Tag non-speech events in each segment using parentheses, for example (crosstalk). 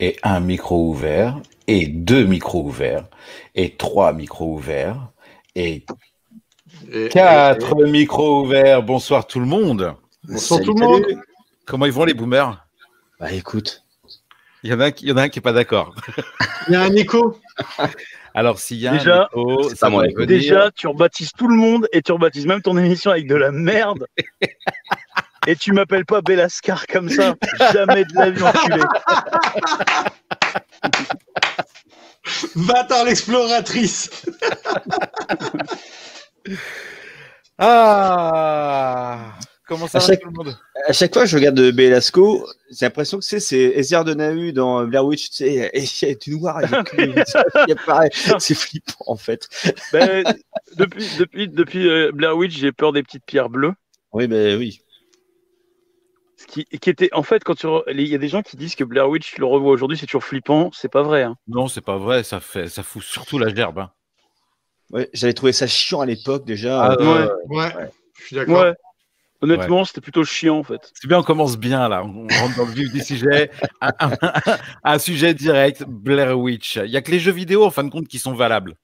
et un micro ouvert et deux micros ouverts et trois micros ouverts et quatre micros ouverts. Bonsoir tout le monde. Bonsoir tout le monde. Comment ils vont les boomers? Bah écoute. Il y en a, il y en a un qui est pas d'accord. Il y a un écho. (laughs) Alors s'il y a Déjà- un écho, C'est ça pas moi. doit venir- Déjà, tu rebaptises tout le monde et tu rebaptises même ton émission avec de la merde. Et tu m'appelles pas Belascar comme ça. Jamais de la vie, enculé. Va-t'en l'exploratrice. Ah Comment ça À va chaque- tout le monde? À chaque fois que je regarde Belasco, j'ai l'impression que c'est de Nahu dans Blair Witch, tu sais, et tout noir. (laughs) C'est flippant en fait. Ben, depuis depuis, depuis euh, Blair Witch, j'ai peur des petites pierres bleues. Oui, ben oui. Ce qui, qui était, en fait, quand tu il y a des gens qui disent que Blair Witch, tu le revois aujourd'hui, c'est toujours flippant. C'est pas vrai. hein. Non, c'est pas vrai, ça fait ça fout surtout la gerbe. hein. Ouais, J'avais trouvé ça chiant à l'époque déjà. Ah, Euh, ouais. Ouais, je suis d'accord. Ouais. Honnêtement, c'était plutôt chiant en fait. C'est bien, on commence bien là. On rentre dans le vif du sujet. (laughs) Un, un- un sujet direct, Blair Witch. Il y a que les jeux vidéo en fin de compte qui sont valables.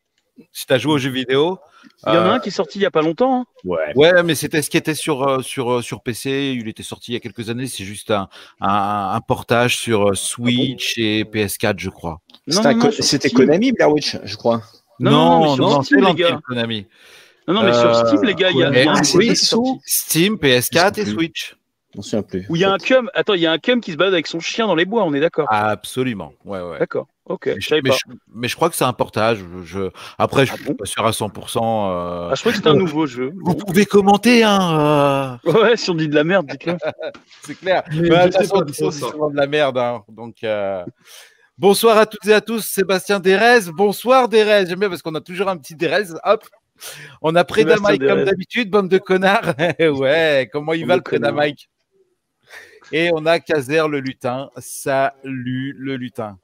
Si tu as joué aux jeux vidéo. Il y en a euh, un qui est sorti il y a pas longtemps. hein. ouais. Ouais, mais c'était ce qui était sur, euh, sur, euh, sur PC. Il était sorti il y a quelques années. C'est juste un, un, un portage sur Switch et PS4, je crois. Non, C'était non, non. Konami, Blair Witch, je crois. Non, non, non, Steam, c'est Konami. Non, non, mais sur Euh, Steam, les gars, il y a, il y a un oui. Steam, PS4 et. Switch. M'en souviens plus. Où il y a un cum. Attends, il y a un cum qui se balade avec son chien dans les bois. On est d'accord. Absolument. Ouais, ouais. D'accord. Ok. Mais Je je, savais mais pas. je- mais je crois que c'est un portage. Je, je- Après, je Ah suis bon pas sûr à 100%. euh, Ah, je crois que c'était un nouveau jeu. Vous pouvez commenter, hein. euh, Ouais, si on dit de la merde, dites-le. (laughs) C'est clair. Mais pas c'est souvent de la merde. hein. Donc, euh, bonsoir à toutes et à tous. Sébastien Derez. Bonsoir Derez. J'aime bien parce qu'on a toujours un petit Derez. Hop. On a Preda Mike comme d'habitude, bande de connards. (laughs) ouais, comment il va le Preda. Mike Et on a Kazer le lutin. Salut le lutin.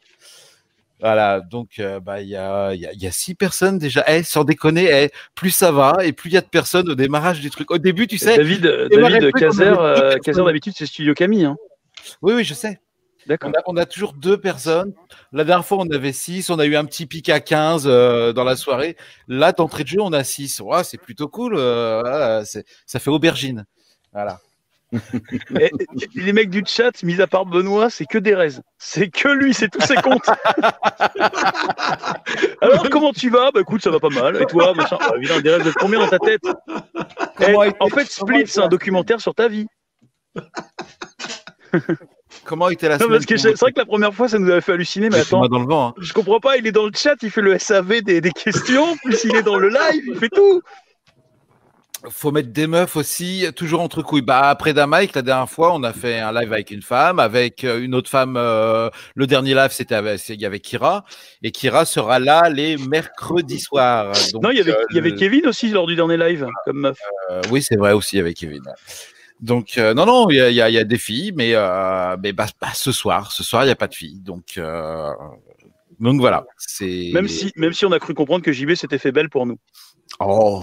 Voilà, donc euh, bah, il y, a, y a- y a six personnes déjà. Eh, sans déconner, eh, plus ça va et plus il y a de personnes au démarrage du truc. Au début, tu sais. David, David deux euh, d'habitude, c'est Studio Camille. Hein. Oui, oui, je sais. D'accord. On a, on a toujours deux personnes. La dernière fois, on avait six. On a eu un petit pic à 15 euh, dans la soirée. Là, d'entrée de jeu, on a six. Ouais, c'est plutôt cool. euh, voilà, ça fait aubergine. Voilà. (laughs) Et- les mecs du chat, mis à part Benoît, c'est que des raises. C'est que lui, c'est tous ses comptes. (laughs) Alors, comment tu vas? Bah écoute, ça va pas mal. Et toi machin? Bah, évidemment, des raises de combien dans ta tête? Eh, En fait, Split, c'est un documentaire sur ta vie. (laughs) Comment était la Non, semaine c'est vrai que la première fois, ça nous avait fait halluciner, mais attends, dans le vent. hein. je comprends pas, il est dans le chat, il fait le SAV des, des questions, plus il est dans le live, il fait tout. Faut mettre des meufs aussi, toujours entre couilles. Bah, après Mike, la dernière fois, on a fait un live avec une femme, avec euh, une autre femme. euh, le dernier live, c'était avec, il y avait Kira. Et Kira sera là les mercredis soirs. Donc, non, il y avait, euh, il y avait Kevin aussi lors du dernier live, comme meuf. Euh, oui, c'est vrai aussi avec Kevin. Donc, euh, non, non, il y a, il y a- il y a des filles, mais, euh, mais bah, bah, ce soir, ce soir, il n'y a pas de filles. Donc, euh, donc voilà. C'est Même si, même si on a cru comprendre que JB s'était fait belle pour nous. Oh,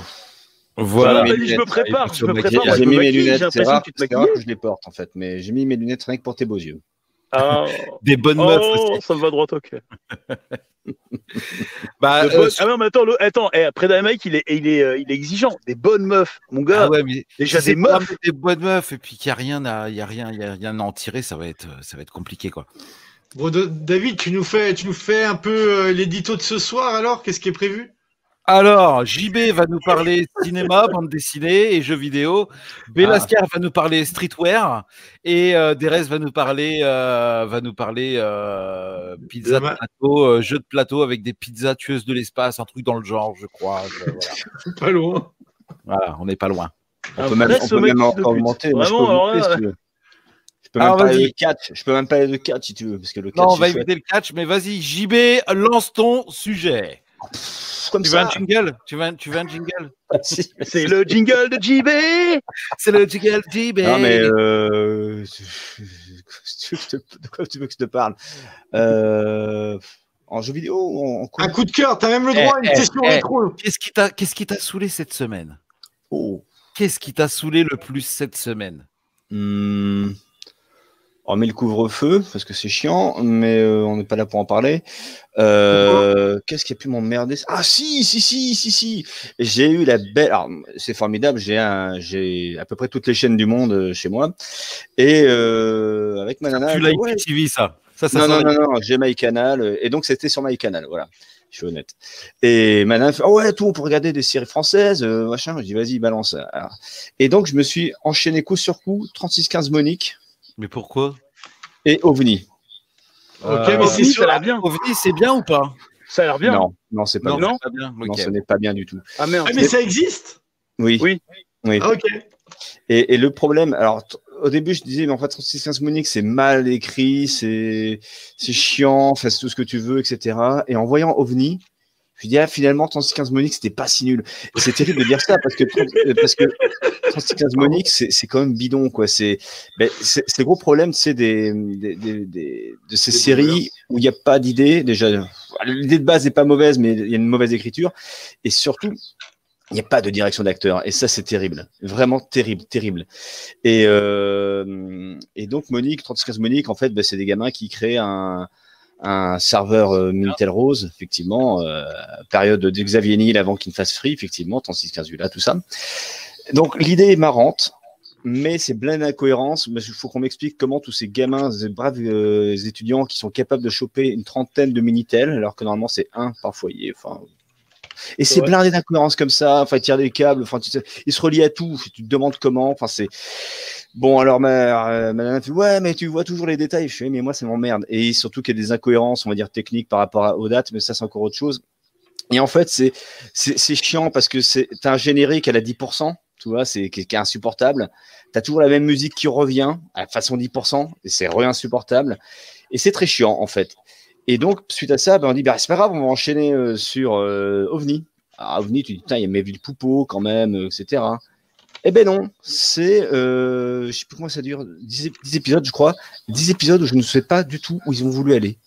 voilà. Voilà, vas-y, je me prépare, je me prépare. j'ai mis mes lunettes, c'est l'impression rare, que tu te rare que je les porte en fait, mais j'ai mis mes lunettes rien que pour tes beaux yeux. Ah, Des bonnes meufs oh, aussi. ça me va droit au (laughs) cœur. Bah, euh, Ah non, mais attends, le- attends, eh, après d'un mec, il est, il, est, euh, il est exigeant. Des bonnes meufs, mon gars. ah ouais, mais déjà des meufs. Des bonnes meufs, et puis qu'il n'y a rien à, il y a rien, il y a rien à en tirer, ça va être, ça va être compliqué, quoi. Bon, David, tu nous fais, tu nous fais un peu euh, l'édito de ce soir alors? Qu'est-ce qui est prévu? Alors, JB va nous parler cinéma, (laughs) bande dessinée et jeux vidéo. Belascar va nous parler streetwear et euh, Derez va nous parler, euh, va nous parler euh, pizza de plateau, euh, jeu de plateau avec des pizzas tueuses de l'espace, un truc dans le genre, je crois. Je- voilà. (laughs) Pas loin. Voilà, on n'est pas loin. On Un peut même, on peut en- augmenter. je peux Vraiment, veux. Je peux Alors, même parler vas-y. de catch. Je peux même parler de catch si tu veux, parce que le catch. Non, on va éviter le catch, mais vas-y, JB, lance ton sujet. Comme Tu veux un jingle? Tu veux un, tu veux un jingle? Si. C'est le jingle de JB. C'est le jingle JB. Non, mais euh... (laughs) tu veux que je te- de quoi tu veux que je te parle? Euh... En jeu vidéo Un coup de cœur, t'as même le droit à une Eh, eh, session eh. rétro. Qu'est-ce qui t'a qu'est-ce qui t'a saoulé cette semaine? Oh. Qu'est-ce qui t'a saoulé le plus cette semaine? Hmm. On met le couvre-feu parce que c'est chiant, mais euh, on n'est pas là pour en parler. Euh, Qu'est-ce qui a pu m'emmerder? Ah si, si, si, si, si. J'ai eu la belle. Alors c'est formidable. J'ai un, j'ai à peu près toutes les chaînes du monde euh, chez moi, et euh, avec ma nana. Tu l'as ouais, TV, ça. ça, ça non, non, sonne- non, non, j'ai MyCanal, euh, et donc c'était sur MyCanal, voilà. Je suis honnête. Et ma nana fait, oh ouais, tout, on peut regarder des séries françaises, euh, machin. Je dis, vas-y, balance. Alors, et donc, je me suis enchaîné coup sur coup, 36-15 Monique Mais pourquoi? Et OVNI. Ok, Euh, mais c'est ça a l'air bien. OVNI, c'est bien ou pas? Ça a l'air bien. Non, non, c'est pas bien. Non. ce n'est pas bien du tout. Ah merde. Ah, mais ça existe? Oui. Oui. Oui. Ah, ok. Et, et le problème, alors au début, je disais, mais en fait, 36-15 Monique, c'est mal écrit, c'est c'est chiant, enfin, c'est tout ce que tu veux, etc. Et en voyant OVNI, je dis, ah, finalement, 36-15 Monique, c'était pas si nul. Et c'est terrible de dire ça parce que, 30 euh, parce que 36-15 Monique, c'est c'est quand même bidon, quoi. C'est ben, le gros problème, c'est des, des, des, des- de ces séries où il n'y a pas d'idée. Déjà, l'idée de base n'est pas mauvaise, mais il y a une mauvaise écriture. Et surtout, il n'y a pas de direction d'acteur. Et ça, c'est terrible. Vraiment terrible, terrible. Et, euh, et donc, Monique, 36 Monique, en fait, bah, c'est des gamins qui créent un, un serveur euh, Minitel Rose, effectivement, euh, période de Xavier Niel avant qu'il ne fasse free, effectivement, 36 là, tout ça. Donc, l'idée est marrante. Mais c'est plein d'incohérences. Mais Il faut qu'on m'explique comment tous ces gamins, ces braves euh, étudiants qui sont capables de choper une trentaine de Minitel, alors que normalement c'est un par foyer. Enfin, et C'est c'est blindé d'incohérences comme ça. Enfin, ils tirent des câbles. Enfin, tu sais, ils se relient à tout. Tu te demandes comment. Enfin, c'est bon. Alors, ma, euh, ma fait ouais, mais tu vois toujours les détails. Je fais mais moi, ça m'emmerde. Et surtout qu'il y a des incohérences, on va dire techniques par rapport à- aux dates, mais ça, c'est encore autre chose. Et en fait, c'est c'est c'est chiant parce que c'est un générique à la 10%. Tu vois, c'est qui, qui est insupportable. T'as toujours la même musique qui revient à façon 10%, et c'est re insupportable. Et c'est très chiant, en fait. Et donc, suite à ça, ben, on dit, bah, c'est pas grave, on va enchaîner euh, sur euh, OVNI. Alors, OVNI, tu dis, putain, il y a mes vues de Poupeau quand même, euh, etc. Eh ben non, c'est, euh, je sais plus comment ça dure, 10, ép- 10 épisodes, je crois. 10 épisodes où je ne sais pas du tout où ils ont voulu aller.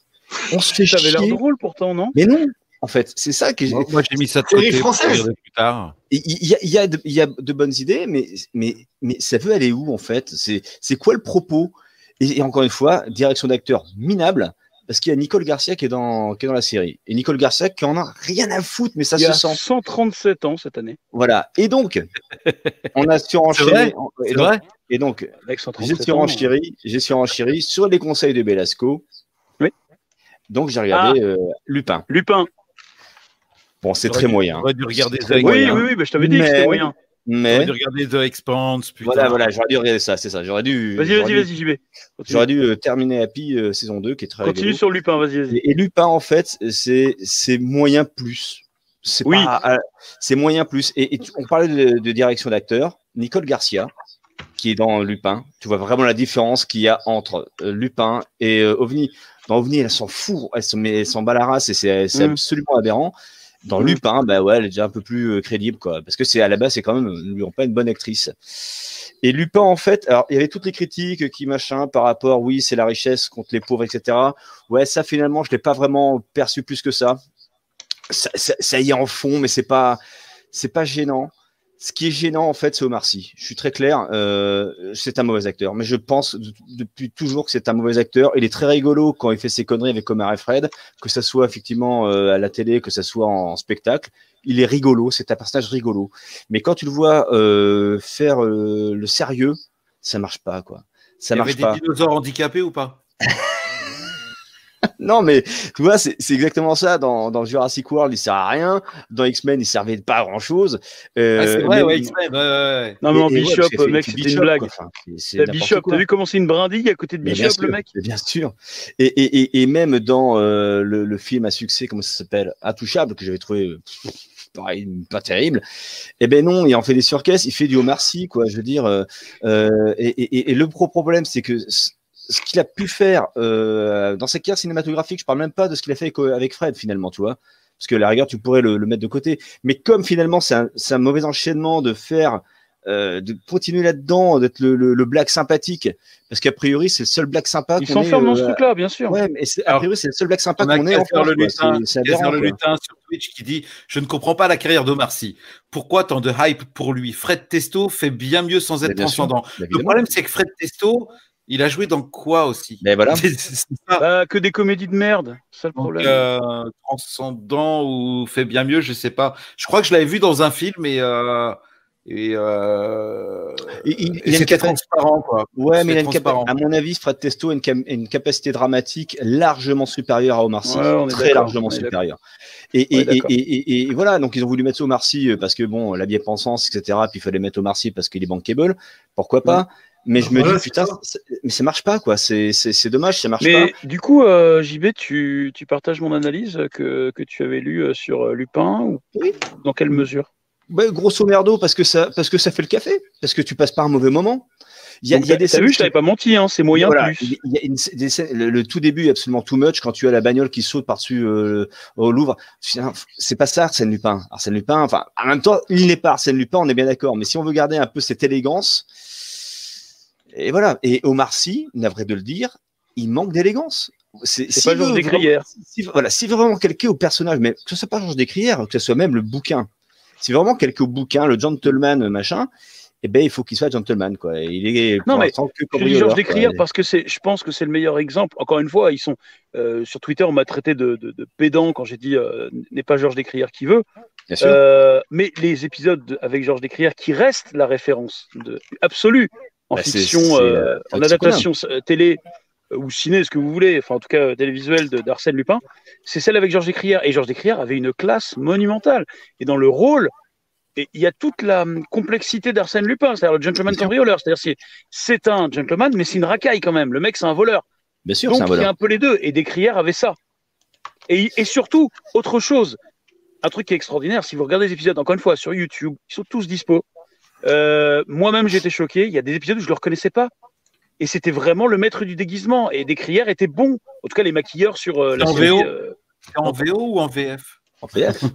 On se fait Ça avait l'air chier. drôle pourtant, non? Mais non, en fait, c'est ça que j'ai. Moi, moi, j'ai mis ça de côté pour plus tard. Il y, a, il y, a de, il y a de bonnes idées, mais, mais, mais ça veut aller où en fait? C'est c'est quoi le propos? Et, et encore une fois, direction d'acteur minable, parce qu'il y a Nicole Garcia qui est, dans, qui est dans la série. Et Nicole Garcia qui en a rien à foutre, mais ça Il se a sent. 137 ans cette année. Voilà. Et donc, (laughs) on a vrai? Et C'est donc, vrai? et donc Avec j'ai 137 ans. surenchéri, j'ai surenchéri sur les conseils de Belasco. Oui. Donc j'ai regardé euh, Lupin. Lupin. Bon, c'est très moyen. J'aurais dû regarder très Oui, moyen. oui, oui, bah, je t'avais dit que Mais- c'était moyen. Mais J'aurais dû regarder The Expanse, putain. voilà, voilà, j'aurais dû regarder ça, c'est ça. J'aurais dû. Vas-y, vas-y, vas-y, j'y vais. J'aurais Continue, dû euh, terminer Happy euh, saison 2, qui est très Continue rigolo. sur Lupin, vas-y, vas-y. Et, et Lupin, en fait, c'est c'est moyen plus. C'est Oui. pas- euh, c'est moyen plus. Et, on parlait de, de direction d'acteur. Nicole Garcia, qui est dans Lupin, tu vois vraiment la différence qu'il y a entre euh, Lupin et euh, OVNI. Dans OVNI, elle s'en fout, elle s'en met- elle s'en bat la race et c'est c'est Mm. absolument aberrant. Dans. Lupin, bah ouais, elle est déjà un peu plus euh, crédible, quoi. Parce que c'est à la base, c'est quand même, n'oublions pas, une bonne actrice. Et Lupin, en fait, alors il y avait toutes les critiques qui machin par rapport, oui, c'est la richesse contre les pauvres, etc. Ouais, ça finalement, je l'ai pas vraiment perçu plus que ça. Ça, ça, ça y est en fond, mais c'est pas, c'est pas gênant. Ce qui est gênant, en fait, c'est Omar Sy. Je suis très clair, euh, c'est un mauvais acteur. Mais je pense de- depuis toujours que c'est un mauvais acteur. Il est très rigolo quand il fait ses conneries avec Omar et Fred, que ça soit effectivement euh, à la télé, que ça soit en, spectacle. Il est rigolo, c'est un personnage rigolo. Mais quand tu le vois euh, faire euh, le sérieux, ça marche pas, quoi. Ça Il y avait marche des pas. dinosaures handicapés ou pas? (laughs) Non, mais tu vois, c'est c'est exactement ça. Dans, dans Jurassic World, il sert à rien. Dans X-Men, il servait pas à grand chose. Ah, C'est vrai, ouais, X-Men, ouais, ouais, ouais. Non, mais en ouais, Bishop, mec, c'était une Bishop, blague. quoi. Enfin, Bishop, t'as vu comment c'est une brindille à côté de Mais Bishop, sûr, le mec? Bien sûr. Et, et, et, et même dans euh, le, le film à succès, comment ça s'appelle? Intouchable, que j'avais trouvé euh, pff, pareil, pas terrible. Eh ben non, il en fait des surcaisses, il fait du Omar Sy, quoi. Je veux dire. euh, euh, et, et, et le gros problème, c'est que ce qu'il a pu faire euh, dans sa carrière cinématographique, je parle même pas de ce qu'il a fait avec, Fred finalement, tu vois. Parce que à la rigueur, tu pourrais le, le mettre de côté. Mais comme finalement, c'est un, mauvais enchaînement de faire, euh, de continuer là-dedans, d'être le, le, le black sympathique, parce qu'a priori, c'est le seul black sympa Il qu'on s'enferme ait, dans ce truc-là, bien sûr. Ouais, mais c'est- a Alors, priori, c'est le seul black sympa qu'on ait en Kaiser France. le lutin, sur Twitch qui dit Je ne comprends pas la carrière d'Omar Sy. Pourquoi tant de hype pour lui? Fred Testo fait bien mieux sans être transcendant. Le problème, c'est que Fred Testo, Il a joué dans quoi aussi? Mais voilà. (laughs) Ça. Bah, que des comédies de merde, c'est Donc, euh, transcendant ou fait bien mieux, je sais pas. Je crois que je l'avais vu dans un film et, euh, et, euh, Il- il- et il a une transparent quoi. Ouais, mais il a une à mon avis, Fred Testo a une, cam- une capacité dramatique largement supérieure à Omar Sy. Ouais, très largement supérieure. Et, On est et, et, d'accord. et, et- et voilà, donc ils ont voulu mettre Omar Sy parce que bon, la bien-pensance, etc. Puis il fallait mettre Omar Sy parce qu'il est bankable. Pourquoi pas? Mais je me Voilà, dis, putain, mais ça marche pas, quoi. C'est c'est- c'est dommage, ça marche Mais pas. du coup, euh, JB, tu, tu partages mon analyse que, que tu avais lue euh, sur euh, Lupin ou Oui. dans quelle mesure? Ouais, grosso merdo, parce que, ça, parce que ça fait le café, parce que tu passes pas un mauvais moment. Il y a, Donc, y a des T'as scènes vu, je t'avais pas menti, hein, c'est moyen Voilà, plus. y a une- des scènes- le, le tout début est absolument too much quand tu as la bagnole qui saute par-dessus euh, au Louvre. C'est pas ça Arsène Lupin. Arsène Lupin, enfin, en même temps, il n'est pas Arsène Lupin, on est bien d'accord. Mais si on veut garder un peu cette élégance, et voilà. Et Omar Sy, navré de le dire, il manque d'élégance. C'est C'est pas Georges Descrières. Si, voilà, si vraiment quelqu'un au personnage, mais que ce soit pas Georges Descrières, que ce soit même le bouquin, si vraiment quelqu'un au bouquin, le gentleman machin, eh ben il faut qu'il soit gentleman quoi. Il est Non, mais Je dis Georges. Descrières parce que c'est, je pense que c'est le meilleur exemple. Encore une fois, ils sont euh, sur Twitter, on m'a traité de, de, de pédant quand j'ai dit euh, n'est pas Georges Descrières qui veut. Bien sûr. Euh, mais les épisodes de- avec Georges Descrières qui restent la référence de, absolue en Bah, fiction, euh, en adaptation euh, télé euh, ou ciné, ce que vous voulez, enfin en tout cas télévisuel d'Arsène Lupin, c'est celle avec Georges Descrières. Et Georges Descrières avait une classe monumentale. Et dans le rôle, il y a toute la hum, complexité d'Arsène Lupin, c'est-à-dire le gentleman cambrioleur. C'est-à-dire c'est, un gentleman, mais c'est une racaille quand même. Le mec, c'est un voleur. Bien sûr, Donc un il y a voleur. un peu les deux. Et Descrières avait ça. Et, et surtout, autre chose, un truc qui est extraordinaire, si vous regardez les épisodes, encore une fois, sur YouTube, ils sont tous dispo. Euh, Moi-même, j'étais choqué. Il y a des épisodes où je ne le reconnaissais pas. Et c'était vraiment le maître du déguisement. Et Descrières était bon. En tout cas, les maquilleurs sur euh, la En série. VO? euh, en VO ou en VF En VF. (laughs)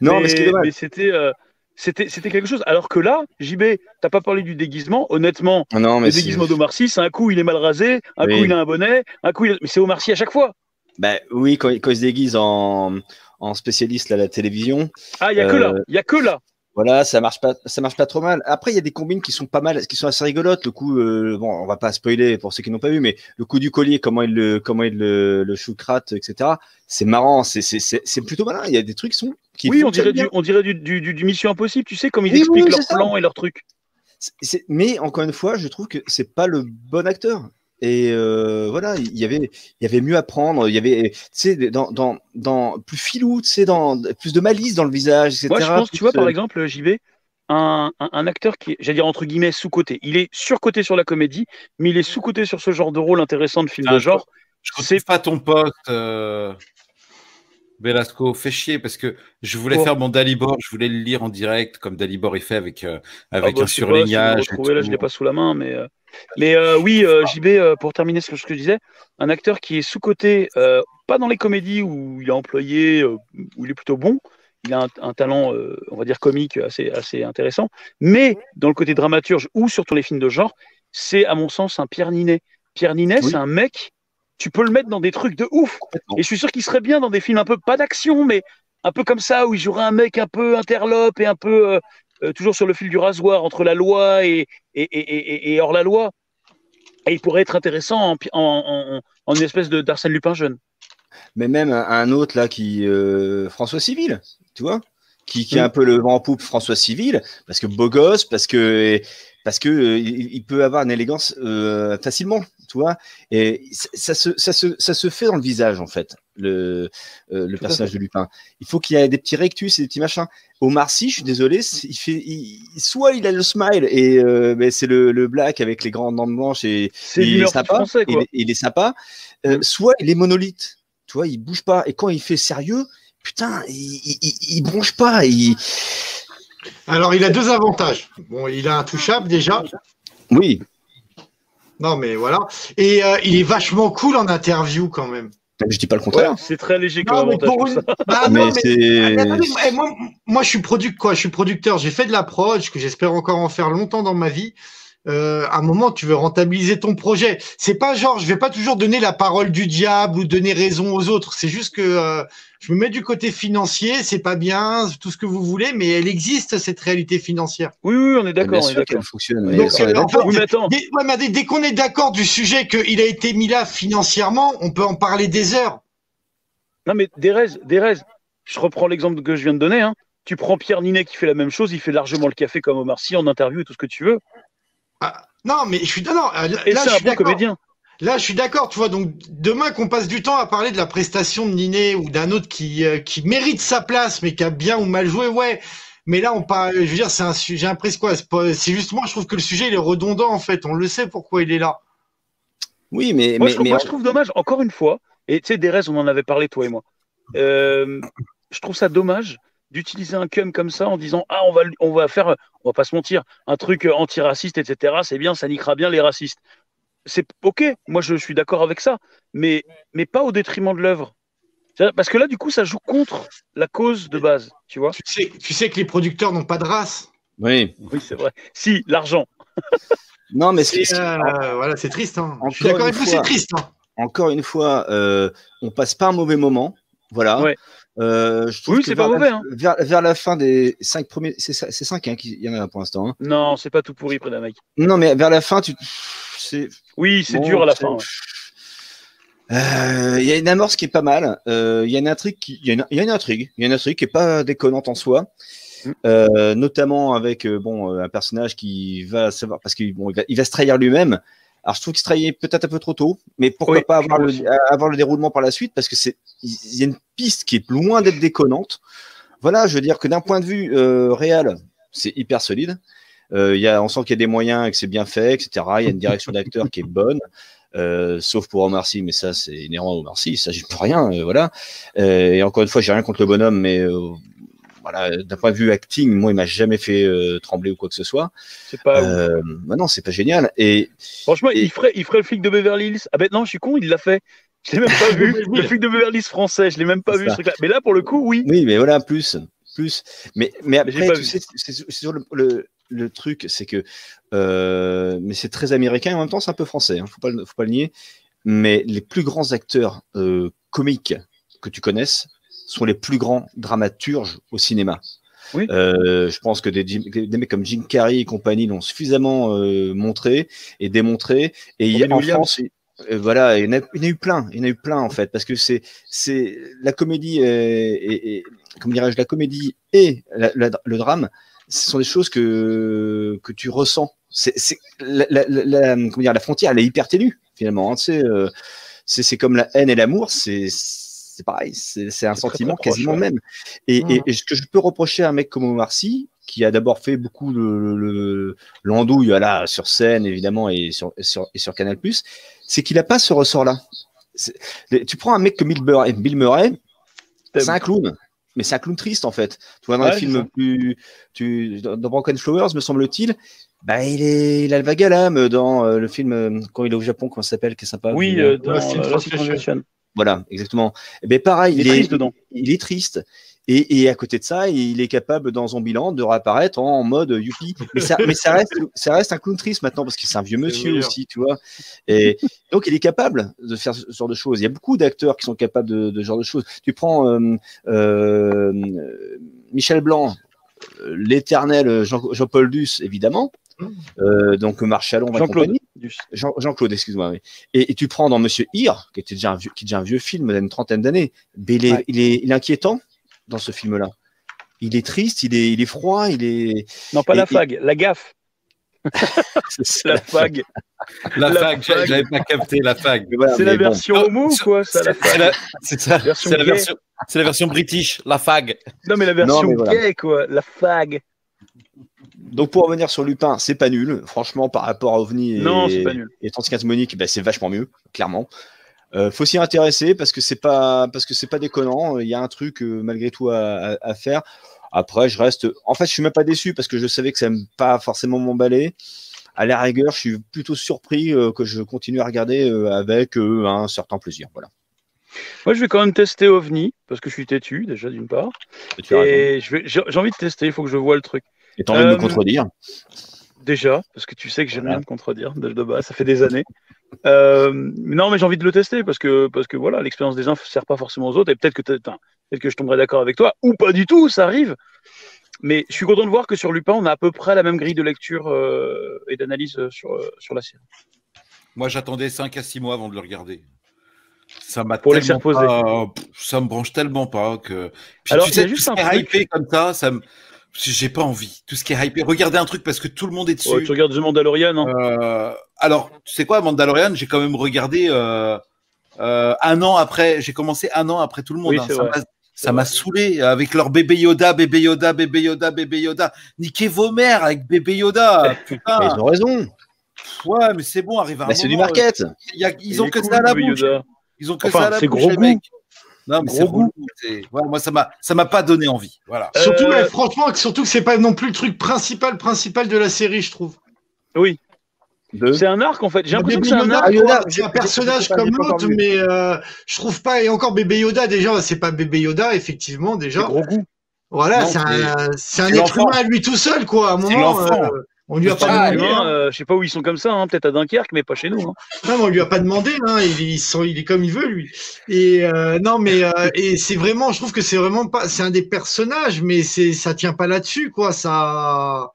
non, mais, ce qui est dommage. mais c'était, euh, c'était, c'était quelque chose. Alors que là, JB, t'as pas parlé du déguisement. Honnêtement, Non, mais le déguisement d'Omar Sy, c'est un coup il est mal rasé, un Oui. coup il a un bonnet, un coup il a... Mais c'est Omar Sy à chaque fois. Bah, oui, quand, quand il se déguise en, en spécialiste à la télévision, Ah, il y a que là. Il y a que là. Voilà, ça marche pas, ça marche pas trop mal. Après, il y a des combines qui sont pas mal, qui sont assez rigolotes. Le coup, euh, bon, on va pas spoiler pour ceux qui n'ont pas vu, mais le coup du collier, comment il le, comment il le, le choucrate, etc. C'est marrant, c'est, c'est, c'est, plutôt malin. Il y a des trucs qui sont, qui Oui, on dirait, bien. du, on dirait du, du, du- du Mission Impossible, tu sais, comme ils Oui, expliquent oui, ça. plans et leurs trucs. Mais encore une fois, je trouve que c'est pas le bon acteur. Et euh, voilà, il y avait, il y avait mieux à prendre. Il y avait, tu sais, dans, dans, dans plus filou, tu sais, dans plus de malice dans le visage, etc. Moi, je pense, tu vois, par exemple, JB, un, un, un acteur qui est, j'allais dire entre guillemets, sous-côté. Il est surcoté sur la comédie, mais il est sous-côté sur ce genre de rôle intéressant de film Ah, de genre. Je C'est- retrouve pas ton poste, euh, Velasco. Fais chier parce que je voulais faire mon Dalibor, je voulais le lire en direct comme Dalibor est fait avec, euh, Ah avec bah, un si surlignage. et retrouvez, là, je l'ai pas sous la main, mais, euh, mais euh, oui, euh, JB, euh, pour terminer ce que, je disais, un acteur qui est sous-côté, pas dans les comédies où il est employé, où il est plutôt bon, il a un, un talent, on va dire, comique assez, assez intéressant, mais dans le côté dramaturge ou surtout les films de genre, c'est à mon sens un Pierre Ninet. Pierre Ninet, Oui. c'est un mec, tu peux le mettre dans des trucs de ouf. Et je suis sûr qu'il serait bien dans des films un peu, pas d'action, mais un peu comme ça, où il jouerait un mec un peu interlope et un peu euh, euh, toujours sur le fil du rasoir entre la loi et, et, et, et, et hors la loi. Et il pourrait être intéressant en, pi- en, en, en une espèce d'Arsène Lupin jeune. Mais même un, autre là qui euh, François Civil, tu vois, qui, qui Mm. a un peu le vent en poupe François Civil, parce que beau gosse, parce que parce que euh, il, il peut avoir une élégance euh, facilement, Et ça, se ça se ça se fait dans le visage en fait, le euh, le personnage de Lupin. Il faut qu'il y ait des petits rectus et des petits machins. Omar Sy, je suis désolé, il fait il- soit il a le smile et euh, c'est le, le black avec les grandes dents blanches et C'est il est sympa, français, il est, il est sympa. Euh. Soit il est monolithe, tu vois, il bouge pas. Et quand il fait sérieux, putain, il, il, il- il bronche pas. Il... Alors, il a deux avantages. Bon, il a un touchable déjà. Oui, Non, mais voilà. Et euh, il est vachement cool en interview quand même. je dis pas le contraire. C'est très léger comme avantage. pour tout une- ça. Bah, mais (laughs) non, mais- c'est. Attendez, moi- moi, moi, je suis product quoi Je suis producteur. J'ai fait de la prod, que j'espère encore en faire longtemps dans ma vie. Euh, à un moment, tu veux rentabiliser ton projet. C'est pas genre, je vais pas toujours donner la parole du diable ou donner raison aux autres. C'est juste que euh, je me mets du côté financier, c'est pas bien, tout ce que vous voulez, mais elle existe cette réalité financière. Oui, oui, on est d'accord. Bien on est sûr d'accord. qu'elle fonctionne. mais Donc, euh, Oui, attends. dès, ouais, mais dès- dès qu'on est d'accord du sujet qu'il a été mis là financièrement, on peut en parler des heures. Non, mais Derez, Derez, je reprends l'exemple que je viens de donner. Hein. Tu prends Pierre Ninet qui fait la même chose, il fait largement le café comme Omar Sy en interview et tout ce que tu veux. Ah, non, mais je suis non, euh, là, Et là, c'est je un suis bon d'accord. comédien. Là, je suis d'accord, tu vois. Donc, demain qu'on passe du temps à parler de la prestation de Ninet ou d'un autre qui, euh, qui mérite sa place, mais qui a bien ou mal joué, ouais. Mais là, on parle, je veux dire, c'est un sujet, un quoi. C'est pas- c'est justement, je trouve que le sujet, il est redondant, en fait. On le sait pourquoi il est là. Oui, mais, Moi, mais, je, trouve, mais moi, je trouve dommage, encore une fois, et tu sais, Derez, on en avait parlé, toi et moi. Euh, je trouve ça dommage d'utiliser un cum comme ça en disant Ah, on va, on va faire, on va pas se mentir, un truc euh, antiraciste, etc. C'est bien, ça niquera bien les racistes. C'est ok, moi je suis d'accord avec ça, mais, mais pas au détriment de l'œuvre. Parce que là, du coup, ça joue contre la cause de base, tu vois. Tu sais, tu sais que les producteurs n'ont pas de race. oui. Oui, c'est vrai. Si, l'argent. (laughs) Non, mais C'est, euh, voilà, c'est triste. Hein. Je suis Encore d'accord une avec vous, fois. c'est triste. Hein. encore une fois, euh, on passe pas un mauvais moment. Voilà. Ouais. Euh, je trouve Oui, c'est pas vers la- mauvais, hein. Vers, vers la fin des cinq premiers, c'est cinq hein, qu'il y en a pour l'instant. hein. Non, c'est pas tout pourri près d'un mec. Non, mais vers la fin, tu, c'est Oui, c'est bon, dur à la fin. ouais. Euh, Il y a une amorce qui est pas mal. Euh, Il y a une intrigue qui, il y a une, il y a une intrigue, il y a une intrigue qui est pas déconnante en soi. Mm. Euh, notamment avec bon un personnage qui va savoir parce qu'il bon, il va, il va se trahir lui-même. Alors je trouve qu'il se trahit peut-être un peu trop tôt, mais pourquoi Oui, pas avoir le, aussi. avoir le déroulement par la suite? Parce que c'est il y a une piste qui est loin d'être déconnante. Voilà, je veux dire que d'un point de vue euh, réel, c'est hyper solide. Euh, il y a, on sent qu'il y a des moyens et que c'est bien fait, etc. Il y a une direction d'acteur qui est bonne. Euh, sauf pour Omar Sy, mais ça c'est inhérent à Omar Sy, ça j'y peux rien, euh, voilà. Euh, et encore une fois, j'ai rien contre le bonhomme, mais euh, voilà, d'un point de vue acting, moi il m'a jamais fait euh, trembler ou quoi que ce soit. C'est pas. Euh, bah non, c'est pas génial. Et Franchement, et- il, ferait, il ferait le flic de Beverly Hills. Ah ben non, je suis con, il l'a fait. Je l'ai même pas vu. (laughs) Le flic de Beverly Hills français, je l'ai même pas vu ce. Mais là, pour le coup, oui. oui, mais voilà, plus, plus. Mais, après, tu sais, c'est sur le, le, le truc, c'est que, euh, mais c'est très américain et en même temps c'est un peu français. Hein, faut pas, faut pas le nier. Mais les plus grands acteurs euh, comiques que tu connaisses sont les plus grands dramaturges au cinéma. Oui. Euh, je pense que des, Jim- des mecs comme Jim Carrey et compagnie l'ont suffisamment euh, montré et démontré. Et il y a- en Williams. France, euh, voilà, il y, en a, il y en a eu plein, il y en a eu plein en fait, parce que c'est c'est la comédie et, comment dirais-je, la comédie et la- la- le drame, ce sont des choses que que tu ressens. C'est la, frontière, elle est hyper ténue finalement. hein, tu sais, euh, c'est c'est comme la haine et l'amour, c'est c'est pareil, c'est c'est un très, sentiment proche, quasiment ouais. le même. Et, Mhm. et, et ce que je peux reprocher à un mec comme Omar Sy, qui a d'abord fait beaucoup le, le- l'andouille voilà, sur scène, évidemment, et sur, et sur, et sur Canal+, c'est qu'il n'a pas ce ressort-là. Tu prends un mec comme Bill Murray, Bill Murray c'est un clown, mais c'est un clown triste, en fait. Tu vois, dans Ouais, les films plus... Tu, dans dans Broken Flowers, me semble-t-il, bah, il, est, il a le vague à l'âme dans euh, le film, euh, quand il est au Japon, comment ça s'appelle, qui est sympa. Oui, euh, dans Lost in euh, Lost Translation. Voilà, exactement. Ben pareil, Il est triste dedans. il est triste. Et, et à côté de ça, il est capable dans Zombieland de réapparaître en mode youpi. Mais ça, mais ça reste, ça reste un clown triste maintenant parce que c'est un vieux monsieur aussi, tu vois. Et donc il est capable de faire ce genre de choses. Il y a beaucoup d'acteurs qui sont capables de, de ce genre de choses. Tu prends euh, euh, Michel Blanc, euh, l'éternel Jean- Jean-Paul Duss, évidemment. Euh, donc Marchalon et Jean-Claude. compagnie. Duss. Jean- Jean-Claude, excuse-moi. Oui. Et, et tu prends dans Monsieur Hir, qui était déjà un vieux, qui est déjà un vieux film d'une trentaine d'années, mais il est, Ouais. il, est, il est inquiétant dans ce film-là. Il est triste, il est, il est froid, il est. Non, pas Et- la et- fag, la gaffe. (laughs) c'est La fag. La, La fag, fag. j'avais pas capté la fag. Mais voilà, C'est la bon. version homo ou quoi ça, la C'est fag la, c'est ça. Version C'est la gay. version, c'est la version british, la fag. Non, mais la version mais voilà. gay, quoi. La fag. Donc pour revenir sur Lupin, c'est pas nul. Franchement, par rapport à OVNI et, Non, pas nul. et 35 Monique, ben, c'est vachement mieux, clairement. Euh, faut s'y intéresser parce que c'est pas parce que c'est pas déconnant. Il y a un truc euh, malgré tout à, à- à faire. Après, je reste. En fait, je suis même pas déçu parce que je savais que ça n'aime pas forcément m'emballer. À la rigueur, je suis plutôt surpris euh, que je continue à regarder euh, avec un certain plaisir. Voilà. Moi, je vais quand même tester OVNI, parce que je suis têtu, déjà, d'une part. Et j'ai envie de tester, il faut que je vois le truc. Et t'as envie de me euh, contredire Déjà, parce que tu sais que j'aime rien te contredire de, de base, ça fait des années. Euh, non, mais j'ai envie de le tester parce que, parce que voilà, l'expérience des uns ne sert pas forcément aux autres et peut-être que, peut que je tomberai d'accord avec toi ou pas du tout, ça arrive. Mais je suis content de voir que sur Lupin, on a à peu près la même grille de lecture euh, et d'analyse sur, euh, sur la série. Moi, j'attendais 5 à 6 mois avant de le regarder. Ça m'a Pour tellement pas- ça me branche tellement pas que. Puis Alors, tu sais, juste un hypé comme ça, ça me. J'ai pas envie. Tout ce qui est hypé. Regardez un truc parce que tout le monde est dessus. Ouais, tu regardes The Mandalorian, hein Euh, alors, tu sais quoi, Mandalorian, j'ai quand même regardé euh, euh, un an après. J'ai commencé un an après tout le monde. Oui, hein. Ça m'a- saoulé avec leur bébé Yoda, bébé Yoda, bébé Yoda, bébé Yoda. Niquez vos mères avec bébé Yoda. (laughs) Mais ils ont raison. Ouais, mais c'est bon, arrive à un Bah, c'est du market. il y a- ils ont que cool, ça à la bouche. Yoda. Ils ont que Enfin, ça à la c'est bouche, gros les goût. mecs. Non, mais Gros c'est goût. ouais, moi, ça m'a, ça m'a pas donné envie. Voilà. Surtout, Euh, mais franchement, surtout que c'est pas non plus le truc principal, principal de la série, je trouve. Oui, c'est un arc en fait. J'ai l'impression que c'est un arc. Ah, c'est un personnage comme l'autre, mais euh, je trouve pas. Et encore bébé Yoda, déjà, c'est pas bébé Yoda, effectivement, C'est déjà. gros goût. Voilà, c'est un, c'est un être humain à lui tout seul, quoi. À un moment, l'enfant. euh, on lui a pas demandé. Hein. euh, je sais pas où ils sont comme ça, hein, peut-être à Dunkerque, mais pas chez nous. hein. Non, mais on lui a pas demandé, il, il, sent- il est comme il veut lui. Et euh, non, mais euh, et c'est vraiment, je trouve que c'est vraiment pas, c'est un des personnages, mais c'est ça tient pas là-dessus, quoi. Ça,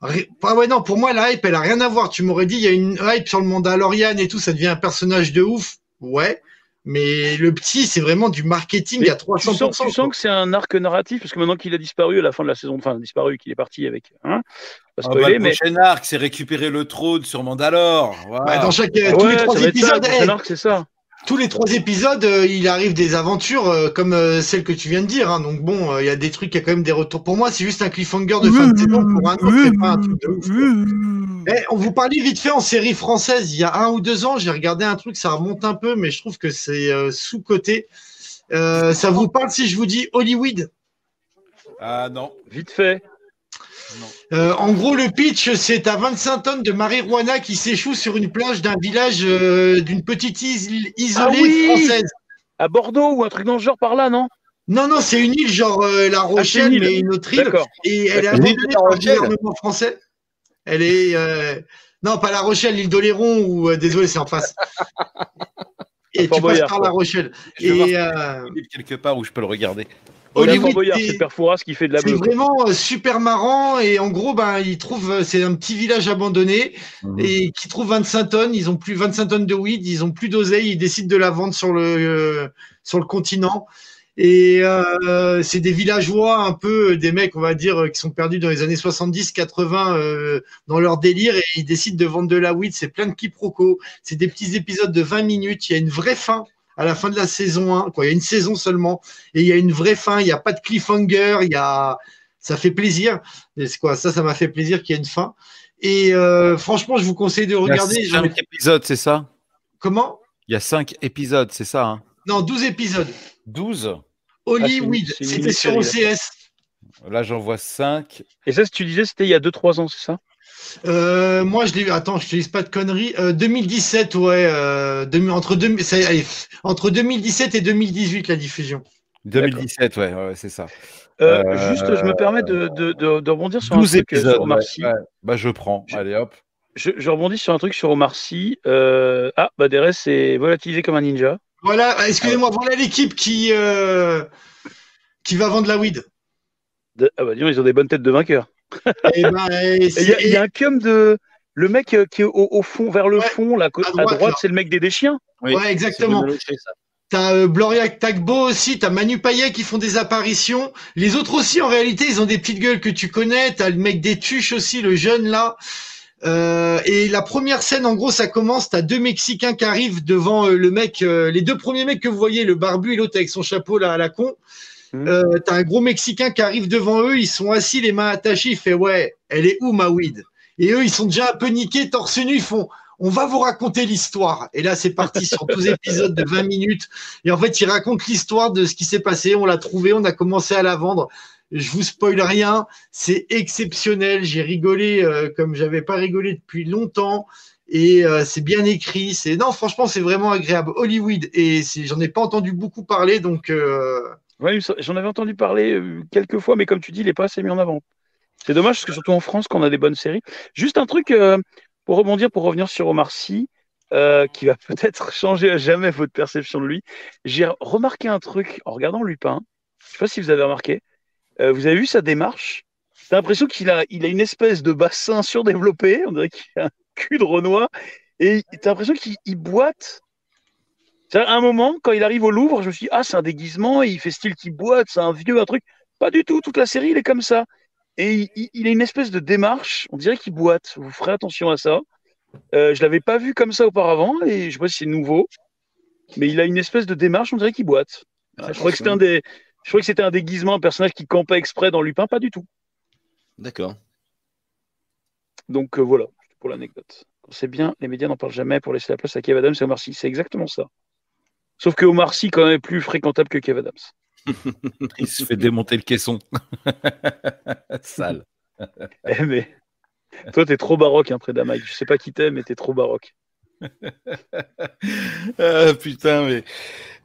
ah ouais non, pour moi la hype, elle a rien à voir. Tu m'aurais dit il y a une hype sur le Mandalorian et tout, ça devient un personnage de ouf, ouais. Mais le petit, c'est vraiment du marketing Mais à 300%. Tu sens, tu sens que c'est un arc narratif, parce que maintenant qu'il a disparu à la fin de la saison, enfin disparu, qu'il est parti avec. Hein, Ah bah, spoiler, le mais. prochain arc, c'est récupérer le trône sur Mandalore. Bah, dans chaque Ouais, tous les trois ça, épisodes, le prochain hey, arc, c'est ça. tous les trois épisodes, euh, il arrive des aventures euh, comme euh, celle que tu viens de dire. hein. Donc bon, euh, il y a des trucs, il y a quand même des retours. Pour moi, c'est juste un cliffhanger de fin de saison pour un autre, c'est pas un truc de ouf. quoi. Eh, on vous parlait vite fait en série française. Il y a un ou deux ans, j'ai regardé un truc, ça remonte un peu, mais je trouve que c'est euh, sous côté. ça vous parle si je vous dis Hollywood? Ah non. Vite fait. Euh, En gros, le pitch, c'est à 25 tonnes de marijuana qui s'échoue sur une plage d'un village euh, d'une petite île isolée Ah oui française. À Bordeaux ou un truc dans ce genre par là, non? Non, non, c'est une île genre euh, La Rochelle, une île. mais une autre île. Et elle est abandonnée par le Rochelle. gouvernement français. Elle est. euh, Non, pas La Rochelle, l'île d'Oléron, ou. euh, Désolé, c'est en face. (laughs) Et tu passes par. La Rochelle. Je Et voir euh, quelque part où je peux le regarder. Hollywood, Boyard, c'est- qui fait de la c'est vraiment euh, super marrant. Et en gros, ben, ils trouvent. euh, C'est un petit village abandonné. et qui trouvent 25 tonnes. Ils ont plus 25 tonnes de weed, ils ont plus d'oseille, ils décident de la vendre sur le euh, sur le continent. Et euh, c'est des villageois, un peu des mecs, on va dire, qui sont perdus dans les années 70-80 euh, dans leur délire et ils décident de vendre de la weed. C'est plein de quiproquos. C'est des petits épisodes de 20 minutes. Il y a une vraie fin à la fin de la saison 1. Quoi. Il y a une saison seulement et il y a une vraie fin. Il n'y a pas de cliffhanger. Il y a, ça fait plaisir. Et quoi? Ça, ça m'a fait plaisir qu'il y ait une fin. Et euh, franchement, je vous conseille de regarder. Il y a J'en ai- cinq épisodes, c'est ça? Comment? Il y a 5 épisodes, c'est ça hein? Non, 12 épisodes. 12 Hollywood, Ah, c'était sur OCS. Là, j'en vois 5. Et ça, si tu disais, c'était il y a 2-3 ans, c'est ça? Euh, moi, je l'ai. Attends, je te dis pas de conneries. Euh, 2017, ouais. Euh, demi- entre, deux, ça- allez, entre 2017 et 2018, la diffusion. 2017, ouais, ouais, c'est ça. Euh, Euh, Juste, je me permets de, de, de, de rebondir sur un 12 truc épisodes. sur Omar Sy. ouais. Bah, je prends. Je- Allez, hop. Je, je rebondis sur un truc sur Omar Sy. Euh, ah, bah DRS est volatilisé comme un ninja. Voilà, euh, excusez-moi, voilà l'équipe qui, euh, qui va vendre la weed. De- ah bah dis donc, ils ont des bonnes têtes de vainqueurs. Et ben, Et Il y, a- y un cum de. Le mec euh, qui est au, au fond, vers le Ouais, fond, là, à à droite, c'est le mec des, des chiens. Oui, ouais, exactement. T'as euh, Gloria Tagbo aussi, t'as Manu Payet qui font des apparitions. Les autres aussi, en réalité, ils ont des petites gueules que tu connais. T'as le mec des tuches aussi, le jeune là. Euh, et la première scène, en gros, ça commence. T'as deux Mexicains qui arrivent devant euh, le mec, euh, les deux premiers mecs que vous voyez, le barbu et l'autre avec son chapeau là à la con. Mhm. Euh, t'as un gros Mexicain qui arrive devant eux. Ils sont assis, les mains attachées. Il fait ouais, elle est où ma weed? Et eux, ils sont déjà un peu niqués, torse nu. Ils font on va vous raconter l'histoire. Et là, c'est parti sur 12 (laughs) épisodes de 20 minutes. Et en fait, il raconte l'histoire de ce qui s'est passé. On l'a trouvé, on a commencé à la vendre. Je vous spoil rien, c'est exceptionnel. J'ai rigolé euh, comme j'avais pas rigolé depuis longtemps. Et euh, c'est bien écrit. C'est non, franchement, c'est vraiment agréable. Hollywood. Et j'en ai pas entendu beaucoup parler, donc euh, J'en avais entendu parler euh, quelques fois, mais comme tu dis, il n'est pas assez mis en avant. C'est dommage parce que surtout en France, qu'on a des bonnes séries. Juste un truc euh, pour rebondir, pour revenir sur Omar Sy, euh, qui va (laughs) peut-être changer à jamais votre perception de lui. J'ai remarqué un truc en regardant Lupin. Je sais pas si vous avez remarqué. Vous avez vu sa démarche? T'as l'impression qu'il a, il a une espèce de bassin surdéveloppé. On dirait qu'il a un cul de Renoir. Et t'as l'impression qu'il il boite. À un moment, quand il arrive au Louvre, je me suis dit, ah, c'est un déguisement, et il fait style qu'il boite, c'est un vieux, un truc. Pas du tout, toute la série, il est comme ça. Et il, a une espèce de démarche, on dirait qu'il boite. Vous ferez attention à ça. Euh, je l'avais pas vu comme ça auparavant, et je sais pas si c'est nouveau. Mais il a une espèce de démarche, on dirait qu'il boite. je croyais que c'était un des. Je croyais que c'était un déguisement, un personnage qui campait exprès dans Lupin, pas du tout. D'accord. Donc euh, voilà, pour l'anecdote. C'est bien, les médias n'en parlent jamais pour laisser la place à Kev Adams et Omar Sy. C'est exactement ça. Sauf que Omar Sy, quand même, est plus fréquentable que Kev Adams. (laughs) Il se fait démonter le caisson. (laughs) Sale. Eh, mais toi, t'es trop baroque, hein, près d'Amaï. Je sais pas qui t'aime, mais t'es trop baroque. (laughs) Ah, putain, mais.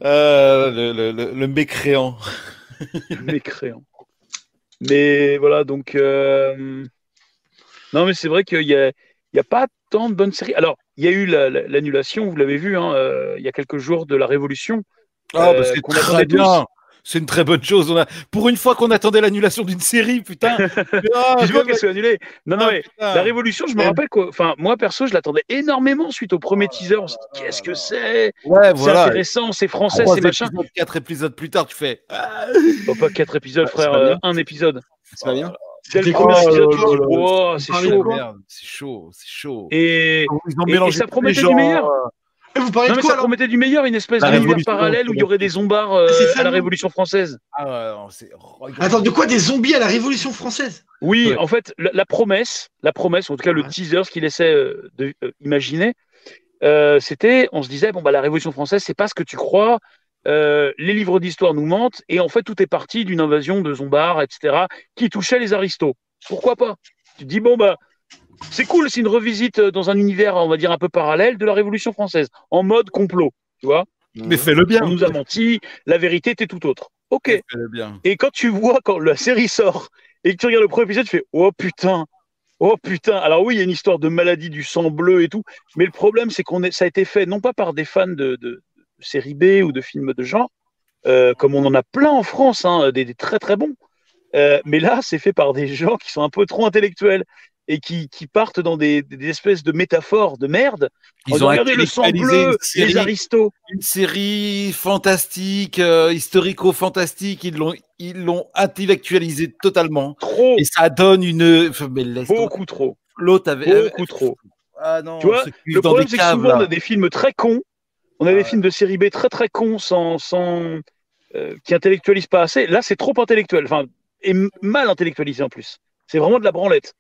euh, le, le, le, le mécréant. Mécréant. Mais voilà, donc. euh, Non, mais c'est vrai qu'il y a, il y a pas tant de bonnes séries. Alors, il y a eu la- la- l'annulation, vous l'avez vu, hein, euh, il y a quelques jours de la Révolution. Ah, bah, Euh, c'est très bien. C'est une très bonne chose. On a... Pour une fois qu'on attendait l'annulation d'une série, putain. (laughs) Ah, Vivement comme- qu'elle soit annulée. Non, non, Ah, mais putain. La Révolution, je me rappelle quoi. Enfin, moi perso, je l'attendais énormément suite au premier teaser. On s'est dit, qu'est-ce que c'est? Ouais, C'est voilà. intéressant, c'est français, c'est machin. épisodes, quatre épisodes plus tard, tu fais. Ah, Oh, pas quatre épisodes, frère, c'est euh, un épisode. C'est pas bien C'est le C'était oh c'est chaud. c'est chaud, c'est chaud. Et, Ils ont et- et ça promettait du meilleur. euh, Et vous parlez non, de mais quoi ça promettait du meilleur, une espèce d'univers parallèle où il y aurait des zombards euh, à la Révolution française. Ah non. Attends, de quoi des zombies à la Révolution française? Oui, Ouais. en fait, la, la promesse, la promesse, en tout cas le Ouais. teaser, ce qu'il essaie euh, de euh, imaginer, euh, c'était, on se disait, bon bah la Révolution française, c'est pas ce que tu crois. Euh, les livres d'histoire nous mentent et en fait tout est parti d'une invasion de zombards, etc., qui touchait les aristos. Pourquoi pas? Tu te dis bon bah c'est cool, c'est une revisite dans un univers, on va dire un peu parallèle de la Révolution française, en mode complot, tu vois? Mais fais-le bien. On nous a menti, la vérité était tout autre. Ok. Fais-le bien. Et quand tu vois quand la série sort et que tu regardes le premier épisode, tu fais oh putain, oh putain. Alors oui, il y a une histoire de maladie du sang bleu et tout, mais le problème c'est qu'on ça a été fait non pas par des fans de, de, de série B ou de films de genre, euh, comme on en a plein en France, hein, des, des très très bons. Euh, mais là, c'est fait par des gens qui sont un peu trop intellectuels et qui, qui partent dans des, des espèces de métaphores de merde. Ils ont regardé le sang bleu, série, les aristos. une série fantastique, euh, historico-fantastique. Ils l'ont, ils l'ont intellectualisé totalement. Trop, Et ça donne une. Mais beaucoup trop, L'autre avait. beaucoup trop. Ah non, Tu vois, Le problème, c'est que souvent, on a des films très cons. On a des films de série B très très cons sans, sans, euh, qui intellectualisent pas assez. Là, c'est trop intellectuel. Enfin, et mal intellectualisé en plus. C'est vraiment de la branlette.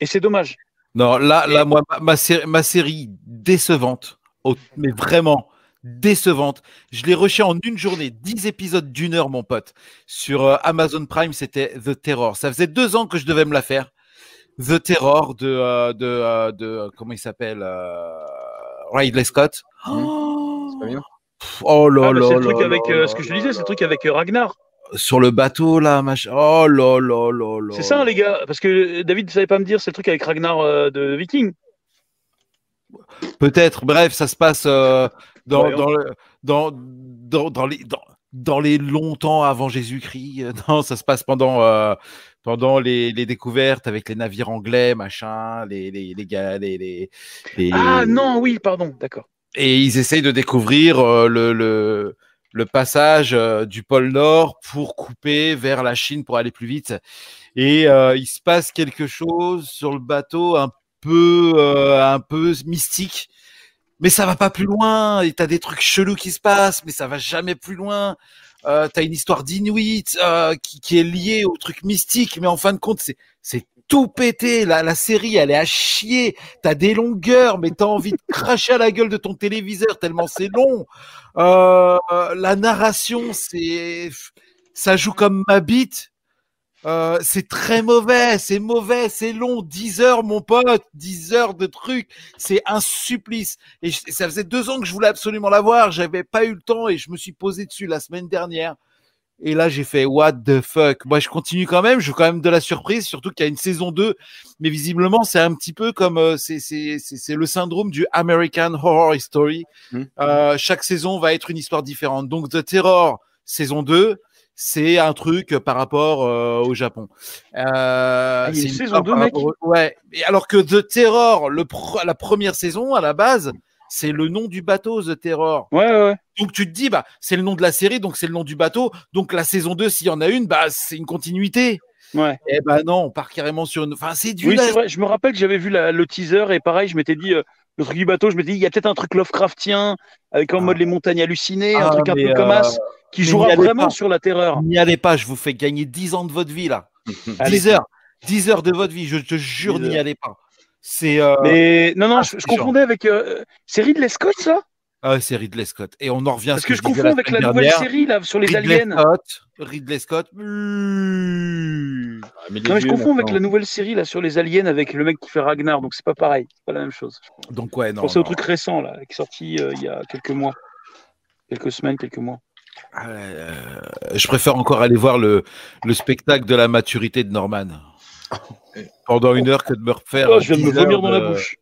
Et c'est dommage. Non, là, là, moi, ma, ma série, ma série décevante, mais vraiment décevante. Je l'ai rushé en une journée, 10 épisodes d'une heure, mon pote. Sur euh, Amazon Prime, c'était The Terror. Ça faisait deux ans que je devais me la faire. The Terror de, euh, de, euh, de comment il s'appelle Ridley Scott. Oh, C'est pas bien Pff, oh là Ah, là c'est le truc là avec là euh, là ce que je disais, c'est le truc avec euh, Ragnar. Sur le bateau, là, machin. Oh là là là là. C'est ça, les gars. Parce que David ne savait pas me dire, c'est le truc avec Ragnar euh, de Viking. Peut-être. Bref, ça se passe euh, dans, dans, le- dans, dans, dans les, dans, dans les longtemps avant Jésus-Christ. (laughs) Non, ça se passe pendant, euh, pendant les, les découvertes avec les navires anglais, machin, les, les, les gars, les, les, les- Ah non, oui, pardon, d'accord. Et ils essayent de découvrir euh, le, passage euh, du pôle Nord pour couper vers la Chine pour aller plus vite. Et euh, il se passe quelque chose sur le bateau un peu, un peu mystique. Mais ça va pas plus loin. Et t'as des trucs chelous qui se passent, mais ça va jamais plus loin. T'as une histoire d'Inuit qui, qui est liée au truc mystique, mais en fin de compte, c'est tout pété. La, série, elle est à chier. T'as des longueurs, mais t'as envie de cracher à la gueule de ton téléviseur tellement c'est long. Euh, euh, la narration, c'est ça joue comme ma bite. Euh, c'est très mauvais, c'est mauvais, c'est long, 10 heures mon pote, 10 heures de trucs, c'est un supplice. Et ça faisait deux ans que je voulais absolument la voir, j'avais pas eu le temps et je me suis posé dessus la semaine dernière. Et là, j'ai fait what the fuck? Moi, je continue quand même. Je veux quand même de la surprise, surtout qu'il y a une saison 2. Mais visiblement, c'est un petit peu comme euh, c'est le syndrome du American Horror Story. Hmm. Euh, chaque saison va être une histoire différente. Donc, The Terror saison 2, c'est un truc par rapport euh, au Japon. Euh, il y a une c'est saison histoire 2, par mec? au- Ouais. Et alors que The Terror, le la première saison à la base, c'est le nom du bateau The Terror. Ouais, ouais. Donc tu te dis, bah, c'est le nom de la série, donc c'est le nom du bateau. Donc la saison 2, s'il y en a une, bah, c'est une continuité. ouais. Eh ben non, on part carrément sur une. Enfin, c'est du. Oui, c'est vrai. Je me rappelle que j'avais vu la- le teaser et pareil, je m'étais dit, euh, le truc du bateau, je m'étais dit, il y a peut-être un truc Lovecraftien avec en Ah. mode les montagnes hallucinées, un Ah, truc un peu comme euh, As, qui jouera vraiment pas. sur la terreur. N'y allez pas, je vous fais gagner 10 ans de votre vie là. (laughs) Allez. 10 heures. 10 heures de votre vie, je te jure, 10 n'y allez pas. C'est. Euh... Mais non, non, Ah, je, je c'est confondais avec. euh, c'est Ridley Scott, ça? Ah, c'est Ridley Scott. Et on en revient à Parce ce que je confonds avec la nouvelle dernière. série là sur les Ridley aliens. Scott. Ridley Scott. Mmh. Ah, mais Non, mais je confonds avec la nouvelle série là sur les aliens avec le mec qui fait Ragnar, donc c'est pas pareil, c'est pas la même chose. Donc ouais, Je non. pensais au truc récent là, qui est sorti euh, il y a quelques mois, quelques semaines, quelques mois. Ah, euh, je préfère encore aller voir le, le spectacle de la maturité de Norman pendant une heure que de me refaire. Oh, je viens de me 10 heures vomir dans la bouche.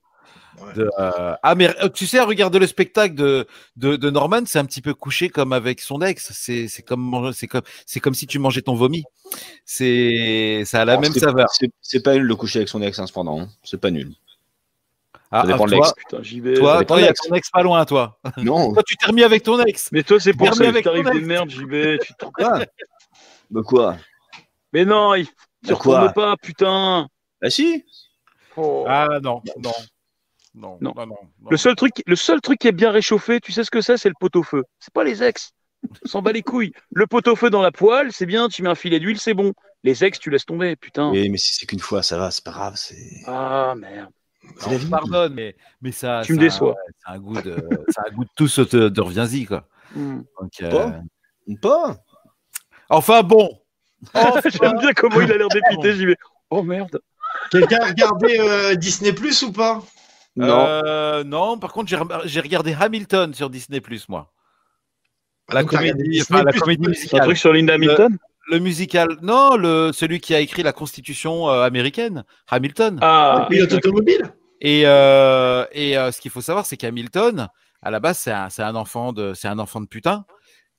de, euh, Ah, mais euh, tu sais, regarder le spectacle de, de, de Norman, c'est un petit peu couché comme avec son ex. C'est c'est comme, comme, c'est comme si tu mangeais ton vomi. C'est, ça a la Alors, même saveur. C'est pas nul de coucher avec son ex, hein, cependant. hein. C'est pas nul. Ah, dépend ah, de toi, l'ex. Putain, j'y vais. toi, il y a ton ex pas loin, toi. Non, (laughs) Toi, tu t'es remis avec ton ex. Mais toi, c'est pour ça que avec t'arrives des merdes, j'y vais. Tu te- quoi? Bah quoi? Mais non, il tu quoi retournes pas, putain. Bah si Oh. Ah non, non, non, Non. non, non, non. Le seul truc, le seul truc qui est bien réchauffé, tu sais ce que c'est, c'est le pot-au-feu. C'est pas les ex. On s'en bat les couilles. Le pot-au-feu dans la poêle, c'est bien. Tu mets un filet d'huile, c'est bon. Les ex, tu laisses tomber, putain. Oui, mais si c'est qu'une fois, ça va, c'est pas grave. C'est Ah merde. Non, la je vie. pardonne, mais, mais ça. Tu me ça- déçois. ouais, C'est un goût de, c'est un goût de tous de, de reviens-y, quoi. Hmm. Donc, euh, Pas Pas Enfin bon. (laughs) J'aime bien comment il a l'air dépité, j'y vais. Oh merde. Quelqu'un a regardé euh, Disney Plus ou pas? Non. Euh, non, par contre, j'ai re- j'ai regardé Hamilton sur Disney Plus, moi. La Ah, comédie, enfin, la comédie C'est un truc sur Linda Hamilton? Le musical, non, le celui qui a écrit la Constitution euh, américaine, Hamilton. Ah, Pilote automobile Et, euh, et euh, ce qu'il faut savoir, c'est qu'Hamilton, à la base, c'est un, c'est un enfant de, c'est un enfant de putain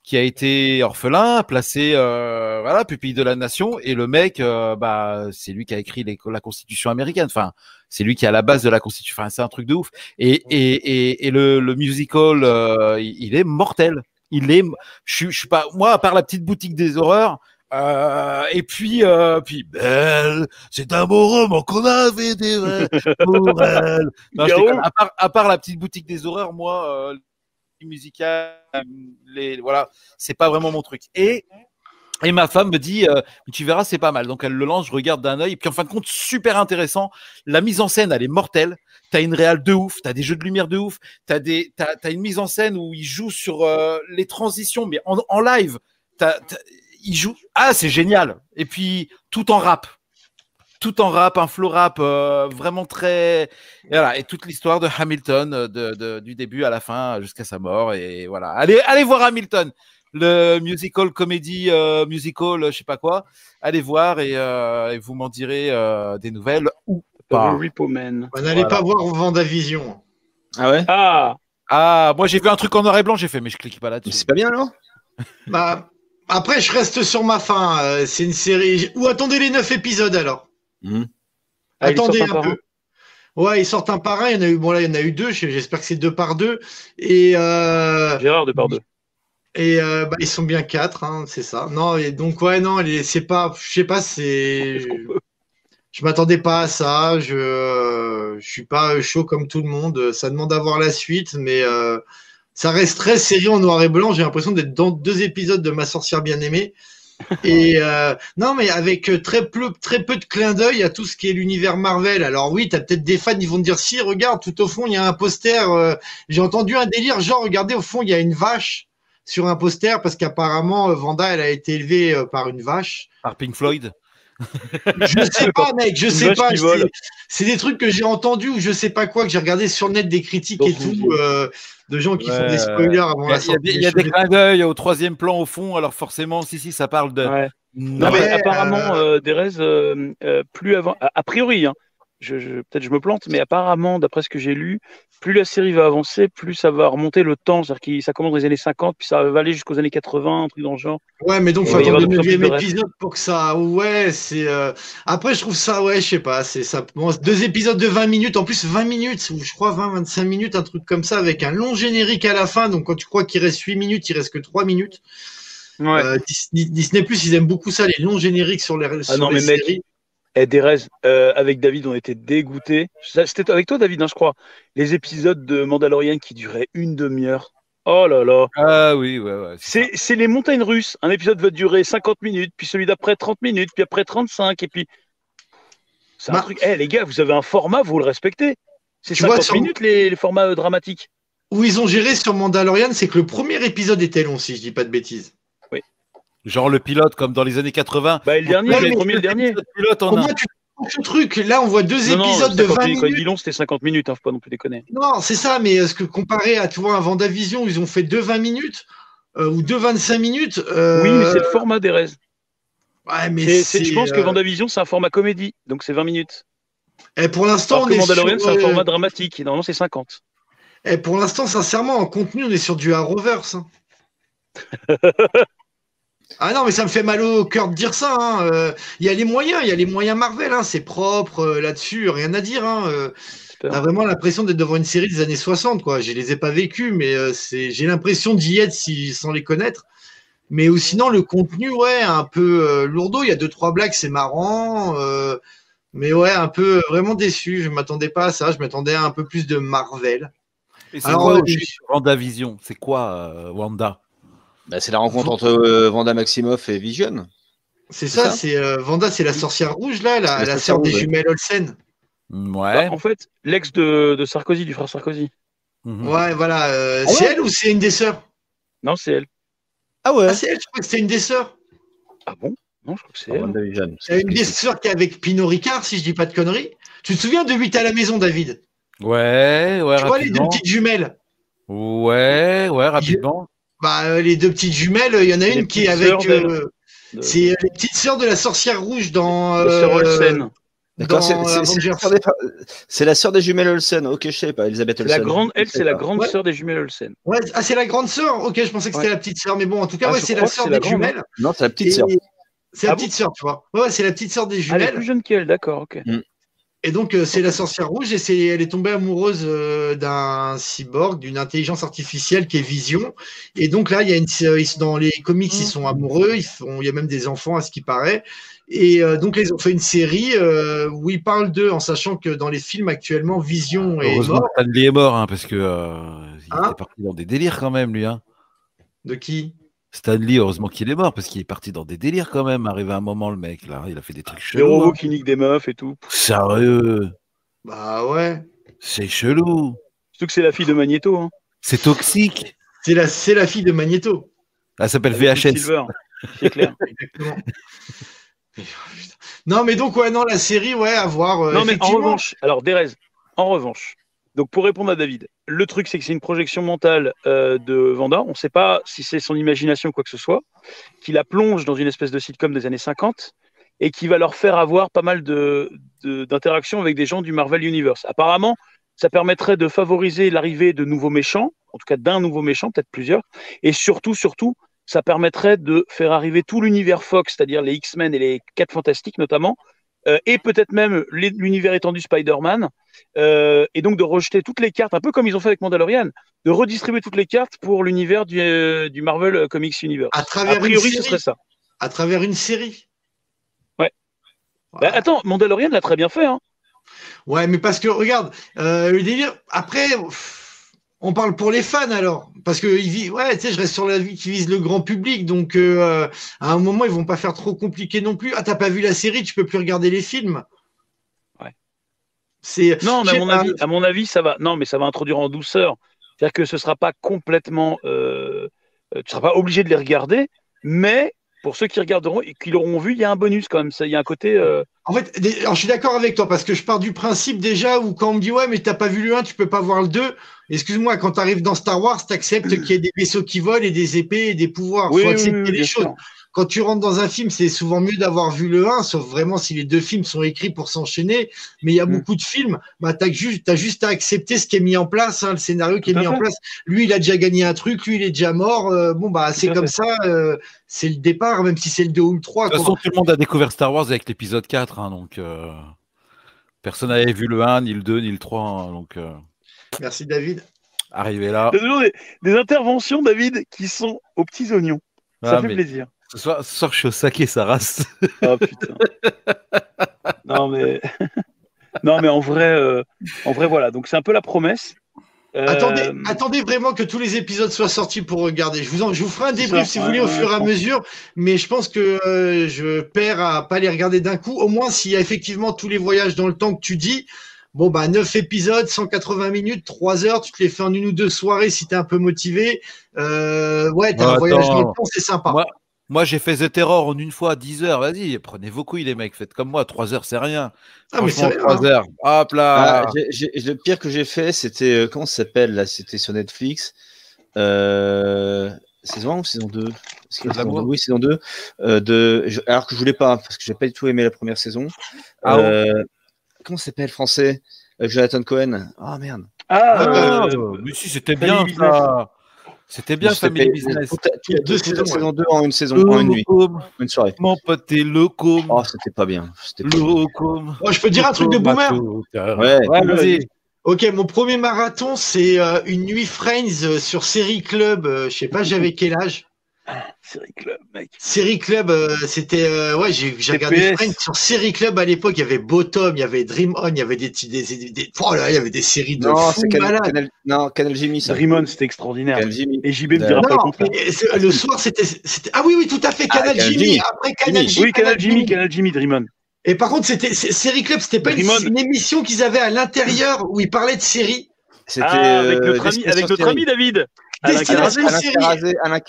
qui a été orphelin, placé, euh, voilà, pupille de la nation. Et le mec, euh, bah, c'est lui qui a écrit les- la Constitution américaine. Enfin, c'est lui qui est à la base de la Constitution. Enfin, c'est un truc de ouf. Et, et, et, et le, le musical, euh, il est mortel. Il est, je, suis- je suis pas, moi, à part la petite boutique des horreurs. Euh, et puis, euh, puis, belle, c'est un beau roman qu'on avait des pour elle. (laughs) Non, je à, part, à part la petite boutique des horreurs, moi, euh, voilà, c'est pas vraiment mon truc. Et, ma femme me dit, euh, tu verras, c'est pas mal. Donc elle le lance, je regarde d'un œil. Et puis en fin de compte, super intéressant. La mise en scène, elle est mortelle. T'as une réale de ouf, t'as des jeux de lumière de ouf, t'as des, t'as une mise en scène où il joue sur euh, les transitions, mais en, en live. T'as, t'as- il joue. Ah, c'est génial. Et puis tout en rap tout en rap, un flow rap euh, vraiment très. Et, voilà, et toute l'histoire de Hamilton euh, de, de- du début à la fin jusqu'à sa mort. Et voilà. Allez, allez voir Hamilton, le musical comédie euh, musical, euh, je sais pas quoi. Allez voir et, euh, et vous m'en direz euh, des nouvelles ou pas. N'allait Voilà. pas voir Vendavision. Ah ouais? Ah, Ah, moi j'ai vu un truc en noir et blanc, j'ai fait, mais je clique pas là-dessus. c'est pas bien alors Bah, après, je reste sur ma fin. euh, C'est une série. Ou attendez les neuf épisodes alors. Mhm. Ah, attendez un peu. Ouais, ils sortent un par un. Il y en a eu, bon là, il y en a eu deux. J'espère que c'est deux par deux. Et euh, Gérard de par deux. et euh, bah, ils sont bien quatre, hein, c'est ça. Non, et donc ouais, non, c'est pas, je sais pas, c'est, je m'attendais pas à ça. Je, euh, je suis pas chaud comme tout le monde. Ça demande à voir la suite, mais euh, ça reste très série en noir et blanc. J'ai l'impression d'être dans deux épisodes de Ma sorcière bien aimée. (laughs) Et euh, non, mais avec très peu, très peu de clins d'œil à tout ce qui est l'univers Marvel. Alors oui, t'as peut-être des fans, ils vont te dire si, regarde, tout au fond, il y a un poster. euh, J'ai entendu un délire, genre, regardez, au fond, il y a une vache sur un poster parce qu'apparemment, euh, Vanda, elle a été élevée euh, par une vache. Par Pink Floyd. Je (laughs) sais pas, mec, je sais pas. c'est- des trucs que j'ai entendus ou je sais pas quoi, que j'ai regardé sur le net des critiques et tout, euh, de gens qui font des spoilers avant Il y la a, il y a sortie. des, il y a des clins d'œil au troisième plan au fond, alors forcément, si, si, ça parle de. Ouais. Non, Non, mais mais, apparemment, euh, Derez, euh, euh, plus avant, a, a priori, hein, je, je- peut-être je me plante, mais apparemment, d'après ce que j'ai lu, plus la série va avancer, plus ça va remonter le temps. C'est-à-dire que ça commence dans les années 50, puis ça va aller jusqu'aux années 80, un truc dans le genre. Ouais, mais donc, Il faut attendre le de plus en plus 9 de rêves. épisode pour que ça. Ouais, c'est. euh, Après, je trouve ça, ouais, je sais pas. C'est ça. Bon, deux épisodes de 20 minutes. En plus, 20 minutes, ou je crois 20, 25 minutes, un truc comme ça, avec un long générique à la fin. Donc, quand tu crois qu'il reste 8 minutes, il reste que 3 minutes. Ouais. Euh, Dis- Disney Plus, ils aiment beaucoup ça, les longs génériques sur les, sur Ah non, les mais mec, séries. Et Derez, euh, avec David, on était dégoûtés. C'était avec toi, David, hein, je crois. Les épisodes de Mandalorian qui duraient une demi-heure. Oh là là. Ah oui, ouais, ouais. c'est les montagnes russes. Un épisode va durer 50 minutes, puis celui d'après 30 minutes, puis après 35, et puis. C'est un Bah. truc. Eh les gars, vous avez un format, vous le respectez. C'est Tu vois, 50 sur- minutes les, les formats euh, dramatiques. Où ils ont géré sur Mandalorian, c'est que le premier épisode était long, si je dis pas de bêtises. Genre le pilote, comme dans les années 80. Bah, et le dernier, le mais- premier, le dernier. Le pilote un. moins, tu ce truc. Là, on voit deux Non, non, épisodes de 50 20 minutes, long, c'était 50 minutes, hein, faut pas non plus déconner. Non, c'est ça, mais est-ce que comparé à tu vois, un Vendavision où ils ont fait deux 20 minutes euh, ou deux 25 minutes euh, Oui, mais c'est le format d'Erez. Ouais, mais C'est- c'est- c'est, Je pense que euh, Vendavision, c'est un format comédie, donc c'est 20 minutes. eh, pour l'instant, Alors on que est Mandalorian, sur, c'est un euh, format dramatique, et normalement, c'est 50. eh, pour l'instant, sincèrement, en contenu, on est sur du Arrowverse. hein. (laughs) ah non, mais ça me fait mal au cœur de dire ça. hein. Euh, Il y a les moyens, il y a les moyens Marvel, hein, c'est propre euh, là-dessus, rien à dire. Hein. euh. T'as vraiment l'impression d'être devant une série des années 60, quoi. Je les ai pas vécues, mais euh, c'est, j'ai l'impression d'y être si, sans les connaître. Mais ou sinon, le contenu, ouais, un peu euh, lourdeau. Il y a deux, trois blagues, c'est marrant. euh, mais ouais, un peu vraiment déçu. Je m'attendais pas à ça. Je m'attendais à un peu plus de Marvel. Et c'est Alors, quoi euh, WandaVision? C'est quoi euh, Wanda? Bah, c'est la rencontre entre euh, Vanda Maximoff et Vision. C'est C'est ça, ça c'est euh, Vanda, c'est la sorcière rouge, là, C'est la, sœur des jumelles Olsen. Mm, Bah, Ouais. en fait, l'ex de, de Sarkozy, du frère Sarkozy. Mhm. Ouais, voilà. euh, Ah ouais c'est elle ou c'est une des sœurs? Non, c'est elle. Ah ouais Ah, c'est elle, je crois que c'était une des sœurs. Ah bon? Non, je crois que c'est Ah, elle. C'est une des sœurs qui est avec Pinot Ricard, si je dis pas de conneries. Tu te souviens de 8 à la maison, David? Ouais, ouais, Tu vois les deux petites jumelles Ouais, ouais, rapidement. Bah, euh, les deux petites jumelles, il y en a Les une qui est avec. euh, De- c'est euh, les petites sœurs de la sorcière rouge dans. de euh, Olsen. D'accord, c'est- la sœur des- c'est la sœur des jumelles Olsen. Ok, je sais pas, Elisabeth Olsen. La grande, elle, c'est la grande Ouais. sœur des jumelles Olsen. Ouais, ah, c'est la grande sœur? Ok, je pensais que c'était Ouais. la petite sœur, mais bon, en tout cas, Ah, ouais, c'est la sœur des la grande, jumelles. Non, c'est la petite Et- sœur. C'est la Ah petite sœur, tu vois. Ouais, ouais, c'est la petite sœur des Ah, elle est jumelles. plus jeune qu'elle, d'accord, ok. Et donc, euh, c'est la sorcière rouge et c'est, elle est tombée amoureuse euh, d'un cyborg, d'une intelligence artificielle qui est Vision. Et donc là, il y a une, euh, ils- dans les comics, ils sont amoureux, ils font, il y a même des enfants à ce qui paraît. Et euh, donc, là, ils ont fait une série euh, où ils parlent d'eux en sachant que dans les films actuellement, Vision est Heureusement mort. Stanley est mort, hein, parce que euh, il Hein est parti dans des délires quand même, lui. Hein. De qui? Stanley, heureusement qu'il est mort, parce qu'il est parti dans des délires quand même. Arrivé à un moment, le mec, là, il a fait des trucs Les chelous. robots hein. qui niquent des meufs et tout. Sérieux, Bah ouais. c'est chelou. Surtout que c'est la fille de Magneto. Hein. C'est toxique. C'est la, c'est la fille de Magneto. Elle s'appelle VHS. Silver. C'est clair. (laughs) Exactement. non, mais donc, ouais, non, la série, ouais, à voir. euh, non, mais en revanche, alors Derez, en revanche, donc pour répondre à David, le truc c'est que c'est une projection mentale euh, de Vanda. On ne sait pas si c'est son imagination ou quoi que ce soit, qui la plonge dans une espèce de sitcom des années 50 et qui va leur faire avoir pas mal de, de- d'interactions avec des gens du Marvel Universe. Apparemment, ça permettrait de favoriser l'arrivée de nouveaux méchants, en tout cas d'un nouveau méchant, peut-être plusieurs, et surtout, surtout, ça permettrait de faire arriver tout l'univers Fox, c'est-à-dire les X-Men et les 4 Fantastiques notamment, euh, et peut-être même l'univers étendu Spider-Man, euh, et donc de rejeter toutes les cartes, un peu comme ils ont fait avec Mandalorian, de redistribuer toutes les cartes pour l'univers du, euh, du Marvel Comics Universe. À A travers priori, une ce série. serait ça. À travers une série. Ouais. Bah, attends, Mandalorian l'a très bien fait. Hein. Ouais, mais parce que regarde, le délire. Après, pff, on parle pour les fans alors, parce que. Ouais, tu sais, je reste sur la vie qui vise le grand public, donc euh, à un moment ils vont pas faire trop compliqué non plus. Ah, t'as pas vu la série, tu peux plus regarder les films. Ouais. C'est. Non, mais à mon, avis, à mon avis, ça va. Non, mais ça va introduire en douceur. C'est-à-dire que ce sera pas complètement. Euh, euh, tu seras pas obligé de les regarder, mais pour ceux qui regarderont et qui l'auront vu, il y a un bonus quand même. Ça, il y a un côté. euh, En fait, alors, je suis d'accord avec toi parce que je pars du principe déjà où quand on me dit ouais mais t'as pas vu le 1, tu peux pas voir le 2. Excuse-moi, quand tu arrives dans Star Wars, t'acceptes qu'il y ait des vaisseaux qui volent et des épées et des pouvoirs. oui, Faut accepter oui, les choses. sûr. Quand tu rentres dans un film, c'est souvent mieux d'avoir vu le 1, sauf vraiment si les deux films sont écrits pour s'enchaîner. Mais il y a Mm. beaucoup de films, bah juste, t'as juste à accepter ce qui est mis en place, hein, le scénario qui est Tout mis en place. Lui, il a déjà gagné un truc, lui, il est déjà mort. euh, bon bah c'est comme fait. ça, euh, c'est le départ, même si c'est le 2 ou le 3. De toute façon, tout le monde a découvert Star Wars avec l'épisode 4, hein, donc euh, personne n'avait vu le 1, ni le 2, ni le 3, hein, donc Merci David. arrivé là. Il y a toujours des, des interventions, David, qui sont aux petits oignons. Ça Ah, fait mais plaisir. ce, soir, ce soir, je suis au saké, ça race. Oh putain. (laughs) non mais (laughs) non mais en vrai, euh, en vrai voilà. Donc c'est un peu la promesse. Euh, Attendez, attendez vraiment que tous les épisodes soient sortis pour regarder. Je vous, en, je vous ferai un débrief ça, si vous ouais, voulez au ouais, fur et à pense. mesure, mais je pense que euh, je perds à pas les regarder d'un coup. Au moins, s'il y a effectivement tous les voyages dans le temps que tu dis, bon bah 9 épisodes, 180 minutes, 3 heures, tu te les fais en une ou deux soirées si t'es un peu motivé. Euh, ouais, t'as un voyage attends. dans le temps, c'est sympa. Moi, moi j'ai fait The Terror en une fois, 10 heures. Vas-y, prenez vos couilles, les mecs. Faites comme moi, 3 heures, c'est rien. ah mais c'est Franchement, rien. 3 heures. Hop là. Ah, le pire que j'ai fait, c'était. euh, comment ça s'appelle là C'était sur Netflix. Euh, saison 1 ou saison 2 Est-ce qu'il y a De l'amour saison 2 Oui, saison 2. Euh, de... je- Alors que je voulais pas, parce que j'ai pas du tout aimé la première saison. Ah Euh, Comment s'appelle français? Euh, Jonathan Cohen. Ah merde. Ah, Ah, euh, mais si, c'était bien ça. C'était bien C'était Family Business. toute- toute- Il y a deux saisons, saison 2 en une saison, Le en une nuit, une soirée. mon pote est Locom. Oh, c'était pas bien. C'était pas bien. Locom. Moi, je peux dire un truc de boomer? Ouais. Ouais, vas-y. Ok, mon premier marathon, c'est euh, une nuit Friends euh, sur Série Club. euh, je sais pas, j'avais quel âge. (laughs) Série Club, mec. Série Club, euh, c'était euh, ouais, j'ai j'ai regardé. Friends sur Série Club à l'époque. Il y avait Bottom, il y avait Dream On, il y avait des des, des, des- oh là, il y avait des séries de Non, c'est Canal, non, Canal Jimmy, ça. Dreamon, c'était extraordinaire. Canal Jimmy. Et JB me Non, dira pas c'est- le soir c'était c'était ah oui oui tout à fait Ah, Canal Jimmy. Jimmy. Après Canal Jimmy. Jimmy. Oui, Canal Jimmy, Canal Jimmy, Dreamon. Et par contre c'était c'est- Série Club, c'était pas une, Dream On. une émission qu'ils avaient à l'intérieur où ils parlaient de séries. C'était Ah, avec euh, notre ami, avec notre ami David. Alain Destination Carrasé. Alain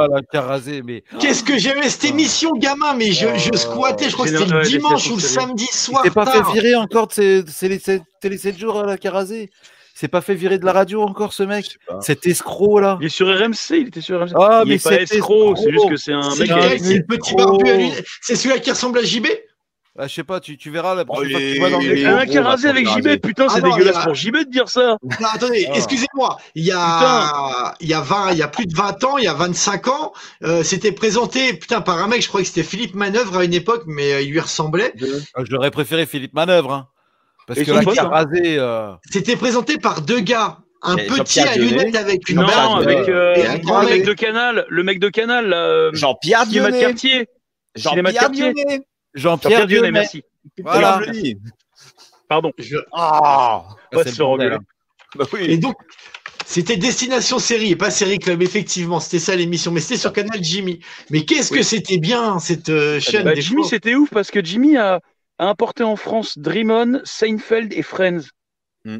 Alain carasée, mais Qu'est-ce que j'aimais cette émission gamin, mais je, je Oh. squattais. Je crois que c'était le dimanche ou le samedi il soir. s'est pas fait virer encore de ses, ses- les sept- télé 7 jours à la carasée. Il s'est pas fait virer de la radio encore, ce mec? Cet escroc là. Il est sur RMC, il était sur RMC. Ah, il mais pas c'est escroc, c'est juste que c'est un C'est mec. C'est le petit barbu à. C'est celui-là qui ressemble à JB Ah, je sais pas, tu, tu verras la prochaine Oh, fois que tu vas dans le gros, Carrasé va avec JB, putain, c'est Ah non, dégueulasse a- pour JB de dire ça. Non, attendez, Ah. excusez-moi. Il y a, il y a 20, il y a plus de 20 ans, il y a 25 ans, euh, c'était présenté, putain, par un mec, je crois que c'était Philippe Manœuvre à une époque, mais euh, il lui ressemblait. Ah, J'aurais préféré Philippe Manœuvre. Hein, parce Et que la pote, hein. carasée. euh, C'était présenté par deux gars. Un Et petit à lunettes avec une Non, barbe. avec euh, Et un le grand mec mec. de Canal, le mec de Canal, là, euh, Jean-Pierre Dionnet. Jean-Pierre. Dionnet. Jean-Pierre Dionnet. merci. Voilà. Pardon. Je- Ah. Se bordel, hein. Bah Et donc, c'était Destination Série et pas Série Club, effectivement. C'était ça l'émission, mais c'était sur Canal Jimmy. Mais qu'est-ce que c'était bien, cette euh, chaîne. Bah, des Jimmy, c'était ouf parce que Jimmy a, a importé en France Dream On, Seinfeld et Friends. Hmm.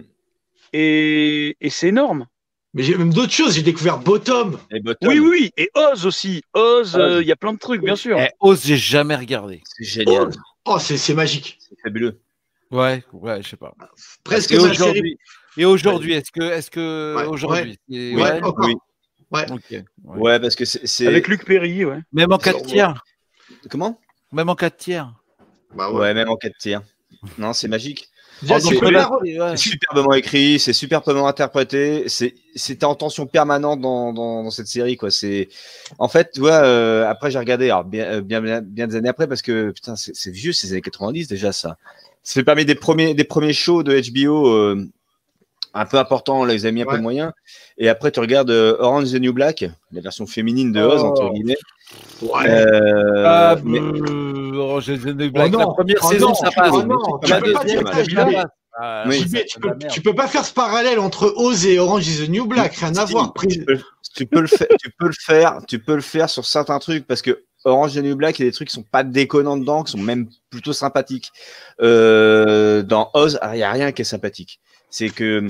Et, et c'est énorme. Mais j'ai même d'autres choses. J'ai découvert Bottom. Et Bottom. Oui, oui, oui. Et Oz aussi. Oz, euh, il y a plein de trucs, bien sûr. Eh, Oz, j'ai jamais regardé. C'est génial. Oh, c'est c'est magique. C'est fabuleux. Ouais, ouais, je sais pas. Presque Et ma série. aujourd'hui, et aujourd'hui, est-ce que, est-ce que Ouais, aujourd'hui, c'est- Ouais, ouais, encore. oui. Ouais. ouais. Ouais, parce que c'est. c'est- Avec Luc Perry, ouais. Même en 4 tiers, Comment? Même en 4 tiers. Bah ouais. même en 4 tiers. Non, c'est magique. Oh, peux ouais. C'est superbement écrit, c'est superbement interprété, c'est c'était en tension permanente dans, dans, dans cette série quoi. C'est en fait, tu vois, euh, après j'ai regardé alors, bien, euh, bien bien des années après parce que putain c'est c'est vieux, c'est les années 90 déjà ça. Ça fait parmi des premiers des premiers shows de HBO euh, un peu importants, là ils avaient mis un peu Ouais. de moyens. Et après tu regardes euh, Orange is the New Black, la version féminine de Oz Oh. entre guillemets. Ouais. Euh, Ah, mais- Orange is the New Black, Oh la non, première oh saison, non, ça passe. oh tu la peux deuxième, ça. Ah, Oui. JB, tu, peux, tu pas faire ce parallèle entre Oz et Orange is the New Black, rien à Si, voir. Tu peux, tu peux le faire, tu peux le faire, tu peux le faire sur certains trucs parce que Orange is the New Black, il y a des trucs qui sont pas déconnants dedans, qui sont même plutôt sympathiques. Euh, dans Oz, il y a rien qui est sympathique. C'est que euh,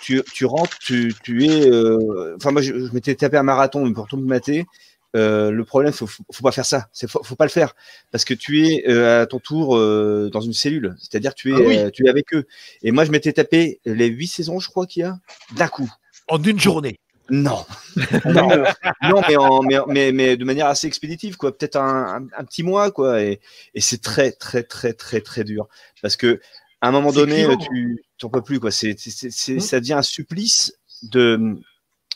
tu, tu rentres, tu, tu es. euh, Enfin, moi, je, je m'étais tapé un marathon pour tout me mater. euh, le problème, faut, faut, faut pas faire ça. C'est faut, faut pas le faire parce que tu es euh, à ton tour euh, dans une cellule, c'est-à-dire tu es, Ah oui. euh, tu es avec eux. Et moi, je m'étais tapé les huit saisons, je crois qu'il y a, d'un coup. En une journée. Non, (laughs) non, mais, en- mais, mais, mais de manière assez expéditive, quoi. Peut-être un, un, un petit mois, quoi. Et, et c'est très, très, très, très, très dur parce que à un moment donné, tu t'en peux plus, quoi. C'est, c'est, c'est- c'est- Mm. ça devient un supplice de,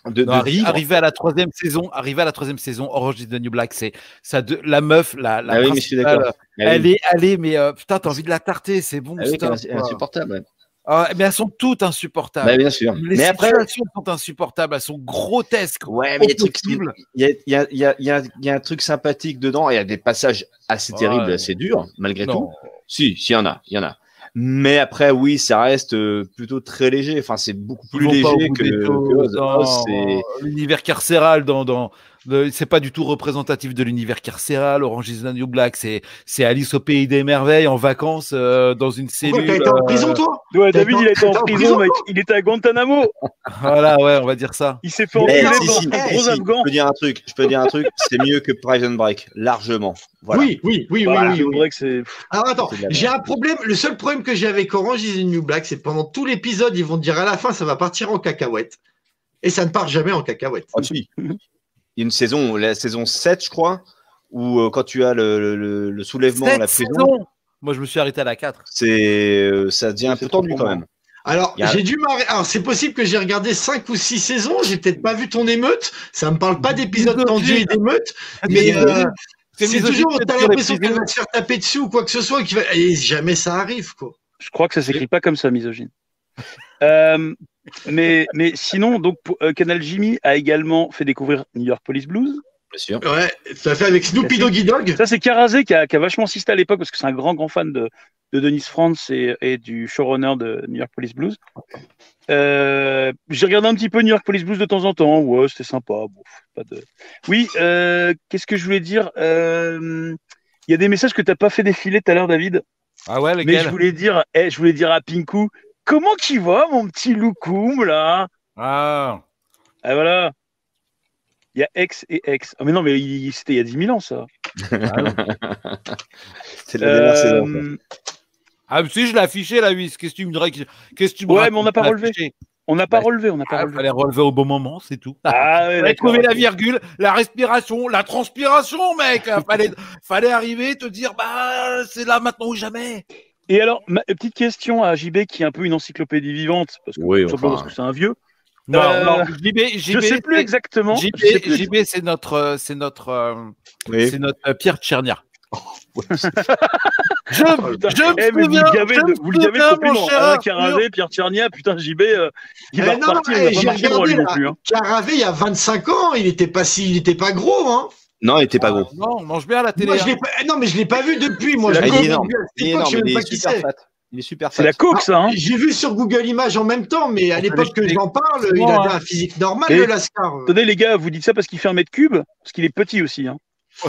de, Non, de arri- vivre. arrivé à la troisième saison, arrivé à la troisième saison, Orange is the New Black, c'est ça de la meuf, la, la Ah oui, mais je suis principale, d'accord. Ah oui. elle est allée, mais euh, putain, t'as envie de la tarter, c'est bon. Ah oui, stop, c'est quoi. insupportable. ouais. Ah, mais elles sont toutes insupportables. Bah, bien sûr. Les mais après, situations sont insupportables, elles sont grotesques. ouais, mais il y a y a, y, a, y, a, un truc sympathique dedans. Il y a des passages assez Ouais. terribles, assez durs, malgré tout. Non. Si, si, il y en a, il y en a. Mais après, oui, ça reste euh, plutôt très léger. Enfin, c'est beaucoup plus léger que, que l'univers carcéral. Dans, dans, c'est pas du tout représentatif de l'univers carcéral. Orange is the New Black, c'est, c'est Alice au pays des merveilles en vacances euh, dans une Pourquoi cellule. t'as été en euh, prison, toi Ouais, David, il a été en prison, prison, mec. Il était à Guantanamo. (laughs) Voilà, ouais, on va dire ça. Il s'est fait Eh, enculer si, si, eh, gros si, afghan. Je peux dire un truc. Je peux dire un truc. C'est mieux que Prison Break, largement. Voilà. Oui, oui, oui, oui, Voilà, oui, oui. c'est. Alors attends, j'ai un problème. Le seul problème que j'ai avec Orange is the New Black, c'est que pendant tout l'épisode, ils vont te dire à la fin, ça va partir en cacahuète. Et ça ne part jamais en cacahuète. Ah, si. (laughs) Il y a une saison, la saison 7, je crois, où euh, quand tu as le, le, le soulèvement à la prison, Moi, je me suis arrêté à la 4. c'est, euh, ça devient un peu tendu quand même. Alors, a- j'ai dû m'arrêter. Alors, c'est possible que j'ai regardé 5 ou 6 saisons. J'ai peut-être pas vu ton émeute. Ça me parle pas d'épisodes tendus et d'émeutes. Mais euh, C'est misogyne toujours, t'as l'impression qu'elle va se faire taper dessus ou quoi que ce soit. Va... Et jamais ça arrive, quoi. Je crois que ça s'écrit pas comme ça, misogyne. Euh, mais, mais sinon, donc, euh, Canal Jimmy a également fait découvrir New York Police Blues. Bien sûr. Ouais, ça fait avec Snoopy Doggy Dog. Ça, c'est Karazé qui a, qui a vachement assisté à l'époque parce que c'est un grand, grand fan de, de Denis France et, et du showrunner de New York Police Blues. Euh, J'ai regardé un petit peu New York Police Blues de temps en temps. Ouais, c'était sympa. Bon, pas de... Oui, euh, qu'est-ce que je voulais dire? Euh, Il y a des messages que tu n'as pas fait défiler tout à l'heure, David. Ah ouais, Mais lequel je voulais dire, eh, je voulais dire à Pinku, comment tu vas, mon petit loukoum, là? Ah, Ah voilà. Il y a ex et ex. Ah mais non, mais il- c'était il y a 10 000 ans, ça. (laughs) C'est la dernière saison. Euh, ah si, je l'ai affiché, la 8. Qu'est-ce que tu me dirais que- Qu'est-ce que tu me Ouais, racontes mais on n'a pas Je l'ai relevé. affiché. on n'a pas Bah, relevé, on n'a pas Ah, relevé. fallait relever au bon moment, c'est tout. Ah (laughs) ouais, fallait d'accord. trouver la virgule, la respiration, la transpiration, mec. (laughs) fallait, fallait arriver, te dire, bah, c'est là maintenant ou jamais. Et alors, ma petite question à JB qui est un peu une encyclopédie vivante, parce que, Oui, enfin. parce que c'est un vieux. Non, Euh, non, JB, JB, je sais plus exactement. JB, je JB, c'est notre, euh, c'est notre, euh, Oui. c'est notre euh, Pierre Tchernia. (laughs) (laughs) je, je Eh, mais me vous souviens, le gavez je de, vous le gavez cher Alain. Carazé, Pierre Tchernia, putain, JB, euh, il va Eh non, repartir, eh, il va lui regardé, non plus. Hein. Caravé, il y a 25 ans, il était pas si, il était pas gros, hein. Non, il était pas gros. Ah, Non, on mange bien à la télé. Moi, hein. pas- eh Non, mais je l'ai pas vu depuis. Moi, je la l'ai Il est vu je sais même pas qui super c'est. fat. Il est super C'est fat. la coke, ça. Hein. J'ai vu sur Google Images en même temps, mais à l'époque que j'en parle, il avait hein. un physique normal, Et- le Lascar. Attendez, les gars, vous dites ça parce qu'il fait un mètre cube Parce qu'il est petit aussi. Hein.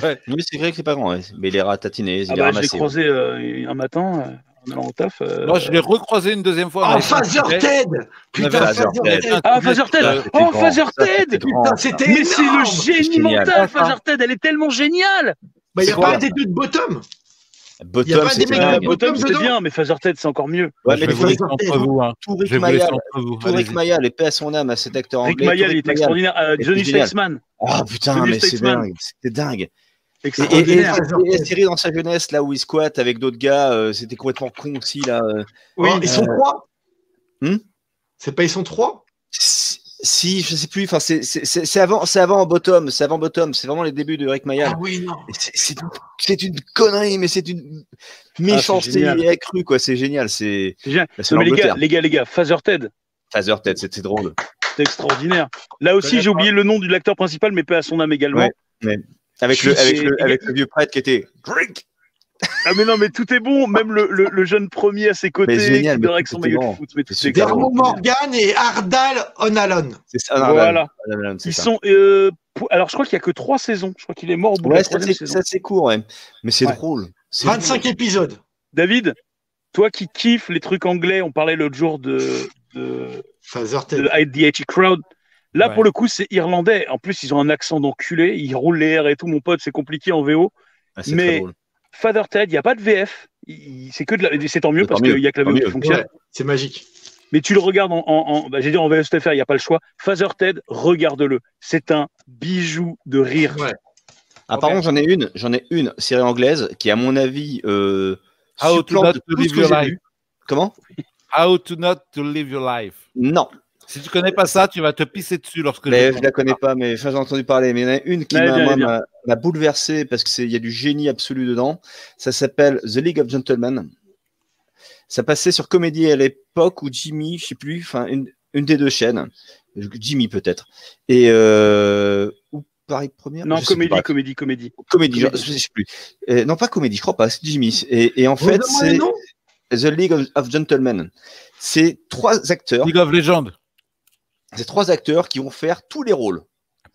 Ouais. Oui, c'est vrai que c'est pas grand, ouais. mais il est ratatiné, il Ah est bah, je l'ai ramassé. croisé euh, un matin euh, en allant au taf. euh, Moi, je l'ai recroisé une deuxième fois. on Oh, avait fait un Phaser. Ted Putain, Ted. Ah, Phaser Ted Oh, Phaser Ted Putain, c'était Mais c'est le génie Génial. mental, Phaser Ted, elle est tellement géniale Bah, il n'y a C'est pas des deux de bottom Il y a Bottom, pas c'était des mecs dingue. de Bottom, Bottom c'était dedans bien, mais Phaser Ted, c'est encore mieux. Ouais, mais les vous laisser entre Ted. vous. Hein. tout Rick tout Rick. Mayall, et paix à son âme, à cet acteur Rick anglais. Mayall, tout il Rick était extraordinaire. Euh, Johnny. Statesman, Oh putain, mais c'est dingue, c'était dingue. Et, et, et, extraordinaire. et la série dans sa jeunesse, là où il squatte avec d'autres gars, euh, c'était complètement con aussi, là. euh. Oui, Oh, ils sont euh, trois hmm? C'est pas ils sont trois? Si, si, je sais plus, enfin, c'est- avant, c'est avant Bottom, c'est avant Bottom, c'est vraiment les débuts de Rick Mayall. Ah oui, non. C'est- C'est une, connerie, mais c'est une méchanceté génial. accrue, quoi. C'est génial, c'est les gars, les gars, les gars, Phaser Ted, Phaser Ted, c'était drôle. c'est extraordinaire. Là aussi, j'ai pas. oublié le nom de l'acteur principal, mais paix à son âme également. Ouais. Avec le, avec, sais- le, avec le vieux prêtre qui était Drink Ah mais non, mais tout est bon, même le, le, le jeune premier à ses côtés, Mais génial, qui dort avec son maillot bon. de foot. Mais tout C'est Dermot bon. Morgan et Ardal Onalon. C'est ça, non, Voilà. Ils ça. sont. euh, pour- Alors, je crois qu'il y a que trois saisons. Je crois qu'il est mort au bout de Ouais, la ça troisième c'est saison. ça, c'est court, ouais. Mais c'est Ouais. drôle. C'est 25 épisodes. David, toi qui kiffes les trucs anglais, on parlait l'autre jour de, de, de Ted. Hide the Crowd. Là, Ouais. pour le coup, c'est irlandais. En plus, ils ont un accent d'enculé. Ils roulent les airs et tout, mon pote. C'est compliqué en VO. Ah, Mais-. Father Ted, il n'y a pas de VF. C'est que de la... C'est tant mieux parce qu'il n'y a que la VO qui fonctionne. Ouais, c'est magique. Mais tu le regardes en, en, en- bah, j'ai dit en VSTFR, il n'y a pas le choix. Father Ted, regarde-le. C'est un bijou de rire. Ouais. Ah, Ok. par contre, j'en ai une, j'en ai une série anglaise qui, à mon avis, euh, How to supplante not tout to ce live que your life. vu. Comment? How to not to live your life. Non, Si tu connais pas ça, tu vas te pisser dessus lorsque mais je. je la connais pas, mais enfin, j'ai entendu parler. Mais il y en a une qui m'a bouleversé parce que c'est il y a du génie absolu dedans. Ça s'appelle The League of Gentlemen. Ça passait sur Comédie à l'époque où Jimmy, je sais plus, enfin une, une des deux chaînes, Jimmy peut-être, et euh, ou Paris Première. Non, comédie, bref. comédie, comédie. comédie, comédie. je, je sais plus. Euh, non, pas comédie, je crois pas, c'est Jimmy. Et, et en fait, c'est. The League of, of Gentlemen. C'est trois acteurs, League of Legends. C'est trois acteurs qui vont faire tous les rôles.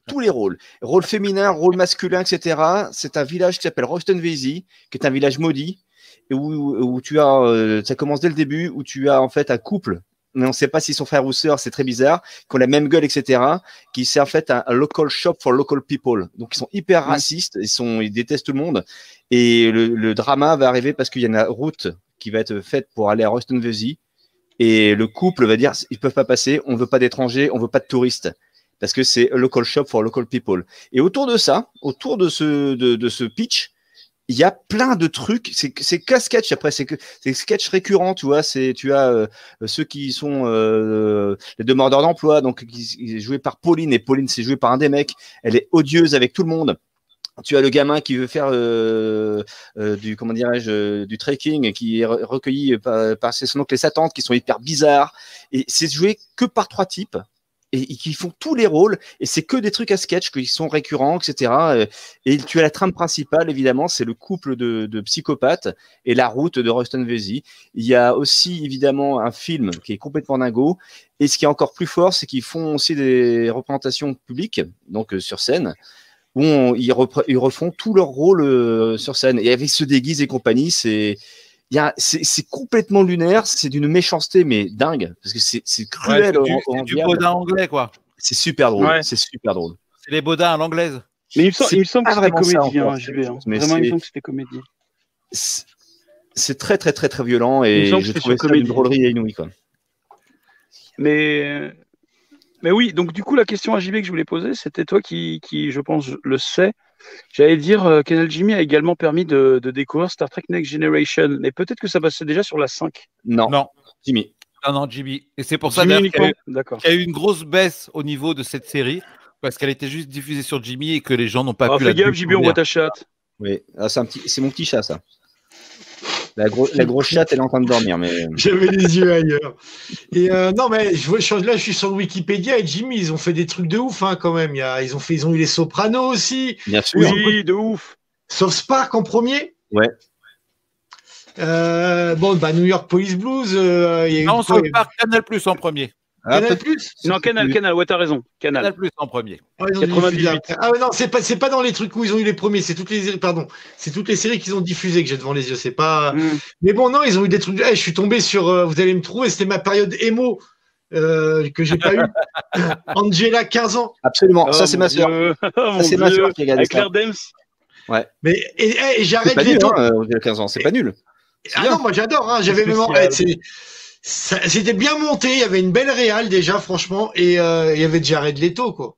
Tous les rôles. Rôle féminin, rôle masculin, etc. C'est un village qui s'appelle Royston Vesey, qui est un village maudit, et où, où tu as, euh, ça commence dès le début, où tu as en fait un couple, mais on ne sait pas s'ils sont frères ou sœurs, c'est très bizarre, qui ont la même gueule, etc., qui c'est en fait un, un local shop for local people. Donc ils sont hyper racistes, ils, sont, ils détestent tout le monde, et le, le drama va arriver parce qu'il y a une route qui va être faite pour aller à Royston Vesey, et le couple va dire ils peuvent pas passer, on veut pas d'étrangers, on veut pas de touristes parce que c'est local shop for local people. Et autour de ça, autour de ce de, de ce pitch, il y a plein de trucs. C'est c'est qu'un sketch après, c'est que c'est des sketchs récurrents, tu vois. C'est tu as euh, ceux qui sont euh, les demandeurs d'emploi, donc qui, qui est joué par Pauline et Pauline c'est joué par un des mecs. Elle est odieuse avec tout le monde. Tu as le gamin qui veut faire euh, euh, du comment dirais-je euh, du trekking qui est re- recueilli par, ses son oncle et qui sont hyper bizarres. Et c'est joué que par trois types et, qui font tous les rôles et c'est que des trucs à sketch qui sont récurrents etc et tu as la trame principale évidemment c'est le couple de, de psychopathes et la route de Ruston Vesey. Il y a aussi évidemment un film qui est complètement dingo et ce qui est encore plus fort c'est qu'ils font aussi des représentations publiques donc sur scène où on- ils, repre- ils refont tout leur rôle euh, sur scène. Et avec ce déguise et compagnie, c'est il y a- c'est complètement lunaire, c'est d'une méchanceté, mais dingue, parce que c'est Ouais, cruel. c'est du, du bodin anglais, quoi. C'est super drôle. Ouais. C'est super drôle. C'est les bodins à l'anglaise. Mais il me semble, il me semble que pas c'était comédie, hein, JB. hein. Vraiment, il me c'est- semble que c'était comédie. C'est très, très, très, très violent et je trouvais ça une drôlerie inouïe. Quoi. Mais, mais oui, donc du coup, la question à JB que je voulais poser, c'était toi qui, qui, je pense, le sais. J'allais dire, euh, Canal Jimmy a également permis de, de découvrir Star Trek Next Generation. Mais peut-être que ça passait déjà sur la 5. Non, Non. Jimmy. Non, non, Jimmy. Et c'est pour ça Jimmy qu'il y, a eu- D'accord. qu'il y a eu une grosse baisse au niveau de cette série parce qu'elle était juste diffusée sur Jimmy et que les gens n'ont pas Oh, pu la gaffe, JB, on voit ta chatte. Oui, Ah, c'est un petit- c'est mon petit chat, ça. La, gros- la grosse chatte, elle est en train de dormir. Mais... J'avais les yeux ailleurs. Et euh, non, mais je vois, je suis- là, je suis sur Wikipédia et Jimmy, ils ont fait des trucs de ouf hein, quand même. Il y a, ils, ont fait, ils ont eu les Sopranos aussi. Bien sûr. Oui, de ouf. Sauf Spark en premier. Ouais. Euh, bon, bah, New York Police Blues. euh, il y a eu Non, quoi South Park, Canal Plus en premier. Ah, Canal Plus Non, Canal, Canal, ouais, t'as raison. Canal. Canal Plus en premier. Ah, ils ont 98. diffusé après. Ah ouais, non, c'est pas, c'est pas dans les trucs où ils ont eu les premiers. C'est toutes les, pardon, c'est toutes les séries qu'ils ont diffusées que j'ai devant les yeux. C'est pas. Mm. Mais bon, non, ils ont eu des trucs. Eh, je suis tombé sur. euh, vous allez me trouver. C'était ma période émo euh, que j'ai pas eu. (laughs) Angela, 15 ans. Absolument. Oh, ça, c'est ma soeur. Oh, Ça, c'est ma soeur qui a Avec ça. Claire Dems. Mais et, et- et C'est j'arrête pas les nul, temps. hein, 15 ans. C'est pas nul. Ah bien. non, moi j'adore. Hein, J'avais même. C'était bien monté. Il y avait une belle réal déjà, franchement, et euh, il y avait Jared Leto, quoi.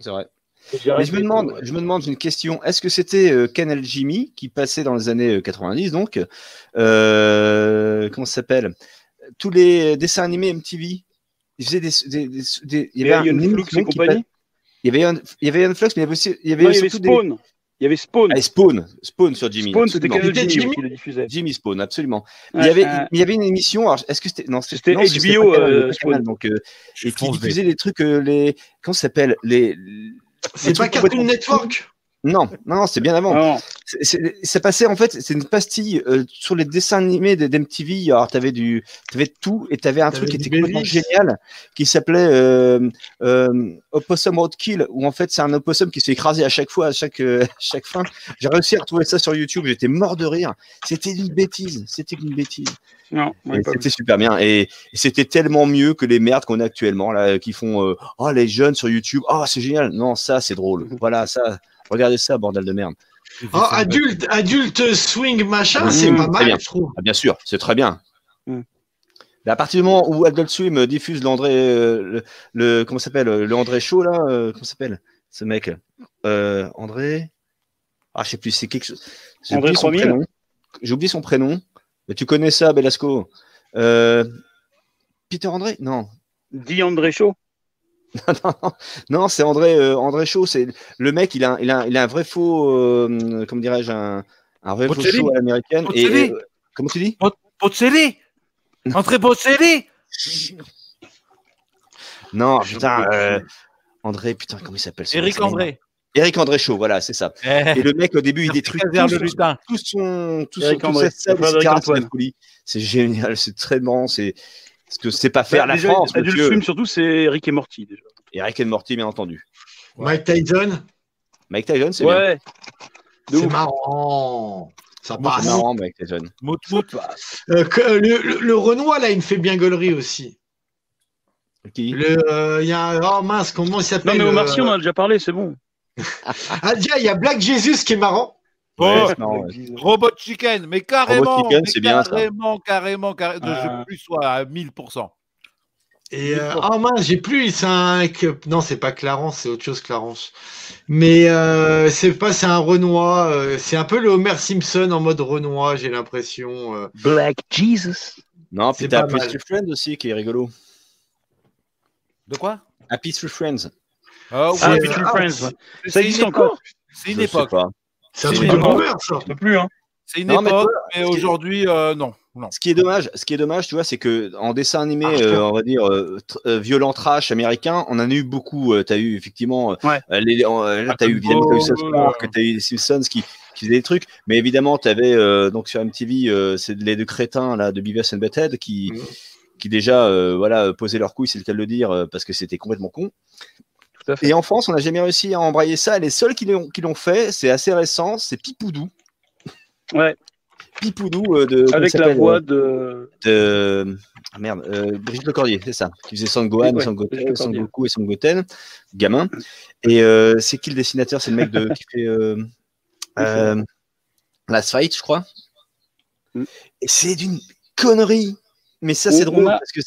C'est vrai. Mais je me demande, je me demande une question. Est-ce que c'était euh, Canal Jimmy qui passait dans les années euh, 90 donc euh, comment ça s'appelle? Tous les dessins animés MTV. Ils faisaient des, des, des- des- il y avait un- Flux et compagnie. pa- il y avait un, il y avait un flux, mais il y avait aussi, il y avait Non, il y avait surtout des Spawn. Il y avait Spawn. Ah, et Spawn, Spawn sur Jimmy. Spawn, c'était Jimmy Jimmy qui le diffusait. Jimmy Spawn, absolument. Ouais, il y avait, euh, il y avait une émission. Est-ce que c'était non, C'était HBO, euh, pas Spawn. Donc euh, et qui diffusait des trucs euh, les comment ça s'appelle les C'est pas Cartoon Network? Non, non, c'est bien avant. Non. C'est- passait en fait, c'est une pastille euh, sur les dessins animés des- d'MTV. Alors t'avais du, t'avais de tout et t'avais un truc qui était complètement génial, qui s'appelait euh, euh, Opossum Roadkill, où en fait c'est un opossum qui se fait écraser à chaque fois, à chaque, euh, à chaque fin. J'ai réussi à retrouver ça sur YouTube. J'étais mort de rire. C'était une bêtise. C'était une bêtise. Non, C'était super bien. Et, et c'était tellement mieux que les merdes qu'on a actuellement, là, qui font euh, Oh, les jeunes sur YouTube, oh, c'est génial. Non, ça, c'est drôle. Voilà, ça. Regardez ça, bordel de merde. Oh, adulte, adulte swing machin, Mmh, c'est pas mal, bien. je trouve. Ah, bien sûr, c'est très bien. Mm. Mais à partir du moment où Adult Swim diffuse l'André, euh, le, le- comment s'appelle, le André Chaud là, euh, comment s'appelle ce mec euh, André, ah je sais plus, c'est quelque chose. J'ai oublié son 3000? prénom. J'ai oublié son prénom. Mais tu connais ça, Belasco Euh, Peter André? Non, Dit André Chaud. (laughs) non, non, non, c'est André, euh, André Chaud. C'est le mec, il a, il a, il a un vrai faux, euh, comment dirais-je, un, un vrai faux show à l'américaine. Et, euh, comment tu dis? Bocelli André Bocelli Non, putain, euh. André, putain, comment il s'appelle ce Eric André. Eric André Chaud, voilà, c'est ça. Eh, Et le mec, au début, il détruit tout, le son- lutin. tout son, tout son, c'est folie. C'est génial, c'est très bon, c'est ce que c'est pas faire Bah, la déjà, France, Adult monsieur. Swim, surtout, c'est Rick et Morty. Déjà. Et Rick and Morty, bien entendu. Mike Tyson, Mike Tyson, c'est bien. Ouais. C'est marrant. Ça C'est passe. marrant, Mike Tyson. Mout mout. Euh, que- euh, le, le, le Renoir, là, il me fait bien gaulerie aussi. Qui? Le, euh, il y a, oh mince, comment il Non, s'appelle mais au euh, Marcy, on en a déjà parlé, c'est bon. (laughs) Ah, déjà, il y a Black Jesus qui est marrant. Oh, Ouais, ouais. Robot Chicken, mais carrément, Robot Chicken, mais bien, carrément, carrément, carrément, de Ah. je plus soit à 1000%. Et euh, oh mince, j'ai plus, c'est un que- non, c'est pas Clarence, c'est autre chose Clarence. Mais euh, c'est pas, c'est un Renoir. euh, c'est un peu le Homer Simpson en mode Renoir, j'ai l'impression. euh. Black Jesus. Non, C'est puis t'as Happy. Tree Friends aussi, qui est rigolo. De quoi? Happy Tree Friends. Ah, C'est- Ah, ouais, euh, ah, Friends. Ça une existe encore C'est une Je sais époque. C'est un truc de une boomer, ça. Je peux plus, hein. C'est une Non, époque, mais aujourd'hui, euh, non. non. Ce qui est dommage, ce qui est dommage, tu vois, c'est que en dessin animé, Ah, euh, on va dire euh, violent trash américain, on en a eu beaucoup. Tu as eu effectivement, Ouais. euh, les, euh, là, t'as eu évidemment t'as eu South Ball, Park, t'as eu les Simpsons qui, qui faisaient des trucs, mais évidemment tu avais donc sur MTV, euh, c'est les deux crétins là de Beavis and Butthead qui, Mhm. qui déjà euh, voilà posaient leur couilles, c'est le cas de le dire, euh, parce que c'était complètement con. Tout à fait. Et en France, on n'a jamais réussi à embrayer ça. Les seuls qui l'ont fait, c'est assez récent, c'est Pipoudou. Ouais. Pipoudou euh, de Avec la voix euh, de. de ah, merde, euh, Brigitte Lecordier, c'est ça, qui faisait Sangohan, Ouais, Sangoten. Sangoku et Sangoten, gamin. Et euh, c'est qui le dessinateur? C'est le mec de, (laughs) qui fait Last Fight, je crois. Mm. Et c'est d'une connerie. Mais ça, c'est drôle a- parce que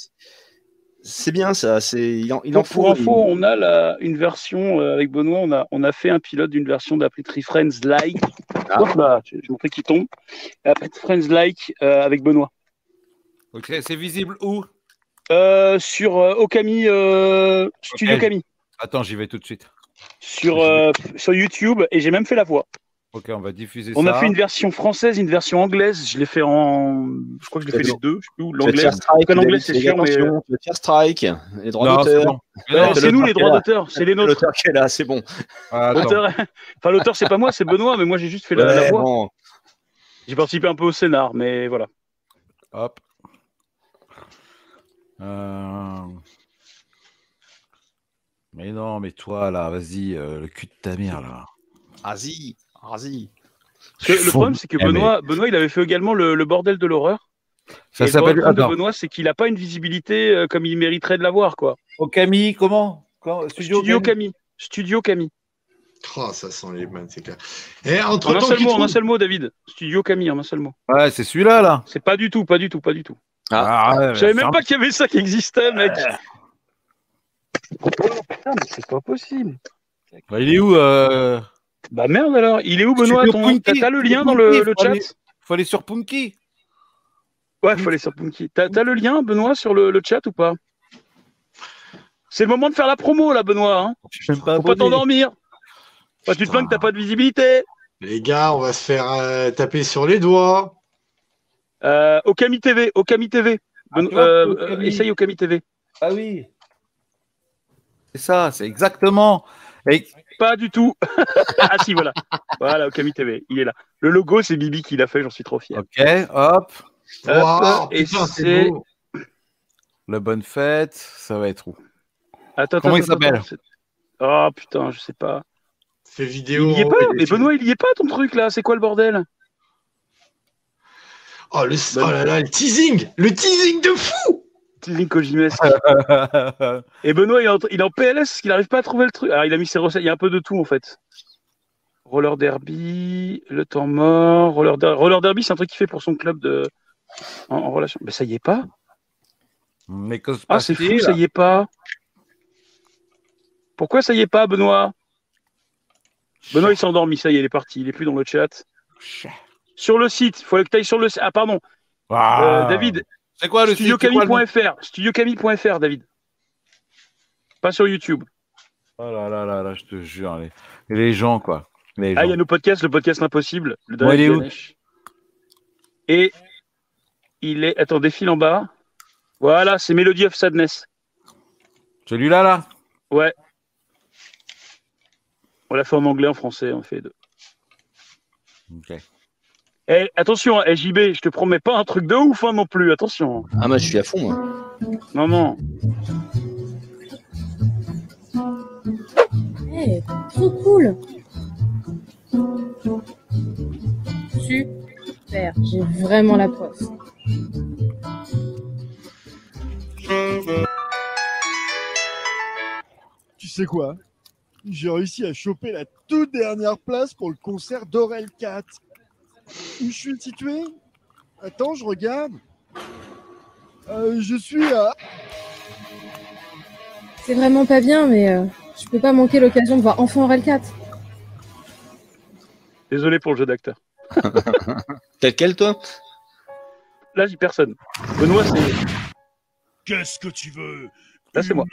c'est- bien ça. C'est il en, il en Pour, info, on a la, une version euh, avec Benoît, on a, on a fait un pilote d'une version Tree Friends Like. Ah. Hop là, je, je montrais qu'il tombe. Tree Friends Like euh, avec Benoît. Ok, c'est visible où? Euh, sur euh, Okami, euh, Studio Ok. Kami. Attends, j'y vais tout de suite. Sur, euh, sur YouTube et j'ai même fait la voix. Ok, on va diffuser On ça. a fait une version française, une version anglaise. Je l'ai fait en. Je crois que je l'ai fait les deux. Je sais plus où. Tu vas te L'anglaise. faire strike, En anglais, David, c'est chiant, mais- faire strike. Les droits d'auteur. (laughs) c'est nous l'auteur les droits d'auteur, c'est les nôtres. L'auteur qui est là, c'est bon. Ah. L'auteur- (laughs) Enfin, l'auteur, c'est pas moi, c'est Benoît, mais moi j'ai juste fait la, la voix. bon. J'ai participé un peu au scénar, mais voilà. Hop. Euh, Mais non, mais toi, là, vas-y, euh, le cul de ta mère, là. Vas-y, que le problème, c'est que mais- Benoît, Benoît, il avait fait également le, le bordel de l'horreur. Ça le s'appelle. problème de. Benoît, c'est qu'il n'a pas une visibilité euh, comme il mériterait de l'avoir, quoi. Okami, comment? Quand- Studio, Camille? Studio Camille. Oh, ça sent les mains, c'est clair. Et entre En un temps, seul mot, en un seul mot, David. Studio Camille, en un seul mot. Ouais, c'est celui-là, là. C'est pas du tout, pas du tout, pas du tout. Ah. ouais, Je savais même pas qu'il y avait ça qui existait, mec. Putain, mais c'est pas possible. Bah, il est où euh... Bah merde alors, il est où Benoît ton... T'as le lien dans le, chat aller- Faut aller sur Punky. Ouais, faut aller sur Punky. T'as t'as le lien, Benoît, sur le, le chat ou pas? C'est le moment de faire la promo là, Benoît. Hein Je pas Faut pas t'endormir. Bah, tu te plains que t'as pas de visibilité. Les gars, on va se faire euh, taper sur les doigts. Euh, Okami TV, Okami TV. Ah, Ben- euh, Okami. euh, essaye Okami TV. Ah oui. C'est ça, c'est exactement. Et Pas du tout. (laughs) ah si, voilà. Voilà, Okami TV, il est là. Le logo, c'est Bibi qui l'a fait, j'en suis trop fier. ok, hop, Hop, Wow, et c'est- c'est la bonne fête, ça va être où? Attends, Comment attends, il s'appelle c'est- Oh putain, je sais pas. Ces vidéos. Il y est pas Mais Benoît, il y est pas ton truc là C'est quoi le bordel? Oh, le... oh là là, le teasing Le teasing de fou Teasing Kojimesque. Et Benoît, il est en, il est en PLS qu'il n'arrive pas à trouver le truc. Alors, il a mis ses recettes. Il y a un peu de tout, en fait. Roller Derby, le temps mort. Roller, Der- Roller Derby, c'est un truc qu'il fait pour son club de... en, en relation. Mais ça y est pas. Mais que se Ah, c'est fou, ça y est pas. Pourquoi ça y est pas, Benoît? Benoît, il s'est endormi. Ça y est, il est parti. Il est plus dans le chat. Sur le site, il faut que tu ailles sur le site. Ah, pardon. Ah. Euh, David, c'est quoi le studiocami.fr. Studiocami.fr, David. Pas sur YouTube. Oh là là là là, je te jure, les, les gens quoi. Les Ah, il y a nos podcasts, le podcast impossible, le Bon, il est où? Et il est. Attends, défile en bas. Voilà, c'est Melody of Sadness. Celui-là là? Ouais. On l'a fait en anglais, en français, on fait deux. Ok. Eh, attention, eh, JB, je te promets pas un truc de ouf hein, non plus, attention. Ah, moi, je suis à fond, moi. Non, non. Eh, trop cool. Super, j'ai vraiment la poste. Tu sais quoi? J'ai réussi à choper la toute dernière place pour le concert d'Aurel 4. Où je suis situé? Attends, je regarde. Euh, je suis à... C'est vraiment pas bien, mais euh, je peux pas manquer l'occasion de voir enfin Aurel 4. Désolé pour le jeu d'acteur. (laughs) T'as lequel, toi? Là, j'ai personne. Benoît, c'est. Qu'est-ce que tu veux? Là, c'est moi.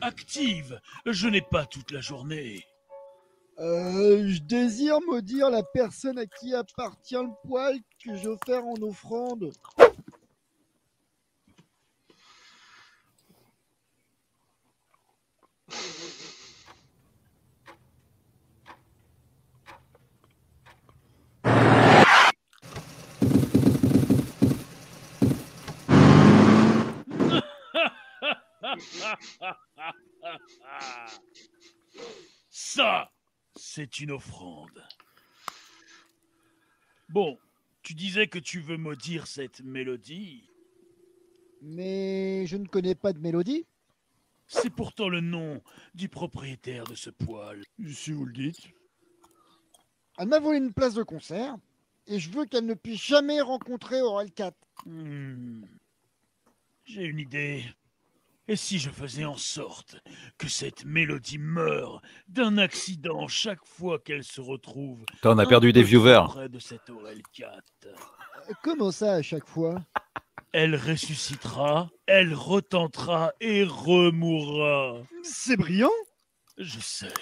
Active Je n'ai pas toute la journée. Euh, je désire maudire la personne à qui appartient le poil que j'ai offert en offrande. (laughs) Ça, c'est une offrande. Bon, tu disais que tu veux maudire cette mélodie. Mais je ne connais pas de mélodie. C'est pourtant le nom du propriétaire de ce poil. Si vous le dites. Elle m'a volé une place de concert et je veux qu'elle ne puisse jamais rencontrer Aurel 4. Hmm. J'ai une idée. Et si je faisais en sorte que cette mélodie meure d'un accident chaque fois qu'elle se retrouve Putain, on a perdu des viewers. près de cette Aurel 4 Euh, Comment ça à chaque fois? Elle ressuscitera, elle retentera et remourra. C'est brillant Je sais.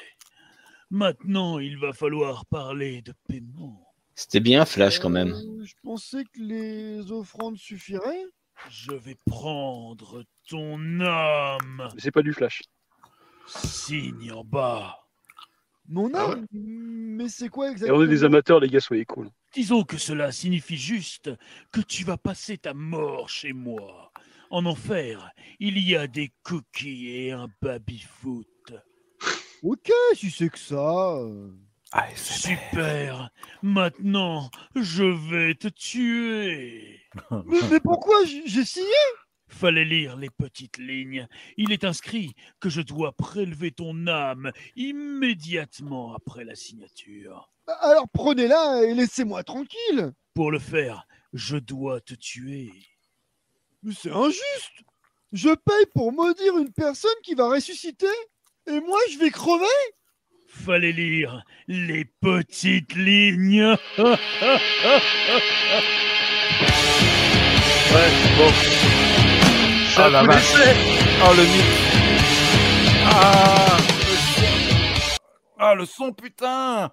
Maintenant, il va falloir parler de paiement. C'était bien Flash quand même. Euh, je pensais que les offrandes suffiraient. Je vais prendre ton âme. C'est pas du flash. Signe en bas. Mon Ah âme Mais c'est quoi Et exactement on est des amateurs, les gars, soyez cool. Disons que cela signifie juste que tu vas passer ta mort chez moi. En enfer, il y a des cookies et un baby-foot. Ok, si c'est que ça. euh. Super. Maintenant, je vais te tuer. (laughs) Mais, mais pourquoi? J'ai j'ai signé? Fallait lire les petites lignes. Il est inscrit que je dois prélever ton âme immédiatement après la signature. Alors prenez-la et laissez-moi tranquille. Pour le faire, je dois te tuer. Mais c'est injuste. Je paye pour maudire une personne qui va ressusciter et moi je vais crever. Fallait lire les petites lignes. (laughs) Ouais, bon. Ah, un la vache. Oh le mix Ah le son. Ah le son putain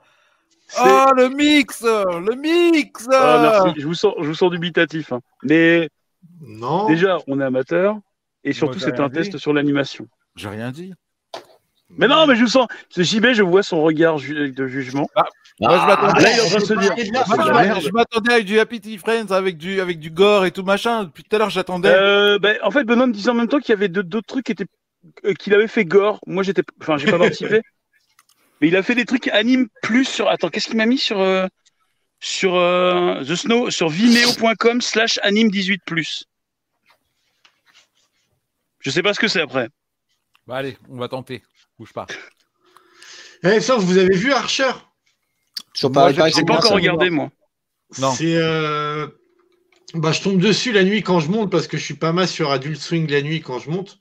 Ah le mix Le mix Ah, merci. Je vous sens, je vous sens dubitatif. hein. Mais Non. déjà, on est amateur. Et surtout, c'est un dit. test sur l'animation. J'ai rien dit. Mais non, mais je sens, ce JB, je vois son regard ju- de jugement. Je m'attendais- Moi, de je m'attendais avec du Happy Friends, avec du, avec du gore et tout machin. Depuis tout à l'heure, j'attendais. Euh, ben, en fait, Benoît me disait en même temps qu'il y avait d'autres trucs qui étaient, euh, qu'il avait fait gore. Moi, j'étais, enfin, j'ai pas participé. (laughs) Mais il a fait des trucs anime plus sur. Attends, qu'est-ce qu'il m'a mis sur euh, sur euh, The Snow sur vimeo.com slash anime 18 plus. Je sais pas ce que c'est après. Bah, allez, on va tenter. Bouge pas. Eh, vous avez vu Archer? Toujours Moi, pas, encore regardé moi. Non. C'est. euh, Bah, je tombe dessus la nuit quand je monte parce que je suis pas mal sur Adult Swing la nuit quand je monte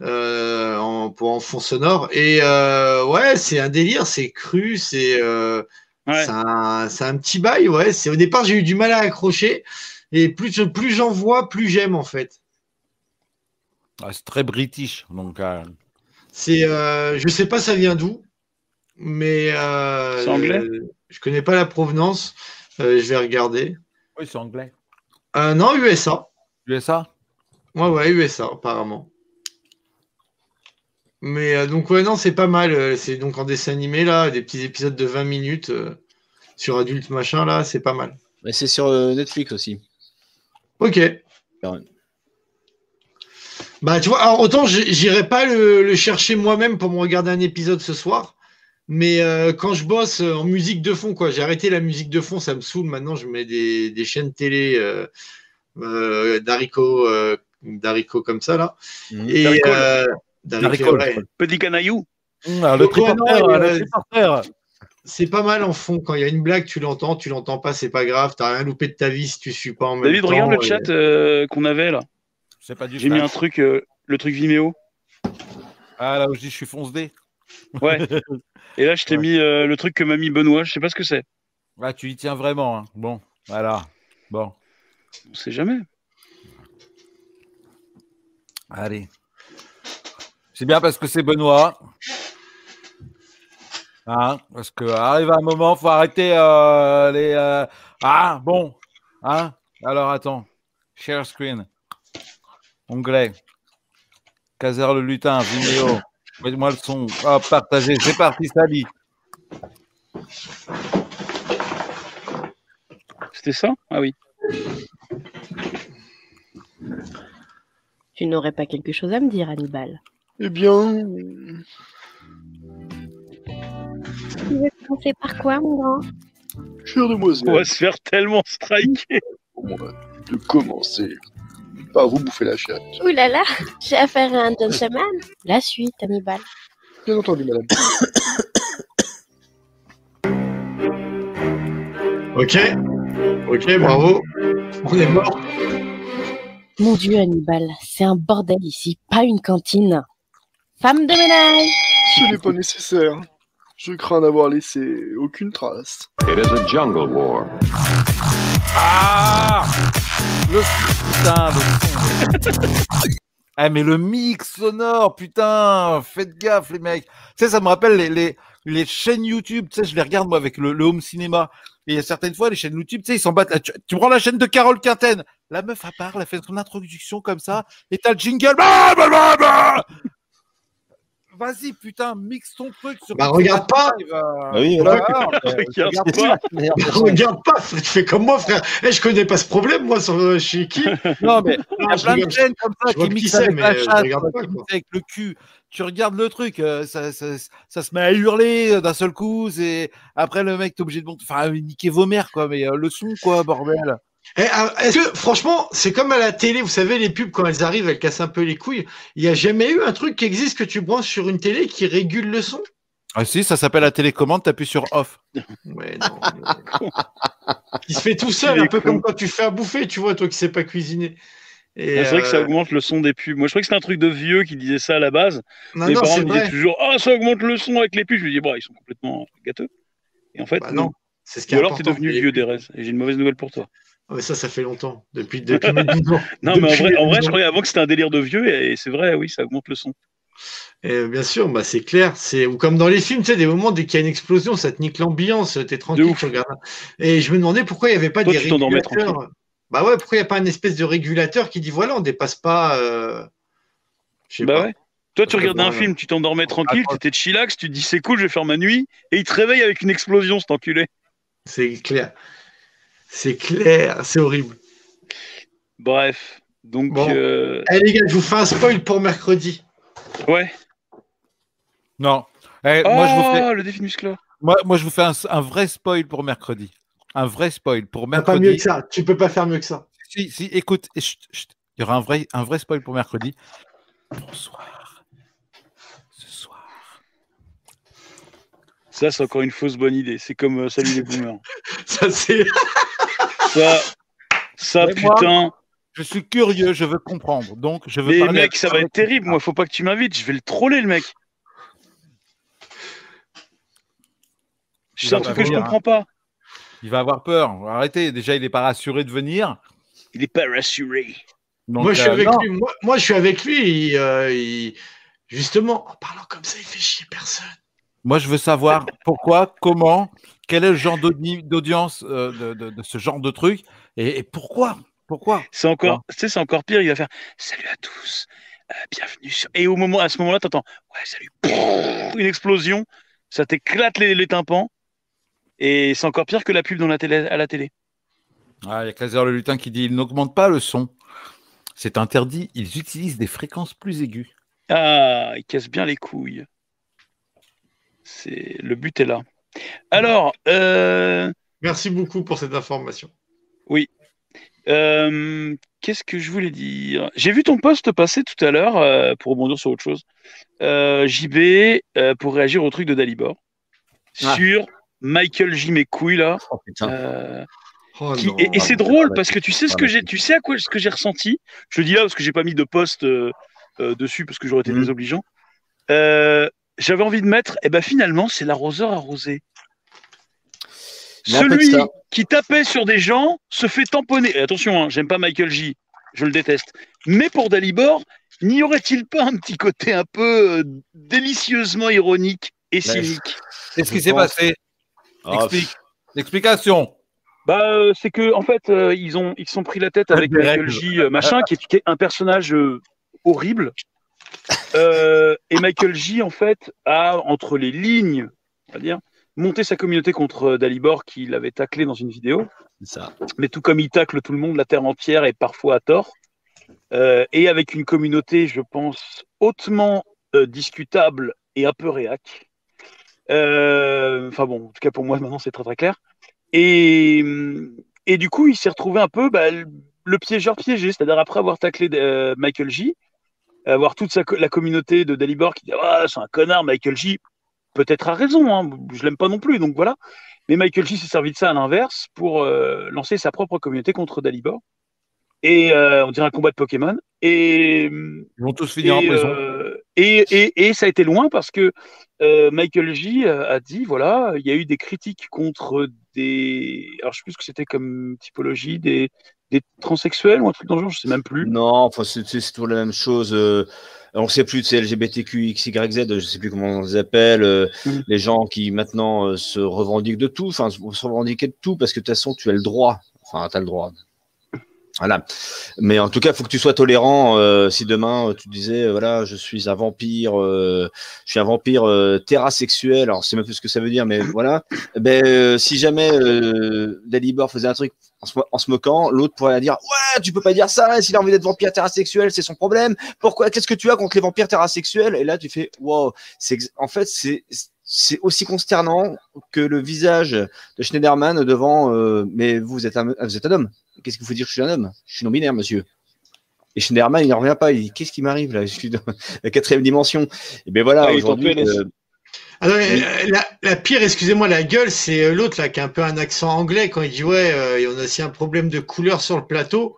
euh, en, pour en fond sonore. Et euh, ouais, c'est un délire, c'est cru, c'est euh, Ouais. c'est un, c'est un petit bail. Ouais, c'est au départ j'ai eu du mal à accrocher et plus plus j'en vois, plus j'aime en fait. Ah, c'est très british. Donc, euh, C'est, euh, je sais pas ça vient d'où, mais euh, C'est anglais? euh, je connais pas la provenance. Euh, je vais regarder. oui, c'est anglais. Euh, non, USA. USA Ouais, ouais, USA, apparemment. Mais euh, donc, ouais, non, c'est pas mal. C'est donc en dessin animé, là, des petits épisodes de 20 minutes euh, sur adulte machin, là, c'est pas mal. Mais c'est sur euh, Netflix aussi. Ok. Ouais. Bah, tu vois, alors autant j'irai pas le, le chercher moi-même pour me regarder un épisode ce soir, mais euh, quand je bosse euh, en musique de fond, quoi, j'ai arrêté la musique de fond, ça me saoule. Maintenant, je mets des, des chaînes télé euh, euh, d'haricots, euh, d'haricots comme ça, là. Mhm. Et, D'haricots, euh, ouais. Petit canaillou. Mmh, ah, le triporteur. C'est pas mal en fond. Quand il y a une blague, tu l'entends, tu l'entends pas, c'est pas grave. T'as rien loupé de ta vie si tu suis pas en même David, temps. regarde le et- chat euh, qu'on avait là. Pas J'ai mis un truc, euh, le truc Vimeo. Ah, là où je dis je suis fonce-dé. Ouais. (laughs) Et là, je t'ai Ouais. mis euh, le truc que m'a mis Benoît. Je sais pas ce que c'est. Ah, tu y tiens vraiment. hein. Bon, voilà. Bon, On sait jamais. allez. C'est bien parce que c'est Benoît. Hein, parce que arrive un moment, faut arrêter euh, les. euh, Ah, bon. Hein? Alors attends. Share screen. Onglet. Caser le lutin, Vimeo. Mets-moi le son. Hop, partagez. C'est parti, Sally. C'était ça? Ah oui. Tu n'aurais pas quelque chose à me dire, Hannibal Eh bien, Tu veux commencer par quoi, mon grand? Chère On demoiselle, va se faire tellement striker. on va de commencer par vous bouffer la chatte. Ouh là là, j'ai affaire à un gentleman. La suite, Hannibal. Bien entendu, madame. Ok. Ok, bravo. On est mort. Mon Dieu, Hannibal, c'est un bordel ici, pas une cantine. Femme de ménage Ce n'est pas nécessaire. Je crains n'avoir laissé aucune trace. It is a jungle war. Ah Le putain de. Ah (laughs) mais le mix sonore, putain, faites gaffe les mecs. Tu sais, ça me rappelle les, les, les chaînes YouTube, tu sais, je les regarde moi avec le, le home cinéma. Et il y a certaines fois, les chaînes YouTube, tu sais, ils s'en battent. là. Tu, tu prends la chaîne de Carole Quinten, la meuf à part, elle a fait son introduction comme ça, et t'as le jingle. Bah, bah, bah, bah Vas-y, putain, mixe ton truc sur. Bah, regarde pas. Live, Ah (laughs) Regarde pas. Regarde pas, tu fais comme moi, frère. Eh, je connais pas ce problème, moi, sur, euh, chez qui? (laughs) Non, mais il y Non, a je plein de chaînes comme ça qui mixent c'est, avec mais la je chatte, avec le cul. Tu regardes le truc, euh, ça, ça, ça se met à hurler euh, d'un seul coup. C'est après le mec t'es obligé de monter, enfin niquer vos mères quoi. Mais euh, le son quoi, bordel. Eh, ah, Est-ce que, franchement, c'est comme à la télé, vous savez, les pubs, quand elles arrivent, elles cassent un peu les couilles. Il n'y a jamais eu un truc qui existe que tu branches sur une télé qui régule le son? Ah si, ça s'appelle la télécommande. T'appuies sur off. Ouais, non. mais- Il se fait tout seul, un peu con. comme quand tu fais à bouffer, tu vois, toi qui sais pas cuisiner. Et, c'est vrai que ça euh, augmente le son des pubs. Moi, je croyais que c'était un truc de vieux qui disait ça à la base. Non, Mes non, parents me disaient vrai. toujours Ah, ça augmente le son avec les pubs. Je me dis Bon, ils sont complètement gâteux. Et en fait, Bah non. ce qui est Ou alors, t'es important. devenu vieux, Derez. Et j'ai une mauvaise nouvelle pour toi. Ah, ça, ça fait longtemps. Depuis, (laughs) depuis mes 12 ans. Non, mais en vrai, mes en 12 vrai ans. je croyais avant que c'était un délire de vieux. Et c'est vrai, oui, ça augmente le son. Et bien sûr, bah, c'est clair. C'est ou comme dans les films, tu sais, des moments dès qu'il y a une explosion, ça te nique l'ambiance. T'es tranquille, tu regardes. Et je me demandais pourquoi il n'y avait pas Toi, des tu régulateurs. Bah ouais, pourquoi il n'y a pas une espèce de régulateur qui dit voilà, on dépasse pas. euh, Bah pas. ouais. Toi, tu regardais un film, tu t'endormais tranquille, Attends. t'étais chillax, tu te dis c'est cool, je vais faire ma nuit, et il te réveille avec une explosion, cet enculé. C'est clair. C'est clair, c'est horrible. Bref, donc Bon. euh, Allez les gars, je vous fais un spoil pour mercredi. ouais. Non. Eh, Oh, moi, je vous fais, le défi musclore. moi, moi, je vous fais un, un vrai spoil pour mercredi. Un vrai spoil pour T'as pas mieux mercredi. que ça. Tu peux pas faire mieux que ça. Si, si, écoute, chut, chut. il y aura un vrai, un vrai spoil pour mercredi. Bonsoir. Ce soir. Ça, c'est encore une fausse bonne idée. C'est comme euh, Salut les boomers. (laughs) Ça c'est. Ça, ça Mais moi, putain. Je suis curieux, je veux comprendre. Donc, je veux Mais mec, ça va être terrible. Moi, faut pas que tu m'invites. Je vais le troller, le mec. Il C'est un truc que je venir, comprends pas. Il va avoir peur. Arrêtez. Déjà, il n'est pas rassuré de venir. Il est pas rassuré. Donc, moi, je suis euh, avec lui. Moi, moi, je suis avec lui. euh, il- Justement, en parlant comme ça, il fait chier personne. Moi, je veux savoir pourquoi, comment, quel est le genre d'audi- d'audience euh, de, de- de ce genre de truc et, et pourquoi. Pourquoi C'est encore, sais, c'est encore pire. Il va faire Salut à tous, euh, bienvenue sur. Et au moment, à ce moment-là, t'entends Ouais, salut, une explosion, ça t'éclate les, les tympans. Et c'est encore pire que la pub dans la télé, à la télé. Ah, Il y a Kaiser le lutin qui dit il n'augmente pas le son. C'est interdit. Ils utilisent des fréquences plus aiguës. Ah, il casse bien les couilles. C'est le but est là. Alors, euh, Merci beaucoup pour cette information. euh, qu'est-ce que je voulais dire? J'ai vu ton post passer tout à l'heure euh, pour rebondir sur autre chose. Euh, JB euh, pour réagir au truc de Dalibor Ah. sur Michael J. mes couilles là. Oh, putain. Euh, Oh, qui- non. et, et c'est Ah, drôle parce que tu sais ce que j'ai, tu sais à quoi ce que j'ai ressenti? Je le dis là parce que j'ai pas mis de post euh, euh, dessus parce que j'aurais été Mhm. désobligeant. Euh, j'avais envie de mettre, et ben finalement c'est l'arroseur arrosé. Celui qui tapait sur des gens se fait tamponner. Et attention, hein, j'aime pas Michael J. Je le déteste. Mais pour Dalibor, n'y aurait-il pas un petit côté un peu euh, délicieusement ironique et cynique? Qu'est-ce qui Je s'est passé? Ah, Explique. L'explication. Bah, euh, c'est que en fait, euh, ils ont ils se sont pris la tête avec Michael. J. machin, qui est, qui est un personnage euh, horrible. Euh, et Michael J. en fait a entre les lignes, on va dire, monté sa communauté contre euh, Dalibor qui l'avait taclé dans une vidéo. Ça. Mais tout comme il tacle tout le monde, la terre entière et parfois à tort. Euh, et avec une communauté, je pense, hautement euh, discutable et un peu réac. Enfin bon, en tout cas pour moi (laughs) maintenant c'est très très clair. Et, et du coup, il s'est retrouvé un peu bah, le- piégeur piégé, c'est-à-dire après avoir taclé Michael J, avoir toute la communauté de Dalibor qui dit ah, c'est un connard, Michael J. Peut-être a raison, hein, je l'aime pas non plus, donc voilà. Mais Michael J s'est servi de ça à l'inverse pour euh, lancer sa propre communauté contre Dalibor. Et euh, on dirait un combat de Pokémon. Et, Ils vont tous finir en prison. euh, et, et, et ça a été loin parce que euh, Michael J a a dit voilà, il y a eu des critiques contre des. Alors je sais plus ce que c'était comme typologie, des, des transsexuels ou un truc dans le genre, je sais même plus. Non, enfin, c'est toujours la même chose. euh, on ne sait plus, c'est LGBTQ, XYZ, je ne sais plus comment on les appelle. euh, Mhm. Les gens qui maintenant euh, se revendiquent de tout, enfin, se revendiquer de tout parce que de toute façon, tu as le droit. Enfin, tu as le droit. Voilà. Mais en tout cas, il faut que tu sois tolérant. euh, si demain, euh, tu disais, euh, voilà, je suis un vampire, euh, je suis un vampire euh, terrasexuel, alors sais même plus ce que ça veut dire, mais voilà. Ben, euh, si jamais Dalibor faisait un truc en se, moquant, l'autre pourrait dire Ouais, tu peux pas dire ça, s'il a envie d'être vampire terrasexuel, c'est son problème. Pourquoi Qu'est-ce que tu as contre les vampires terrasexuels? Et là, tu fais Wow, c'est en fait, c'est c'est aussi consternant que le visage de Schneiderman devant Mais vous êtes un, vous êtes un homme. Qu'est-ce qu'il faut dire que je suis un homme? Je suis non-binaire, monsieur. Et Schneiderman, il n'en revient pas. Il dit Qu'est-ce qui m'arrive là? Je suis dans la quatrième dimension. Et ben voilà, Ah, il est en aujourd'hui. Euh, Ah non, mais, Oui. la, la pire, excusez-moi, la gueule, c'est euh, l'autre là qui a un peu un accent anglais quand il dit ouais, euh, et on a aussi un problème de couleur sur le plateau.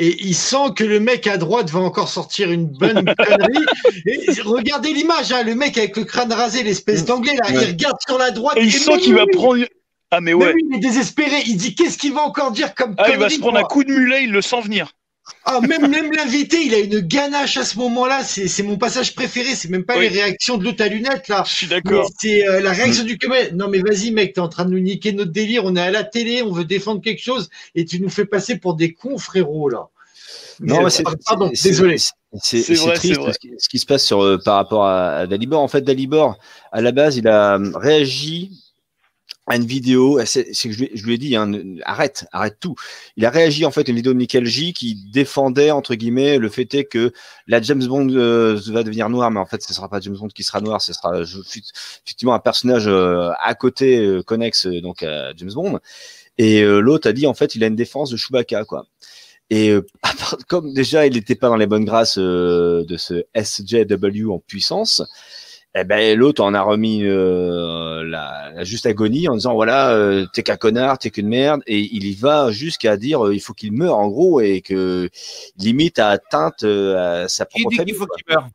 Et il sent que le mec à droite va encore sortir une bonne (laughs) connerie. Et regardez l'image, hein, le mec avec le crâne rasé, l'espèce d'anglais là, il regarde sur la droite. Et il sent qu'il va prendre. Ah, mais mais ouais. oui, il est désespéré. Il dit qu'est-ce qu'il va encore dire comme Ah, il va se prendre un coup de mulet, il le sent venir. Ah, même, (laughs) même l'invité, il a une ganache à ce moment-là. C'est c'est mon passage préféré. C'est même pas Oui. les réactions de l'autre à lunettes là. Je suis d'accord. C'est euh, la réaction du comédien. Non, mais vas-y, mec, t'es en train de nous niquer notre délire. On est à la télé, on veut défendre quelque chose et tu nous fais passer pour des cons, frérot, là. Non, mais c'est, Pardon, désolé. c'est- triste c'est vrai. ce qui, ce qui se passe sur, euh, par rapport à, à Dalibor. En fait, Dalibor, à la base, il a euh, réagi une vidéo. C'est que je, je lui ai dit, hein, arrête, arrête tout. Il a réagi en fait à une vidéo de Michael J qui défendait entre guillemets le fait est que la James Bond euh, va devenir noire, mais en fait, ce sera pas James Bond qui sera noir, ce sera je- effectivement un personnage euh, à côté euh, connexe euh, donc à James Bond. Et euh, l'autre a dit en fait, il a une défense de Chewbacca quoi. Et euh, (laughs) comme déjà il n'était pas dans les bonnes grâces de ce SJW en puissance, eh ben l'autre en a remis euh, la, la juste agonie en disant voilà euh, t'es qu'un connard, t'es qu'une merde, et il y va jusqu'à dire euh, il faut qu'il meure en gros et que limite à atteinte euh, à sa propre dit famille. qu'il faut qu'il meure?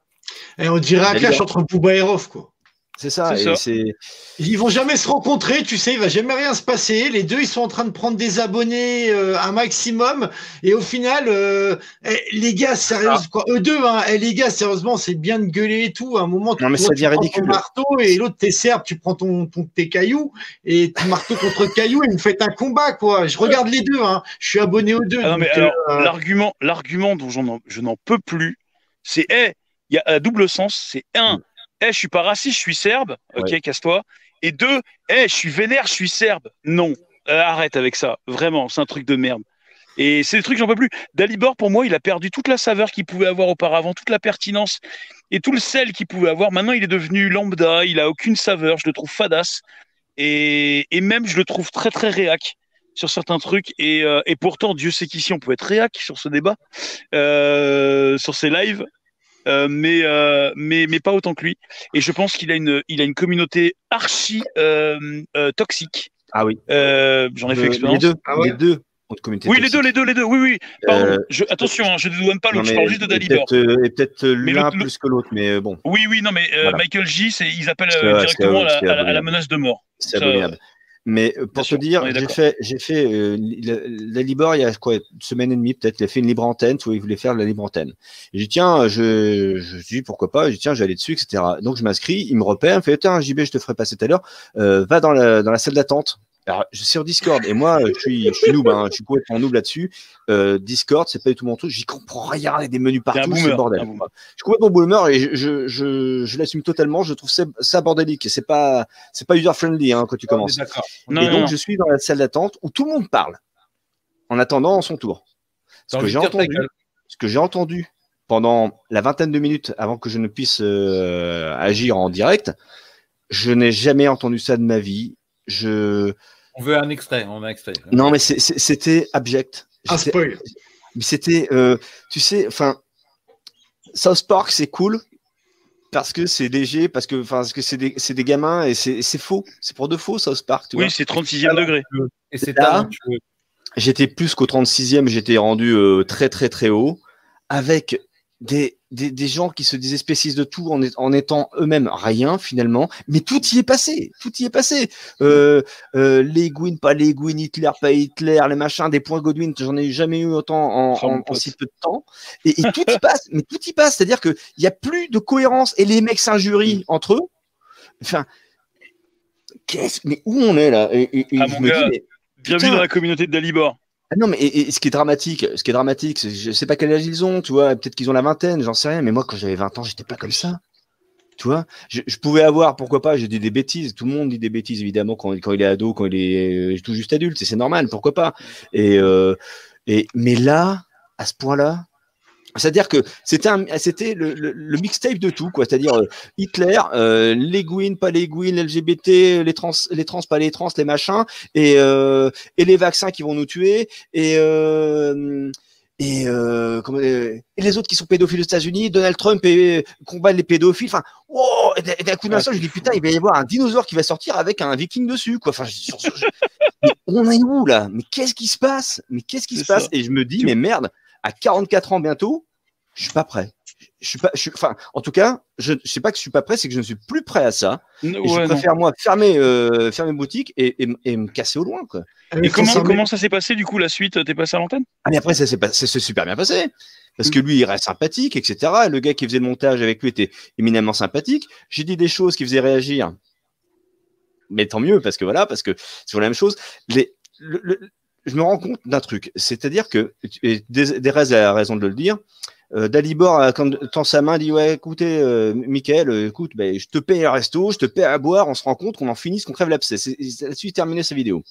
Et on dirait un clash entre Booba et Rof, quoi. C'est ça. C'est et ça. c'est Ils vont jamais se rencontrer, tu sais, il va jamais rien se passer. Les deux, ils sont en train de prendre des abonnés euh, un maximum. Et au final, euh, eh, les gars, sérieusement, quoi. Eux deux, hein, eh, les gars, sérieusement, c'est bien de gueuler et tout. À un moment, Non, mais toi, ça tu devient prends ridicule. ton marteau et l'autre, t'es serbe, tu prends ton, ton, tes cailloux et tu marteau contre caillou et vous faites un combat, quoi. Je regarde les deux, hein. Je suis abonné aux deux. Ah non, mais donc, alors, euh, l'argument, l'argument dont j'en, je n'en peux plus, c'est, eh, il y a un double sens, c'est un, eh, je suis pas raciste, je suis serbe, ok, Ouais. casse-toi. Et deux, eh, je suis vénère, je suis serbe. Non, Euh, arrête avec ça, vraiment, c'est un truc de merde. Et c'est des trucs, j'en peux plus. Dalibor, pour moi, il a perdu toute la saveur qu'il pouvait avoir auparavant, toute la pertinence et tout le sel qu'il pouvait avoir. Maintenant, il est devenu lambda, il a aucune saveur, je le trouve fadasse. Et, et même, je le trouve très, très réac sur certains trucs. Et, euh, et pourtant, Dieu sait qu'ici, on peut être réac sur ce débat, euh, sur ces lives. Euh, mais, euh, mais, mais pas autant que lui. Et je pense qu'il a une, il a une communauté archi euh, euh, toxique. ah oui. Euh, J'en ai fait Euh, les expérience. deux, Ah ouais les deux. Oui, les deux, les deux, les deux. Oui, oui. Pardon. Euh, je, attention, hein, je ne dédouane pas l'autre. Je parle juste de Dalibor. et peut-être l'un plus que l'autre, mais bon, Oui, oui, non, mais euh, Voilà. Michael J, c'est, ils appellent euh, directement à, la- à à menace de mort. c'est Ça, abominable. Mais euh, bien pour te sûr, dire, j'ai fait, j'ai fait euh, la, la Libor il y a quoi, une semaine et demie peut-être, il a fait une libre antenne, vois, il voulait faire de la libre antenne. J'ai dit tiens, je, je dis pourquoi pas, j'ai dit tiens, j'allais dessus, etc. Donc je m'inscris, il me repère, il me fait tiens, JB, je te ferai passer tout à l'heure, euh, va dans la, dans la salle d'attente. Alors, je suis sur Discord et moi, je suis, je suis noob, hein, je suis complètement noob là-dessus. Euh, Discord, c'est pas du tout mon truc, j'y comprends rien, il y a des menus partout, c'est bordel. Je suis complètement boomer et je, je, l'assume totalement. Je trouve ça, ça bordélique et c'est pas, c'est pas user friendly hein, quand tu commences. D'accord. Non, et non, donc non. je suis dans la salle d'attente où tout le monde parle en attendant son tour. Que j'ai entendu, ce que j'ai entendu pendant la vingtaine de minutes avant que je ne puisse euh, agir en direct, je n'ai jamais entendu ça de ma vie. Je On veut un extrait. On a un extrait. non mais c'était abject. un spoil. mais c'était, euh, tu sais, enfin, South Park, c'est cool parce que c'est léger, parce que, enfin, parce que c'est des, c'est des gamins et c'est faux. C'est pour de faux, South Park. Tu. Oui, c'est 36e degré. Et c'est Là. J'étais plus qu'au 36e, j'étais rendu euh, très, très, très haut avec des, des, des gens qui se disaient spécistes de tout en, est- en étant eux-mêmes rien finalement, mais tout y est passé, tout y est passé. Euh, euh, les Gwyn, pas les Gwyn, Hitler, pas Hitler, les machins, des points Godwin, j'en ai jamais eu autant en, si peu de temps. Et, et tout y passe, mais tout y passe, c'est-à-dire qu'il n'y a plus de cohérence et les mecs s'injurient entre eux. Enfin, qu'est-ce, mais où on est là? Et, et- et Ah, je mon me gars. dis, mais Bienvenue Putain. dans la communauté de Dalibor. Ah non, mais et, ce qui est dramatique, ce qui est dramatique, je sais pas quel âge ils ont, tu vois, peut-être qu'ils ont la vingtaine, j'en sais rien, mais moi quand j'avais 20 ans, j'étais pas comme ça. Tu vois, je, pouvais avoir, pourquoi pas, j'ai dit des bêtises, tout le monde dit des bêtises évidemment quand, quand il est ado, quand il est euh, tout juste adulte, et c'est normal, pourquoi pas. Et, euh, et mais là, à ce point-là, c'est-à-dire que c'était le, le, le mixtape de tout, quoi. C'est-à-dire euh, Hitler, euh, les Gwyn, pas les Gwyn, LGBT, les trans, les trans, pas les trans, les machins, et, euh, et les vaccins qui vont nous tuer, et euh, et, euh, comment- et les autres qui sont pédophiles aux États-Unis, Donald Trump et, combat les pédophiles. Enfin, oh, et d'un- coup d'un seul, je dis putain, il va y avoir un dinosaure qui va sortir avec un viking dessus, quoi. Enfin, je- je- mais on est où là? Mais qu'est-ce qui se passe? Mais qu'est-ce qui se passe? Et je me dis, mais merde, à 44 ans bientôt, je suis pas prêt. Je suis pas, je suis, enfin, en tout cas, je, je sais pas que je suis pas prêt, c'est que je ne suis plus prêt à ça. Et je non. préfère moi fermer, euh, fermer boutique et, et, et me casser au loin, quoi. Et comment, ça, comment ça s'est passé du coup la suite T'es passé à l'antenne? Ah mais après ça s'est pas- ça s'est super bien passé parce que lui il reste sympathique etc. Le gars qui faisait le montage avec lui était éminemment sympathique. J'ai dit des choses qui faisaient réagir, mais tant mieux parce que voilà parce que c'est la même chose. Les, le- le- je me rends compte d'un truc, c'est-à-dire que, et a raison de le dire, euh, Dalibor, euh, quand tend sa main, dit Ouais, écoutez, euh, Michael, euh, écoute, ben, je te paye un resto, je te paye à boire, on se rencontre, on en finisse, qu'on crève l'abcès. Là-dessus terminé sa vidéo.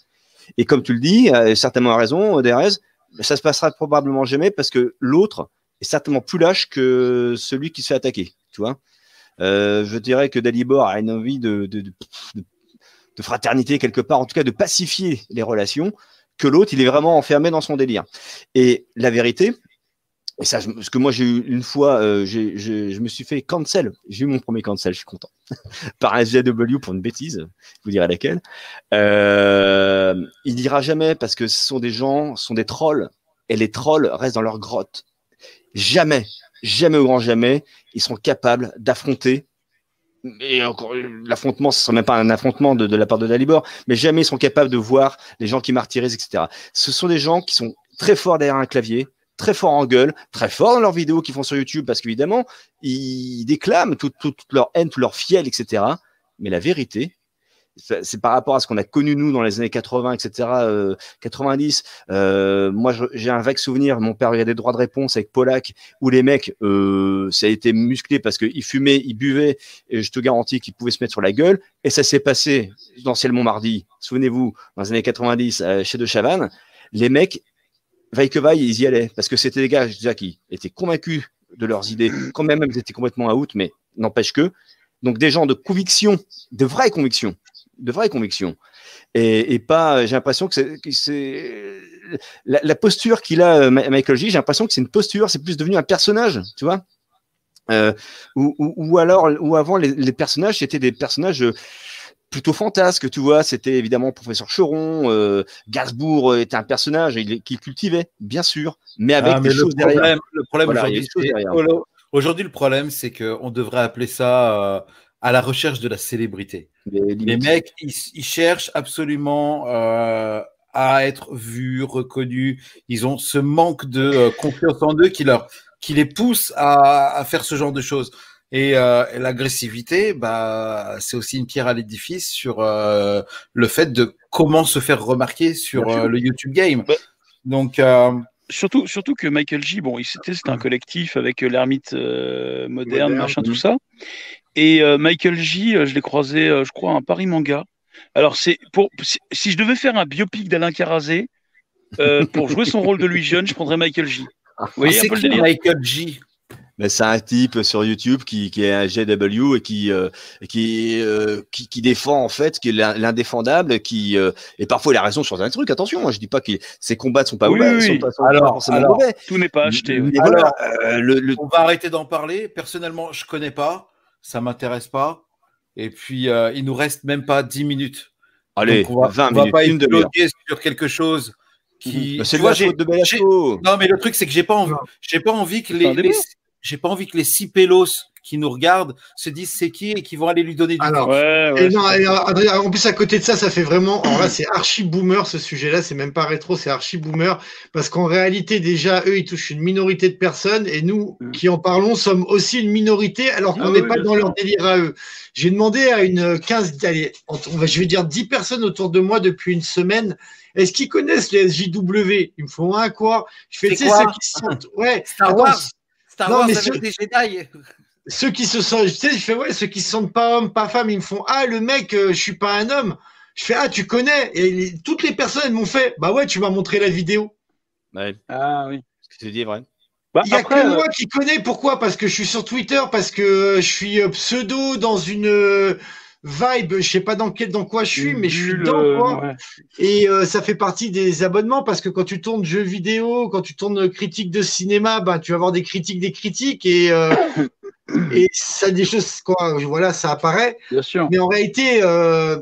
Et comme tu le dis, certainement à raison, Derez, ça se passera probablement jamais parce que l'autre est certainement plus lâche que celui qui se fait attaquer. Tu vois Je dirais que Dalibor a une envie de fraternité quelque part, en tout cas de pacifier les relations, que l'autre, il est vraiment enfermé dans son délire. Et la vérité, et ça, parce que moi j'ai eu une fois, euh, je me suis fait cancel. J'ai eu mon premier cancel, je suis content. (laughs) Par un SJW pour une bêtise, vous dirai laquelle. Euh, il dira jamais parce que ce sont des gens, ce sont des trolls, et les trolls restent dans leur grotte. Jamais, jamais au grand jamais, ils sont capables d'affronter. Et encore, l'affrontement, ce ne serait même pas un affrontement de, de la part de Dalibor, mais jamais ils sont capables de voir les gens qui martyrisent, etc. Ce sont des gens qui sont très forts derrière un clavier, très forts en gueule, très forts dans leurs vidéos qu'ils font sur YouTube, parce qu'évidemment, ils déclament toute, toute- toute leur haine, tout leur fiel, etc. Mais la vérité, c'est par rapport à ce qu'on a connu nous dans les années 80, etc., euh, 90. Euh, moi, j'ai un vague souvenir. Mon père regardait droit de réponse avec Polak, où les mecs, euh, ça a été musclé parce qu'ils fumaient, ils buvaient, et je te garantis qu'ils pouvaient se mettre sur la gueule. Et ça s'est passé dans Ciel Montmardi. Souvenez-vous, dans les années 90, euh, chez De Chavannes, les mecs, vaille que vaille, ils y allaient parce que c'était des gars déjà qui étaient convaincus de leurs idées, quand même ils étaient complètement out, mais n'empêche que. Donc des gens de conviction, de vraies convictions, de vraies convictions. Et, et pas, j'ai l'impression que c'est, que c'est la, la posture qu'il a, euh, Ma- Michael J. J'ai l'impression que c'est une posture, c'est plus devenu un personnage, tu vois. Euh, ou, ou, ou alors, ou avant les, les personnages, c'était des personnages euh, plutôt fantasques, tu vois. C'était évidemment professeur Cheron, euh, Gainsbourg était un personnage il- qu'il cultivait, bien sûr, mais avec Ah, des mais choses derrière. le problème Voilà, aujourd'hui, le problème, c'est qu'on devrait appeler ça euh, à la recherche de la célébrité. Les mecs, ils, ils cherchent absolument euh, à être vus, reconnus. Ils ont ce manque de euh, confiance en eux qui leur, qui les pousse à, à faire ce genre de choses. Et, euh, et l'agressivité, bah, c'est aussi une pierre à l'édifice sur le fait de comment se faire remarquer sur le YouTube Game. Donc, Surtout, surtout que Michael J, bon, c'était un collectif avec l'ermite euh, moderne, Moderne, machin, tout ça. Et euh, Michael J, euh, je l'ai croisé, euh, je crois, à un Paris Manga. Alors, c'est pour si, si je devais faire un biopic d'Alain Carazé euh, (laughs) pour jouer son rôle de lui jeune, je prendrais Michael J. Vous voyez un c'est peu le qui délire Michael J? Mais c'est un type sur YouTube qui, qui est un GW et qui, euh, qui, euh, qui, qui défend en fait, qui est l'in- l'indéfendable, qui euh, et parfois il a raison sur un truc. Attention, moi je dis pas que ses combats ne sont pas Oui, mauvais, oui, sont oui. pas, sont Alors, pas forcément alors, mauvais. Tout n'est pas acheté. ouais. Mais voilà, euh, le, le- On va arrêter d'en parler. Personnellement, je connais pas, ça m'intéresse pas. Et puis, euh, il nous reste même pas 10 minutes. allez, Donc, on va, 20 on va minutes, pas une demi-heure. épiloguer sur quelque chose qui. Bah, C'est Tu de la vois, j'ai- faute de Belasco. Non, mais le truc, c'est que j'ai pas envie, j'ai pas envie que les- j'ai pas envie que les six pélos qui nous regardent se disent c'est qui et qui vont aller lui donner du Alors, fric. Ouais, Et ouais. non, et, euh, en plus, à côté de ça, ça fait vraiment. Alors là, c'est archi boomer ce sujet-là, c'est même pas rétro, c'est archi boomer. Parce qu'en réalité, déjà, eux, ils touchent une minorité de personnes et nous Mm. qui en parlons sommes aussi une minorité alors qu'on Ah n'est oui, pas dans sûr. leur délire à eux. J'ai demandé à une 15, allez, entre- on va, je vais dire 10 personnes autour de moi depuis une semaine. Est-ce qu'ils connaissent les SJW Ils me font un quoi? Je fais, tu sais, ceux qui se sentent. Ouais, Star attends, Wars. Star Non, Wars mais avec ce- des Jedi. (laughs) ceux qui se sentent, tu sais, je fais ouais, ceux qui se sentent pas hommes, pas femmes, ils me font ah le mec, euh, je suis pas un homme. Je fais ah tu connais et les- toutes les personnes elles m'ont fait bah ouais tu m'as montré la vidéo. Ouais, Ah oui. ce que tu dis est vrai. Bah, Il y a après, que euh, moi qui connais pourquoi? Parce que je suis sur Twitter parce que je suis euh, pseudo dans une euh, vibe, je sais pas dans quel dans quoi je suis mais je suis dedans euh, quoi. ouais. Et euh, ça fait partie des abonnements parce que quand tu tournes jeux vidéo, quand tu tournes critique de cinéma, ben tu vas avoir des critiques, des critiques et euh, (coughs) et ça des choses quoi. Voilà, ça apparaît. Bien sûr. Mais en réalité, euh,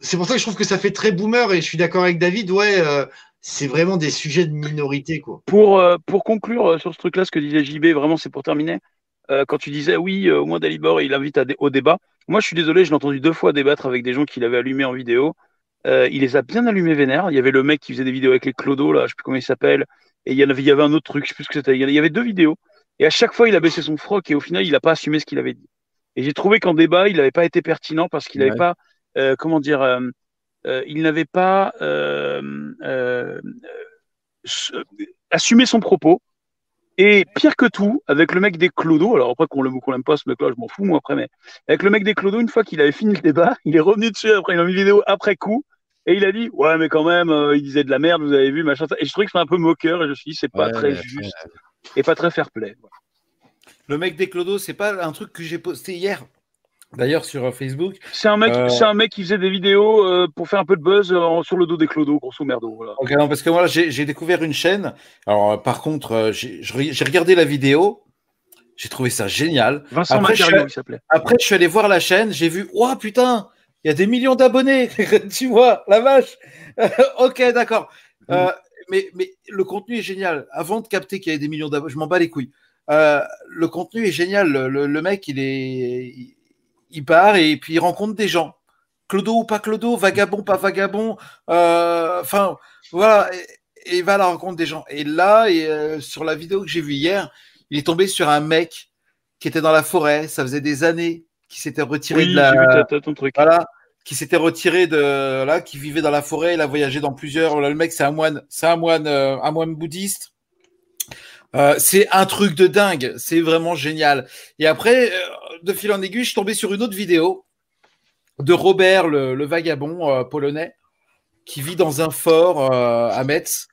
c'est pour ça que je trouve que ça fait très boomer et je suis d'accord avec David. Ouais, euh, c'est vraiment des sujets de minorité quoi. Pour, euh, pour conclure euh, sur ce truc-là, ce que disait JB, vraiment, c'est pour terminer. Euh, quand tu disais, oui, euh, au moins Dalibor, il invite à dé- au débat. Moi, je suis désolé, je l'ai entendu deux fois débattre avec des gens qui l'avaient allumé en vidéo. Euh, il les a bien allumés vénère. Il y avait le mec qui faisait des vidéos avec les clodos, là, je sais plus comment il s'appelle. Et il y en avait, il y avait un autre truc, je sais plus ce que c'était. Il y avait deux vidéos. Et à chaque fois, il a baissé son froc et au final, il n'a pas assumé ce qu'il avait dit. Et j'ai trouvé qu'en débat, il n'avait pas été pertinent parce qu'il n'avait Ouais. pas, euh, comment dire, euh, il n'avait pas assumé son propos. Et pire que tout, avec le mec des clodos, alors après qu'on l'aime ou qu'on l'aime pas, ce mec-là, je m'en fous, moi, après, mais avec le mec des clodos, une fois qu'il avait fini le débat, (laughs) il est revenu dessus après, il a mis une vidéo après coup, et il a dit, ouais, mais quand même, euh, il disait de la merde, vous avez vu, machin. ça. Et je trouvais que c'était un peu moqueur, et je me suis dit, c'est pas Ouais, très ouais, juste, et pas très fair play. Voilà. Le mec des clodos, c'est pas un truc que j'ai posté hier. D'ailleurs, sur euh, Facebook. C'est un mec, Euh, c'est un mec qui faisait des vidéos euh, pour faire un peu de buzz euh, sur le dos des clodos, grosso merdo. Voilà. Ok, non, parce que moi, j'ai j'ai découvert une chaîne. Alors, par contre, j'ai regardé la vidéo. J'ai trouvé ça génial. Vincent Après, Macario, il s'appelait. Après, je suis allé voir la chaîne. J'ai vu, oh putain, il y a des millions d'abonnés. (laughs) tu vois, la vache. (laughs) ok, d'accord. Euh, mais, mais le contenu est génial. Avant de capter qu'il y avait des millions d'abonnés, je m'en bats les couilles. Le contenu est génial. Le, le- le mec, il est, il, il part et puis il rencontre des gens. Clodo ou pas Clodo, vagabond, pas vagabond. euh, Enfin, voilà. Et, et il va à la rencontre des gens. Et là, et, euh, sur la vidéo que j'ai vue hier, il est tombé sur un mec qui était dans la forêt. Ça faisait des années qu'il s'était retiré Oui, de la. vu ton truc. Voilà, qui s'était retiré de là, qui vivait dans la forêt, il a voyagé dans plusieurs. Là, le mec, c'est un moine, c'est un moine, euh, un moine bouddhiste. Euh, c'est un truc de dingue, c'est vraiment génial. Et après, euh, de fil en aiguille, je suis tombé sur une autre vidéo de Robert, le, vagabond euh, polonais, qui vit dans un fort euh, à Metz,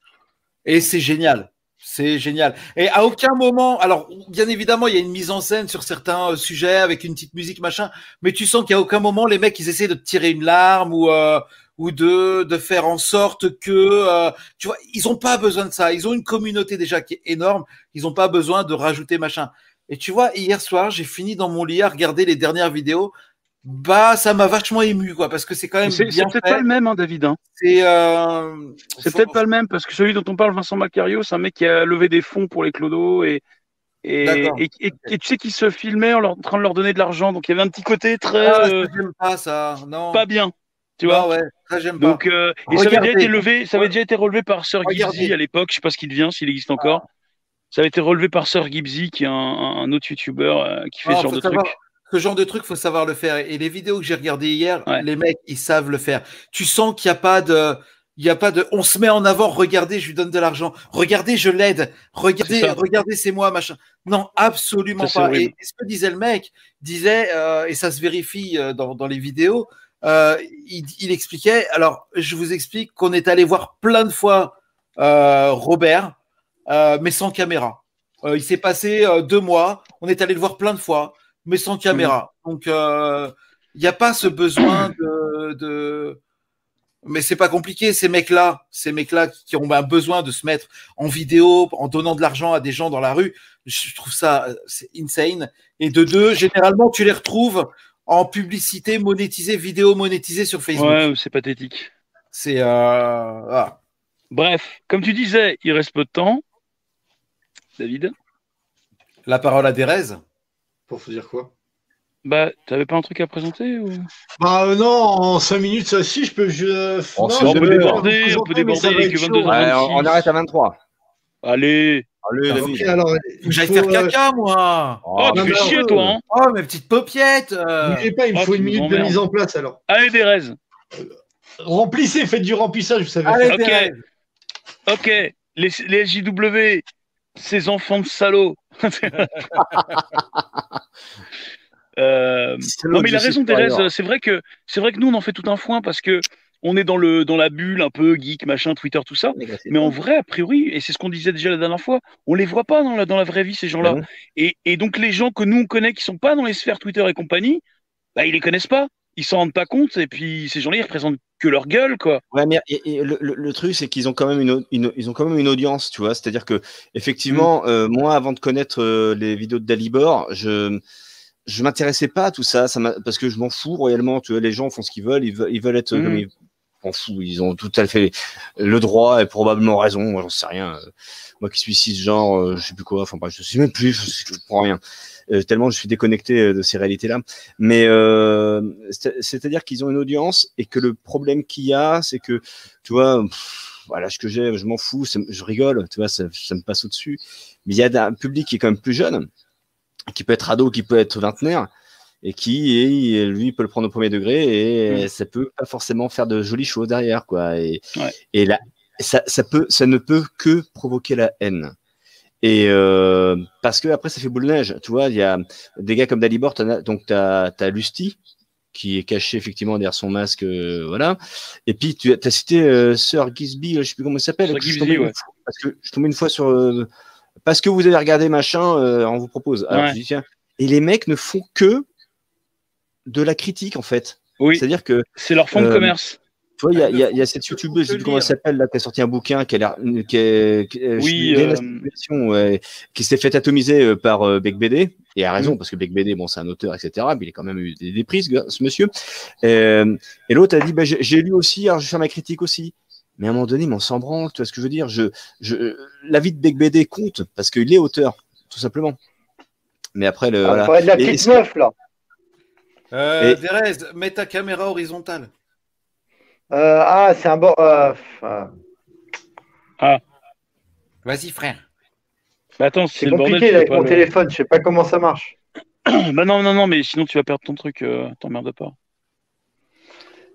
et c'est génial. C'est génial. Et à aucun moment, alors bien évidemment, il y a une mise en scène sur certains euh, sujets avec une petite musique machin, mais tu sens qu'à aucun moment les mecs ils essaient de tirer une larme ou ou de de faire en sorte que tu vois, ils ont pas besoin de ça. Ils ont une communauté déjà qui est énorme. Ils ont pas besoin de rajouter machin. Et tu vois, hier soir, j'ai fini dans mon lit à regarder les dernières vidéos. Bah, ça m'a vachement ému quoi, parce que c'est quand même C'est peut-être pas le même, hein, David. hein. C'est euh, faut- peut-être pas le même parce que celui dont on parle, Vincent Macario, c'est un mec qui a levé des fonds pour les clodos et et, et, et- et tu sais qu'il se filmait en, leur- en train de leur donner de l'argent. Donc il y avait un petit côté très Ah, euh, j'aime pas ça. Non. pas bien, tu vois. ouais, ça j'aime pas. Donc euh, et ça avait déjà été levé, ça avait déjà été relevé par Sir. Gibbsy à l'époque. Je sais pas ce qu'il devient, s'il existe encore. Ça avait été relevé par Sir Gibbsy, qui est un, autre YouTuber euh, qui fait Ah, ce genre faut de savoir- truc. Ce genre de truc, faut savoir le faire. Et les vidéos que j'ai regardées hier, Ouais. les mecs, ils savent le faire. Tu sens qu'il n'y a pas de, il y a pas de, on se met en avant. Regardez, je lui donne de l'argent. Regardez, je l'aide. Regardez, regardez, c'est moi, machin. Non, absolument Ça, pas. Et, et ce que disait le mec, disait, euh, et ça se vérifie euh, dans, dans les vidéos, euh, il, il expliquait. Alors, je vous explique qu'on est allé voir plein de fois Robert, euh, mais sans caméra. Euh, il s'est passé euh, deux mois. On est allé le voir plein de fois, mais sans caméra. Donc, euh, il n'y a pas ce besoin (coughs) de. de... Mais c'est pas compliqué, ces mecs-là, ces mecs-là qui qui ont un besoin de se mettre en vidéo, en donnant de l'argent à des gens dans la rue, je trouve ça c'est insane. Et de deux, généralement, tu les retrouves en publicité monétisée, vidéo monétisée sur Facebook. Ouais, c'est pathétique. C'est euh, ah. Bref, comme tu disais, il reste peu de temps. David, la parole à Derez. Pour vous dire quoi? Bah, t'avais pas un truc à présenter ou... Bah euh, non, en 5 minutes, ça si, je peux. Je... Oh, non, c'est je on peut peux déborder, vous on peut déborder, être 22 chaud. heures. Ouais, 26. on, arrête à 23. Allez Allez, Ah, David. Ok, alors, faut, faire euh, caca, moi. Oh, Oh, tu fais chier, euh, toi, hein Oh, mes petites paupiètes. euh. Bougez pas, il me Ah, faut une minute de mise en place alors. Allez, Derez Remplissez, faites du remplissage, vous savez. Allez. Ok. Derez. Ok, les, les SJW, ces enfants de salauds. (laughs) Euh, non mais il a raison Thérèse, c'est vrai que c'est vrai que nous on en fait tout un foin parce que on est dans le dans la bulle un peu geek machin Twitter tout ça. Mais en vrai a priori et c'est ce qu'on disait déjà la dernière fois on les voit pas dans la dans la vraie vie ces gens-là. Ah et donc les gens que nous on connaît qui sont pas dans les sphères Twitter et compagnie bah ils les connaissent pas ils s'en rendent pas compte et puis ces gens-là ils représentent que leur gueule quoi Ouais, mais et- et le, le- le truc, c'est qu'ils ont quand même une, ils ont quand même une audience, tu vois. C'est-à-dire que, effectivement, Mm. euh, moi, avant de connaître euh, les vidéos de Dalibor, je je m'intéressais pas à tout ça, ça parce que je m'en fous royalement. Tu vois, les gens font ce qu'ils veulent, ils veulent, ils veulent être Mm. Comme ils ils ont tout à fait le droit et probablement raison. Moi, j'en sais rien. Euh, Moi qui suis cisgenre, euh, je sais plus quoi. Enfin, bref, je sais même plus, je, je comprends rien. Euh, tellement je suis déconnecté de ces réalités-là. Mais c'est- c'est-à-dire qu'ils ont une audience et que le problème qu'il y a, c'est que, tu vois, voilà ce que j'ai, je m'en fous, je rigole, tu vois, ça, ça me passe au-dessus. Mais il y a un public qui est quand même plus jeune, qui peut être ado, qui peut être vingtenaire. Et qui et lui peut le prendre au premier degré et Mm. ça peut pas forcément faire de jolies choses derrière quoi et Ouais. et là ça, ça peut ça ne peut que provoquer la haine et euh, parce que après ça fait boule de neige tu vois il y a des gars comme Dalibor as- donc t'as as Lusty qui est caché effectivement derrière son masque euh, voilà et puis tu as cité euh, Sir Gisby je sais plus comment il s'appelle ouais. fois- parce que je tombé une fois sur euh, parce que vous avez regardé machin euh, on vous propose alors Ouais. je dis tiens et les mecs ne font que de la critique en fait Oui, c'est à dire que c'est leur fond de Euh, commerce. tu vois, il y a, y a- y a font cette que- youtubeuse, je sais que plus comment elle s'appelle, là, qui a sorti un bouquin, qui a l'air, qui est, qui est- je Oui, sais plus, euh, ouais, qui s'est fait atomiser euh, par euh, Beck BD, et a raison, Mm. parce que Beck BD, bon, c'est un auteur, etc., mais il a quand même eu des, des prises, ce monsieur. Euh, et l'autre a dit, bah, j'ai lu aussi, alors je vais faire ma critique aussi. Mais à un moment donné, mais on s'en branle, tu vois ce que je veux dire? Je, je, L'avis de Beck BD compte, parce qu'il est auteur, tout simplement. Mais après, le, On voilà. parlait de la Et- petite et- meuf, là. Euh, Et- Derez, mets ta caméra horizontale. Euh, ah, c'est un bon. euh, euh, Vas-y, frère. Bah attends, c'est bordel. compliqué peux avec mon le- téléphone, je sais pas comment ça marche. (coughs) Bah non, non, non, mais sinon tu vas perdre ton truc. euh, T'emmerdes pas.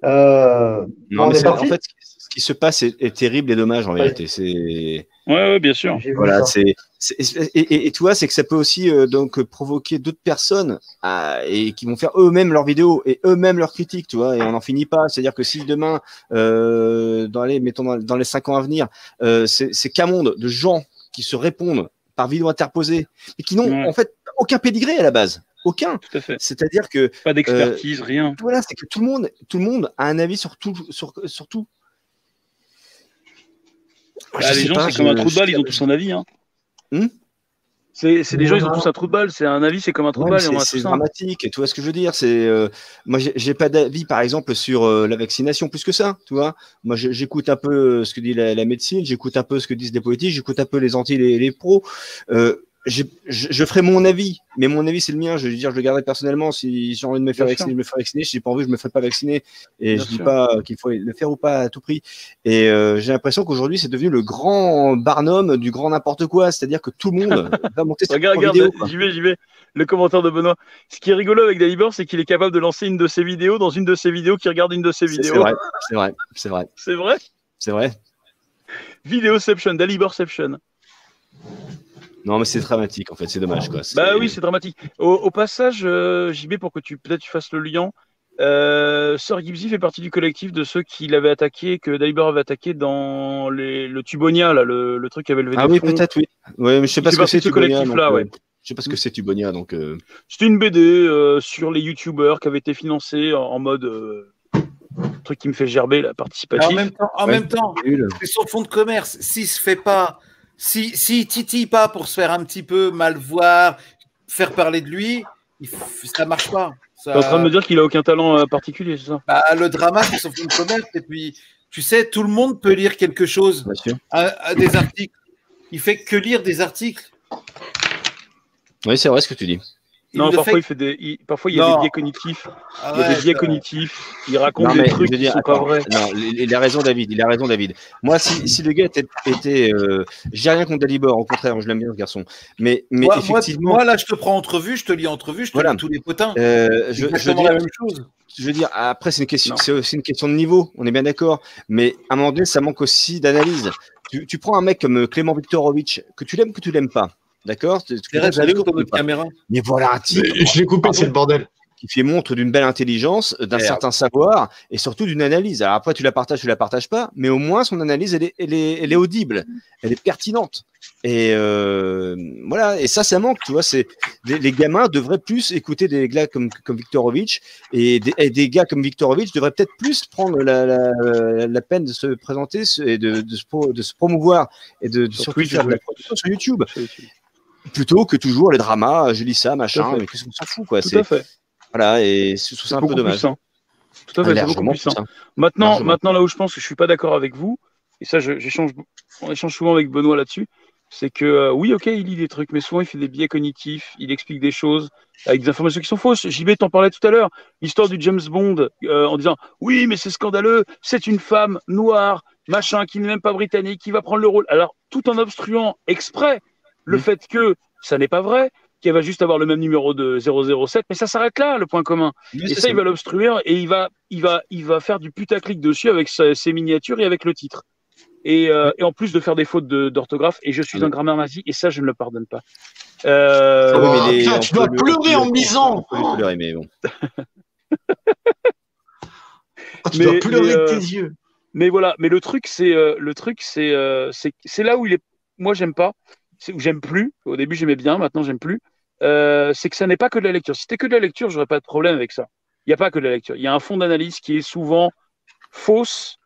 Euh, Non, on mais en fait, ce qui se passe est, est terrible et dommage en Ouais. vérité. C'est Ouais, ouais, bien sûr. Voilà, c'est- et, et, et tu vois, c'est que ça peut aussi euh, donc provoquer d'autres personnes à- et qui vont faire eux-mêmes leurs vidéos et eux-mêmes leurs critiques, tu vois, et on n'en finit pas. C'est-à-dire que si demain, euh, dans les mettons dans, dans les cinq ans à venir, euh, c'est qu'un monde de gens qui se répondent par vidéo interposée et qui n'ont en fait aucun pédigré à la base, aucun. Tout à fait. C'est-à-dire que Pas d'expertise, rien. voilà, c'est que tout le monde, tout le monde a un avis sur tout, sur, sur tout. Bah, les gens, c'est comme un trou de balle, ils ont tous un avis. Hein. Hmm c'est c'est- les gens, ils ont tous un trou de balle. C'est un avis, c'est comme un trou Ouais, de balle. c'est dramatique, tu vois ce que je veux dire C'est euh, moi j'ai j'ai pas d'avis par exemple sur euh, la vaccination plus que ça, tu vois. Moi j'écoute un peu euh, ce que dit la, la médecine, j'écoute un peu ce que disent les politiques, j'écoute un peu les anti les, les pros. Euh, je, je ferai mon avis, mais mon avis c'est le mien. Je veux dire, je le garderai personnellement. Si j'ai envie de me faire Bien vacciner, sûr. je me ferai vacciner. Si j'ai pas envie, je me ferai pas vacciner. Et Bien je dis sûr. pas qu'il faut le faire ou pas à tout prix. Et euh, j'ai l'impression qu'aujourd'hui c'est devenu le grand barnum du grand n'importe quoi. C'est-à-dire que tout le monde (laughs) va monter sur Regarde, regarde, vidéo. j'y vais, j'y vais. Le commentaire de Benoît. Ce qui est rigolo avec Dalibor, c'est qu'il est capable de lancer une de ses vidéos dans une de ses vidéos qui regarde une de ses C'est c'est vidéos. vrai, c'est vrai, c'est vrai, C'est vrai? C'est vrai. Vidéoception, Daliborception. Non, mais c'est dramatique en fait, c'est dommage quoi. Bah oui, c'est dramatique. Au, au passage, euh, JB, pour que tu peut-être tu fasses le lien, euh, Sir Gibbsy fait partie du collectif de ceux qui l'avaient attaqué, que Dalibor avait attaqué dans les, le Tubonia, là, le, le truc qui avait levé Ah des oui, peut-être oui. Ouais, mais je sais pas ce que c'est ce Tubonia. collectif-là, euh, ouais. Je sais pas ce que c'est Tubonia, donc. euh, C'était une BD euh, sur les youtubeurs qui avait été financée en, en mode euh, truc qui me fait gerber, En même temps, en Ouais. même temps nul. c'est son fonds de commerce. S'il se fait pas, si, s'il titille pas pour se faire un petit peu mal voir, faire parler de lui, ça marche pas. Ça- T'es en train de me dire qu'il a aucun talent euh, particulier, c'est ça? Bah, le drama, c'est son de commerce. Et puis, tu sais, tout le monde peut lire quelque chose, Bien sûr. à- à des articles. Il fait que lire des articles. Oui, c'est vrai ce que tu dis. Il Non, parfois, fait- il fait des, il- parfois il y a Non. des biais cognitifs. Il y a des biais cognitifs. Il raconte Non, des mais trucs je veux qui dire, sont pas vrais. non, il a raison, David. Il a raison, David. Moi, si, si le gars était, était euh, j'ai rien contre Dalibor, au contraire, je l'aime bien ce garçon. Mais, mais moi, effectivement, moi, là, je te prends entrevue, je te lis entrevue, je te Voilà. lis tous les potins. euh, je, je dire, la même chose. je veux dire, après, c'est une question, c'est aussi une question de niveau. On est bien d'accord. Mais à un moment donné, ça manque aussi d'analyse. Tu, tu prends un mec comme Clément Viktorovitch, que tu l'aimes, que tu l'aimes pas. D'accord ton tu- autre caméra Mais voilà un type Je l'ai coupé, c'est le bordel. qui fait montre d'une belle intelligence, d'un certain savoir et surtout d'une analyse. Alors après, tu la partages, tu la partages pas, mais au moins son analyse, elle est, elle est, elle est audible, elle est pertinente. Et euh, voilà, et ça, ça manque, tu vois. C'est les, les gamins devraient plus écouter des gars comme comme Viktorovitch et des, et des gars comme Viktorovitch devraient peut-être plus prendre la, la, la peine de se présenter se- et de, de, se, pro- de se promouvoir et de, de Sur de la production sur YouTube Sur YouTube. Plutôt que toujours les dramas. Je lis ça, machin, mais qu'est-ce qu'on s'en fout, quoi. Tout C'est à fait. voilà, et je trouve ça un peu dommage. Tout à fait, c'est beaucoup plus plus sain. Maintenant, Largement. maintenant, là où je pense que je suis pas d'accord avec vous, et ça, j'échange, on échange souvent avec Benoît là-dessus, c'est que euh, oui, ok, il lit des trucs, mais souvent il fait des biais cognitifs, il explique des choses avec des informations qui sont fausses. JB t'en parlait tout à l'heure, l'histoire du James Bond euh, en disant oui, mais c'est scandaleux, c'est une femme noire, machin, qui n'est même pas britannique, qui va prendre le rôle. Alors, tout en obstruant exprès le Mm. fait que ça n'est pas vrai, qu'elle va juste avoir le même numéro de 007, mais ça s'arrête là, le point commun. Mais Et ça, il va l'obstruer et il va, il, va, il va faire du putaclic dessus avec sa- ses miniatures et avec le titre. Et, euh, et en plus de faire des fautes de- d'orthographe, et je suis Ah oui. un grammaire nazi, et ça, je ne le pardonne pas. Euh, Ah oui, mais Oh, les- putain, on tu dois le- pleurer en le tolérer, mais bon. (laughs) Ah, tu Mais- dois pleurer mais, de euh, tes yeux. Mais voilà, mais le truc, c'est euh, le truc, c'est euh, c'est c'est là où il est. Moi, j'aime pas. Où j'aime plus. Au début, j'aimais bien. Maintenant, j'aime plus. Euh, c'est que ça n'est pas que de la lecture. Si c'était que de la lecture, j'aurais pas de problème avec ça. Il n'y a pas que de la lecture. Il y a un fond d'analyse qui est souvent fausse,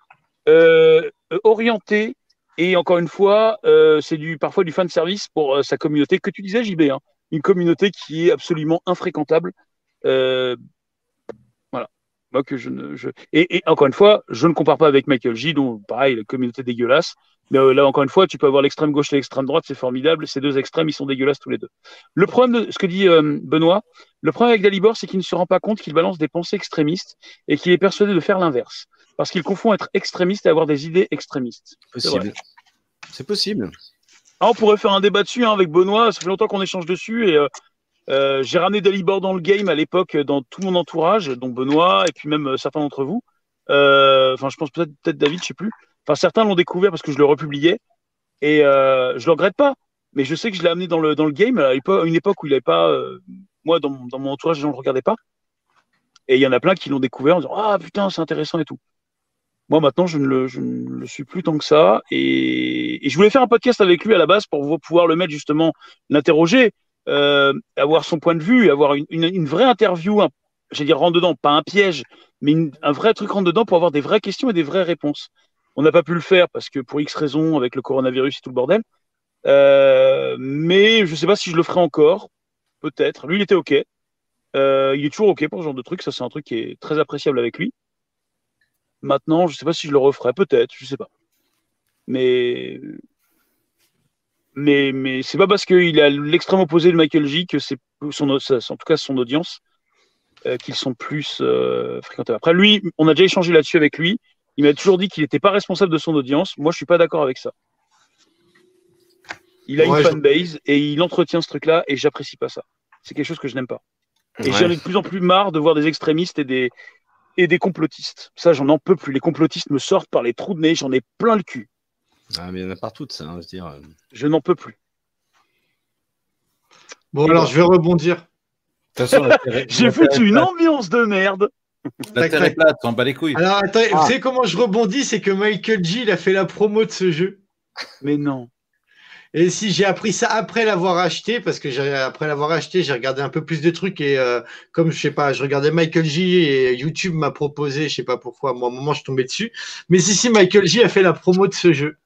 euh, orienté, et encore une fois, euh, c'est du parfois du fan service pour euh, sa communauté que tu disais, JB. Hein, une communauté qui est absolument infréquentable. Moi que je ne. Je... Et, et encore une fois, je ne compare pas avec Michael J, dont pareil, la communauté dégueulasse. Mais euh, là, encore une fois, tu peux avoir l'extrême gauche et l'extrême droite, c'est formidable. Ces deux extrêmes, ils sont dégueulasses tous les deux. Le problème de ce que dit euh, Benoît, le problème avec Dalibor, c'est qu'il ne se rend pas compte qu'il balance des pensées extrémistes et qu'il est persuadé de faire l'inverse. Parce qu'il confond être extrémiste et avoir des idées extrémistes. Possible. C'est possible. Ah, on pourrait faire un débat dessus hein, avec Benoît. Ça fait longtemps qu'on échange dessus. Et euh, euh, j'ai ramené Dalibor dans le game à l'époque euh, dans tout mon entourage, dont Benoît et puis même euh, certains d'entre vous. Enfin, je pense peut-être David, je sais plus. Enfin, certains l'ont découvert parce que je le republiais. Et je le regrette pas. Mais je sais que je l'ai amené dans le, dans le game à une époque où il n'avait pas. moi, dans, mon- entourage, les gens ne le regardaient pas. Et il y en a plein qui l'ont découvert en disant Ah putain, c'est intéressant et tout. Moi, maintenant, je ne, le, ne suis plus tant que ça. Et, je voulais faire un podcast avec lui à la base pour pouvoir le mettre justement, l'interroger, avoir son point de vue, avoir une, une, une vraie interview, un, j'allais dire rentre dedans, pas un piège, mais une- un vrai truc rentre dedans pour avoir des vraies questions et des vraies réponses. On n'a pas pu le faire parce que pour X raisons, avec le coronavirus et tout le bordel. Euh, mais je ne sais pas si je le ferai encore. Peut-être. Lui, il était OK. Euh, il est toujours OK pour ce genre de truc. Ça, c'est un truc qui est très appréciable avec lui. Maintenant, je ne sais pas si je le referai. Peut-être. Je ne sais pas. Mais. Mais, mais c'est pas parce qu'il a l'extrême opposé de Michael J que c'est son, en tout cas son audience euh, qu'ils sont plus euh, fréquentés. Après, lui, on a déjà échangé là-dessus avec lui. Il m'a toujours dit qu'il n'était pas responsable de son audience. Moi, je suis pas d'accord avec ça. Il a Ouais, une je- fanbase et il entretient ce truc-là et j'apprécie pas ça. C'est quelque chose que je n'aime pas. Et Ouais. j'en ai de plus en plus marre de voir des extrémistes et des, et des complotistes. Ça, j'en en peux plus. Les complotistes me sortent par les trous de nez. J'en ai plein le cul. Ah, mais il y en a partout de ça, hein, je veux dire. euh. Je n'en peux plus. Bon, alors je vais rebondir. (laughs) J'ai foutu une ambiance de merde. La terre est plate, on bat les couilles. Alors, attends, Ah. vous savez comment je rebondis C'est que Michael G, il a fait la promo de ce jeu. Mais non. Et si j'ai appris ça après l'avoir acheté, parce que j'ai- après l'avoir acheté, j'ai regardé un peu plus de trucs et euh, comme je sais pas, je regardais Michael J et YouTube m'a proposé, je sais pas pourquoi, moi à un moment je suis tombé dessus. Mais si si, Michael J a fait la promo de ce jeu.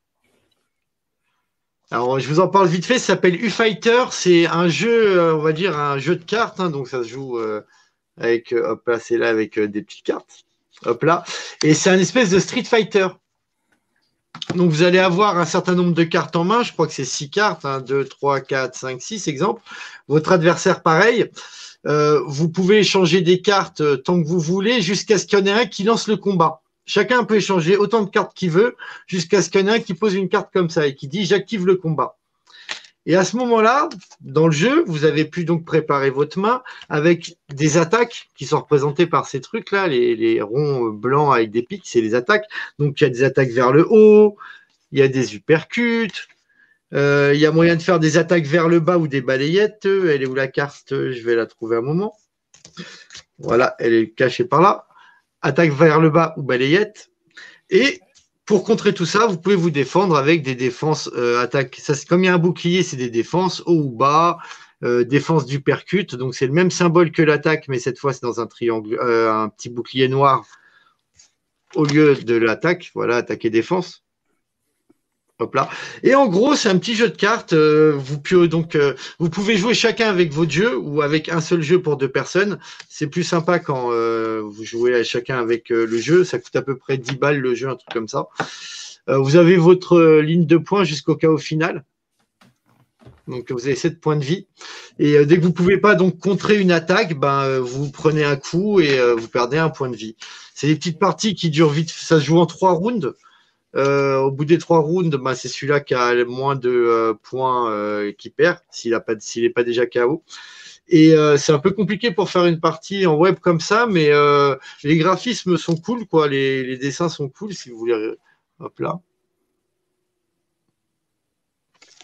Alors je vous en parle vite fait, ça s'appelle U-Fighter, c'est un jeu, euh, on va dire un jeu de cartes, hein, donc ça se joue euh, avec, euh, hop là, c'est là avec des petites cartes, hop là, et c'est un espèce de Street Fighter. Donc vous allez avoir un certain nombre de cartes en main, je crois que c'est 6 cartes, 1, 2, 3, 4, 5, 6 exemple. Votre adversaire pareil. Vous pouvez échanger des cartes tant que vous voulez jusqu'à ce qu'il y en ait un qui lance le combat. Chacun peut échanger autant de cartes qu'il veut jusqu'à ce qu'il y en ait un qui pose une carte comme ça et qui dit j'active le combat. Et à ce moment-là, dans le jeu, vous avez pu donc préparer votre main avec des attaques qui sont représentées par ces trucs-là, les, les ronds blancs avec des pics, c'est les attaques. Donc il y a des attaques vers le haut, il y a des uppercuts, euh, il y a moyen de faire des attaques vers le bas ou des balayettes. Elle est où la carte? Je vais la trouver un moment. Voilà, elle est cachée par là. Attaque vers le bas ou balayette. Et pour contrer tout ça, vous pouvez vous défendre avec des défenses euh, attaques. Ça, comme il y a un bouclier, c'est des défenses haut ou bas, euh, défense du percute. Donc c'est le même symbole que l'attaque, mais cette fois c'est dans un triangle, euh, un petit bouclier noir au lieu de l'attaque. Voilà, attaque et défense. Hop là. Et en gros, c'est un petit jeu de cartes. euh, vous, pouvez donc, euh, vous pouvez jouer chacun avec votre jeu ou avec un seul jeu pour deux personnes. C'est plus sympa quand euh, vous jouez chacun avec le jeu. Ça coûte à peu près 10 balles le jeu, un truc comme ça. Vous avez votre ligne de points jusqu'au chaos final. Donc vous avez 7 points de vie. Et dès que vous pouvez pas donc contrer une attaque, ben, vous prenez un coup et vous perdez un point de vie. C'est des petites parties qui durent vite. Ça se joue en trois rounds. Euh, au bout des trois rounds, bah, c'est celui-là qui a le moins de euh, points euh, qui perd, s'il n'est pas, est déjà KO. Et euh, c'est un peu compliqué pour faire une partie en web comme ça, mais euh, les graphismes sont cool, quoi. Les, les dessins sont cool, si vous voulez. Hop là.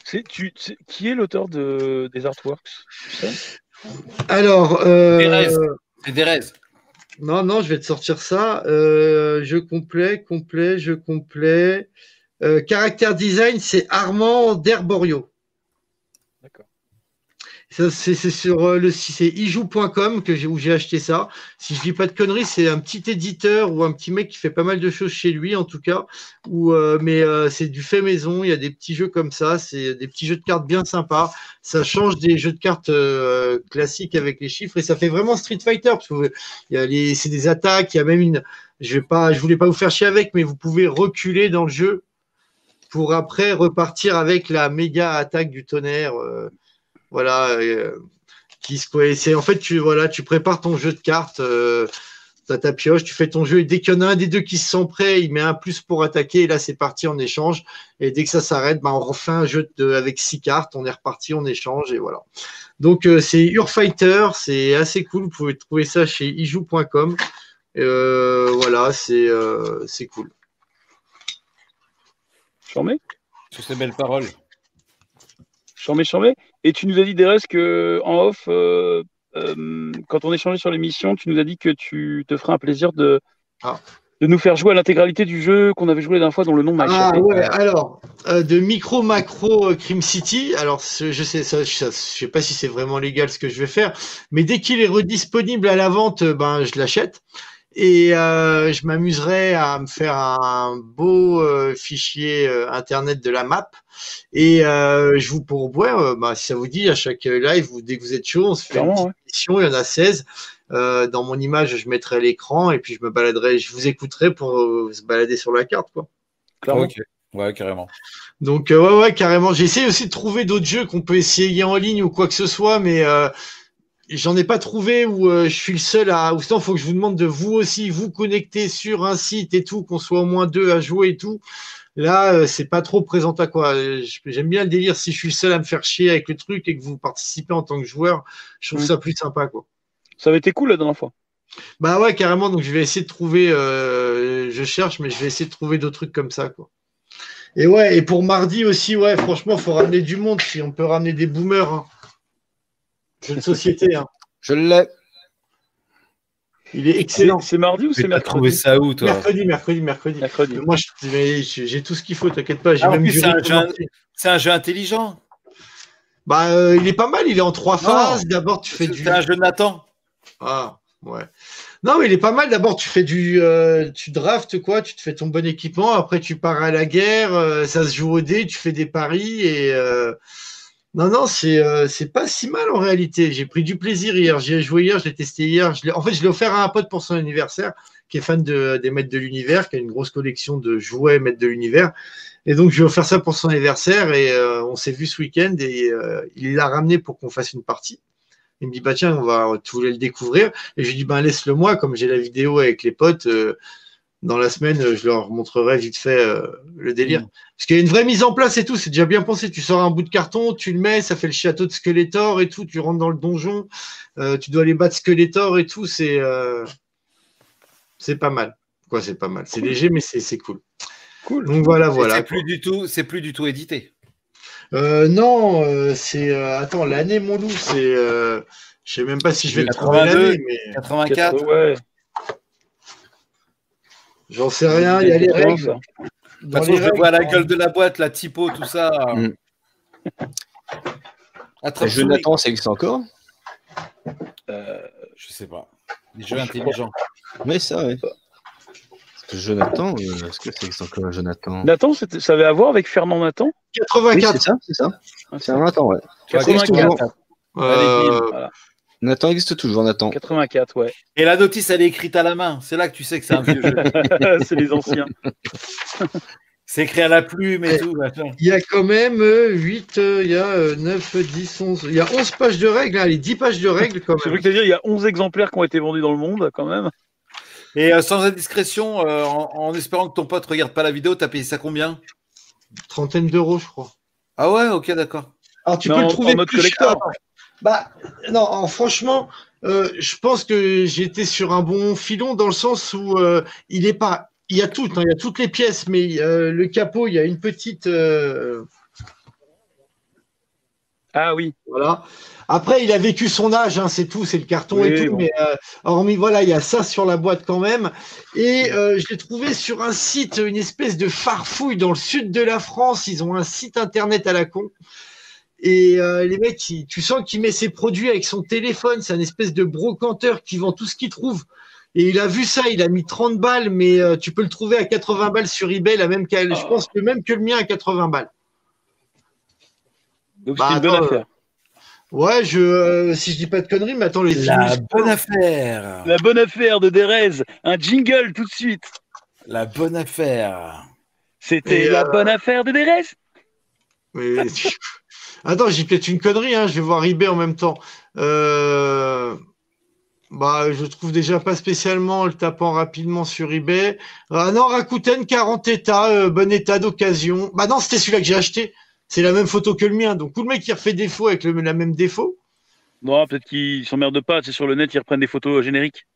C'est, tu, c'est- qui est l'auteur de, des artworks tu sais? Alors, euh, Derez. Non, non, je vais te sortir ça. Euh, jeu complet, complet, jeu complet. Euh, caractère design, c'est Armand Derborio. C'est sur euh, le site c'est ijou.com que où j'ai acheté ça. Si je dis pas de conneries, c'est un petit éditeur ou un petit mec qui fait pas mal de choses chez lui en tout cas. Euh, mais euh, c'est du fait maison. Il y a des petits jeux comme ça. C'est des petits jeux de cartes bien sympas. Ça change des jeux de cartes classiques avec les chiffres et ça fait vraiment Street Fighter il y a c'est des attaques. Il y a même une. Je vais pas. Je voulais pas vous faire chier avec, mais vous pouvez reculer dans le jeu pour après repartir avec la méga attaque du tonnerre. Voilà, euh, qui se c'est en fait tu voilà, tu prépares ton jeu de cartes, euh, t'as ta pioche, tu fais ton jeu et dès qu'il y en a un des deux qui se sent prêt, il met un plus pour attaquer et là c'est parti en échange et dès que ça s'arrête, ben on refait un jeu de, avec six cartes, on est reparti, on échange et voilà. Donc euh, c'est Urfighter, c'est assez cool, vous pouvez trouver ça chez ijou.com. Euh, voilà, c'est euh, c'est cool. Charmé Sur ces belles paroles. Charmé, charmé. Et tu nous as dit, Derez, que en off, euh, euh, quand on échangeait sur l'émission, tu nous as dit que tu te ferais un plaisir de, Ah. de nous faire jouer à l'intégralité du jeu qu'on avait joué la dernière fois, dont le nom m'a Ah ouais, alors, euh, de micro macro Crime City, alors je sais, ça, je, sais pas si c'est vraiment légal ce que je vais faire, mais dès qu'il est redisponible à la vente, ben je l'achète. Et euh, je m'amuserai à me faire un beau euh, fichier euh, internet de la map. Et euh, je vous pourbois, euh, bah, si ça vous dit, à chaque live, vous, dès que vous êtes chaud, on se fait une petite ouais. il y en a 16. Euh, dans mon image, je mettrai l'écran et puis je me baladerai, je vous écouterai pour euh, se balader sur la carte. quoi. Clairement. Ok. Ouais, carrément. Donc euh, ouais ouais carrément. J'ai essayé aussi de trouver d'autres jeux qu'on peut essayer en ligne ou quoi que ce soit, mais euh, j'en ai pas trouvé où euh, je suis le seul à. Ou sinon, faut que je vous demande de vous aussi vous connecter sur un site et tout, qu'on soit au moins deux à jouer et tout. Là, euh, c'est pas trop présent à quoi. Euh, J'aime bien le délire si je suis le seul à me faire chier avec le truc et que vous participez en tant que joueur. Je trouve ça plus sympa quoi. Ça avait été cool la dernière fois. Bah ouais carrément. Donc je vais essayer de trouver. euh, je cherche, mais je vais essayer de trouver d'autres trucs comme ça quoi. Et ouais, et pour mardi aussi, ouais, franchement, faut ramener du monde. Si on peut ramener des boomers. Hein. Jeu de société, hein. Je l'ai. Il est excellent. c'est mardi ou c'est Tu as trouvé mercredi ça où, toi Mercredi, mercredi, mercredi. Mercredi. Moi, je- mais j'ai tout ce qu'il faut, t'inquiète pas. J'ai Ah, c'est un jeu- un intelligent. Bah, euh, il est pas mal. Il est en trois Non. phases. D'abord, tu fais du. C'est un jeu Nathan. Ah, ouais. Non, mais il est pas mal. D'abord, tu fais du, euh, tu draftes quoi, tu te fais ton bon équipement. Après, tu pars à la guerre. euh, ça se joue au dé. Tu fais des paris et euh, non, non, c'est euh, pas si mal en réalité. J'ai pris du plaisir hier. J'y ai joué hier. Je l'ai testé hier. En fait, je l'ai offert à un pote pour son anniversaire, qui est fan de, des maîtres de l'univers, qui a une grosse collection de jouets maîtres de l'univers. Et donc, je lui ai offert ça pour son anniversaire et euh, on s'est vu ce week-end et euh, il l'a ramené pour qu'on fasse une partie. Il me dit, bah tiens, on va, tu voulais le découvrir? Et je lui dis, ben laisse-le moi, comme j'ai la vidéo avec les potes, euh, dans la semaine, euh, je leur montrerai vite fait euh, le délire. Mm. Parce qu'il y a une vraie mise en place et tout, c'est déjà bien pensé. Tu sors un bout de carton, tu le mets, ça fait le château de Skeletor et tout, tu rentres dans le donjon, euh, tu dois aller battre Skeletor et tout, c'est euh, c'est pas mal. Quoi, c'est pas mal. C'est léger, mais c'est c'est cool. Cool. Donc voilà, voilà. C'est plus du tout, c'est plus du tout édité. Euh, non, euh, c'est. euh, attends, l'année, mon loup, c'est. Euh, je sais même pas si je vais le trouver 82. l'année, mais 84. Ouais. J'en sais rien. Il y a les règles. De toute façon, je vois la gueule de la boîte, la typo, tout ça. Mm. Attrape Le jeu souris. Nathan, ça existe encore Euh, Je sais pas. Des jeux intelligents. Oui, ça, que Jonathan, euh, est-ce que ça existe encore, Jonathan? Nathan, ça avait à voir avec Fernand Nathan? Oui, 84. c'est ça, c'est ça. Ah, C'est un Nathan, ouais. Tu vois, 84. Euh, Voilà. Nathan existe toujours, Nathan. 84, ouais. Et la notice, elle est écrite à la main. C'est là que tu sais que c'est un vieux jeu. (laughs) c'est les anciens. (laughs) C'est écrit à la plume et tout. Il y a quand même euh, 8, euh, il y a euh, 9, 10, 11. Il y a 11 pages de règles, hein, les 10 pages de règles quand C'est même. vrai que dire, il y a 11 exemplaires qui ont été vendus dans le monde, quand même. Et euh, sans indiscrétion, euh, en, en espérant que ton pote regarde pas la vidéo, t'as payé ça combien? Trentaine d'euros, je crois. Ah ouais, ok, d'accord. Alors tu Mais peux en- le trouver en mode plus collector. cher. Bah non, en- franchement, euh, je pense que j'étais sur un bon filon dans le sens où euh, il est pas, il y a tout, hein, il y a toutes les pièces, mais euh, le capot, il y a une petite, Ah oui. voilà. Après, il a vécu son âge, hein, c'est tout, c'est le carton et tout, bon. mais hormis voilà, il y a ça sur la boîte quand même. Et je l'ai trouvé sur un site, une espèce de farfouille dans le sud de la France. Ils ont un site internet à la con. Et euh, les mecs, tu sens qu'il met ses produits avec son téléphone. C'est un espèce de brocanteur qui vend tout ce qu'il trouve. Et il a vu ça, il a mis 30 balles, mais euh, tu peux le trouver à 80 balles sur eBay, la même qu'à- je pense que même que le mien à 80 balles. Donc Bah, c'est une bonne attends, affaire. Ouais, je, euh, si je dis pas de conneries, mais attends, les La films- bonne affaire. La bonne affaire de Derez. Un jingle tout de suite. La bonne affaire. C'était la euh, bonne affaire de Derez. Mais... (laughs) Attends, j'ai peut-être une connerie, hein, je vais voir eBay en même temps. Euh... Bah, je trouve déjà pas spécialement en le tapant rapidement sur eBay. Ah non, Rakuten, 40 états, euh, bon état d'occasion. Bah non, c'était celui-là que j'ai acheté. C'est la même photo que le mien. Donc, tout le mec qui refait défaut avec le, la même défaut. Non, peut-être qu'ils s'emmerdent pas. C'est sur le net, ils reprennent des photos euh, génériques.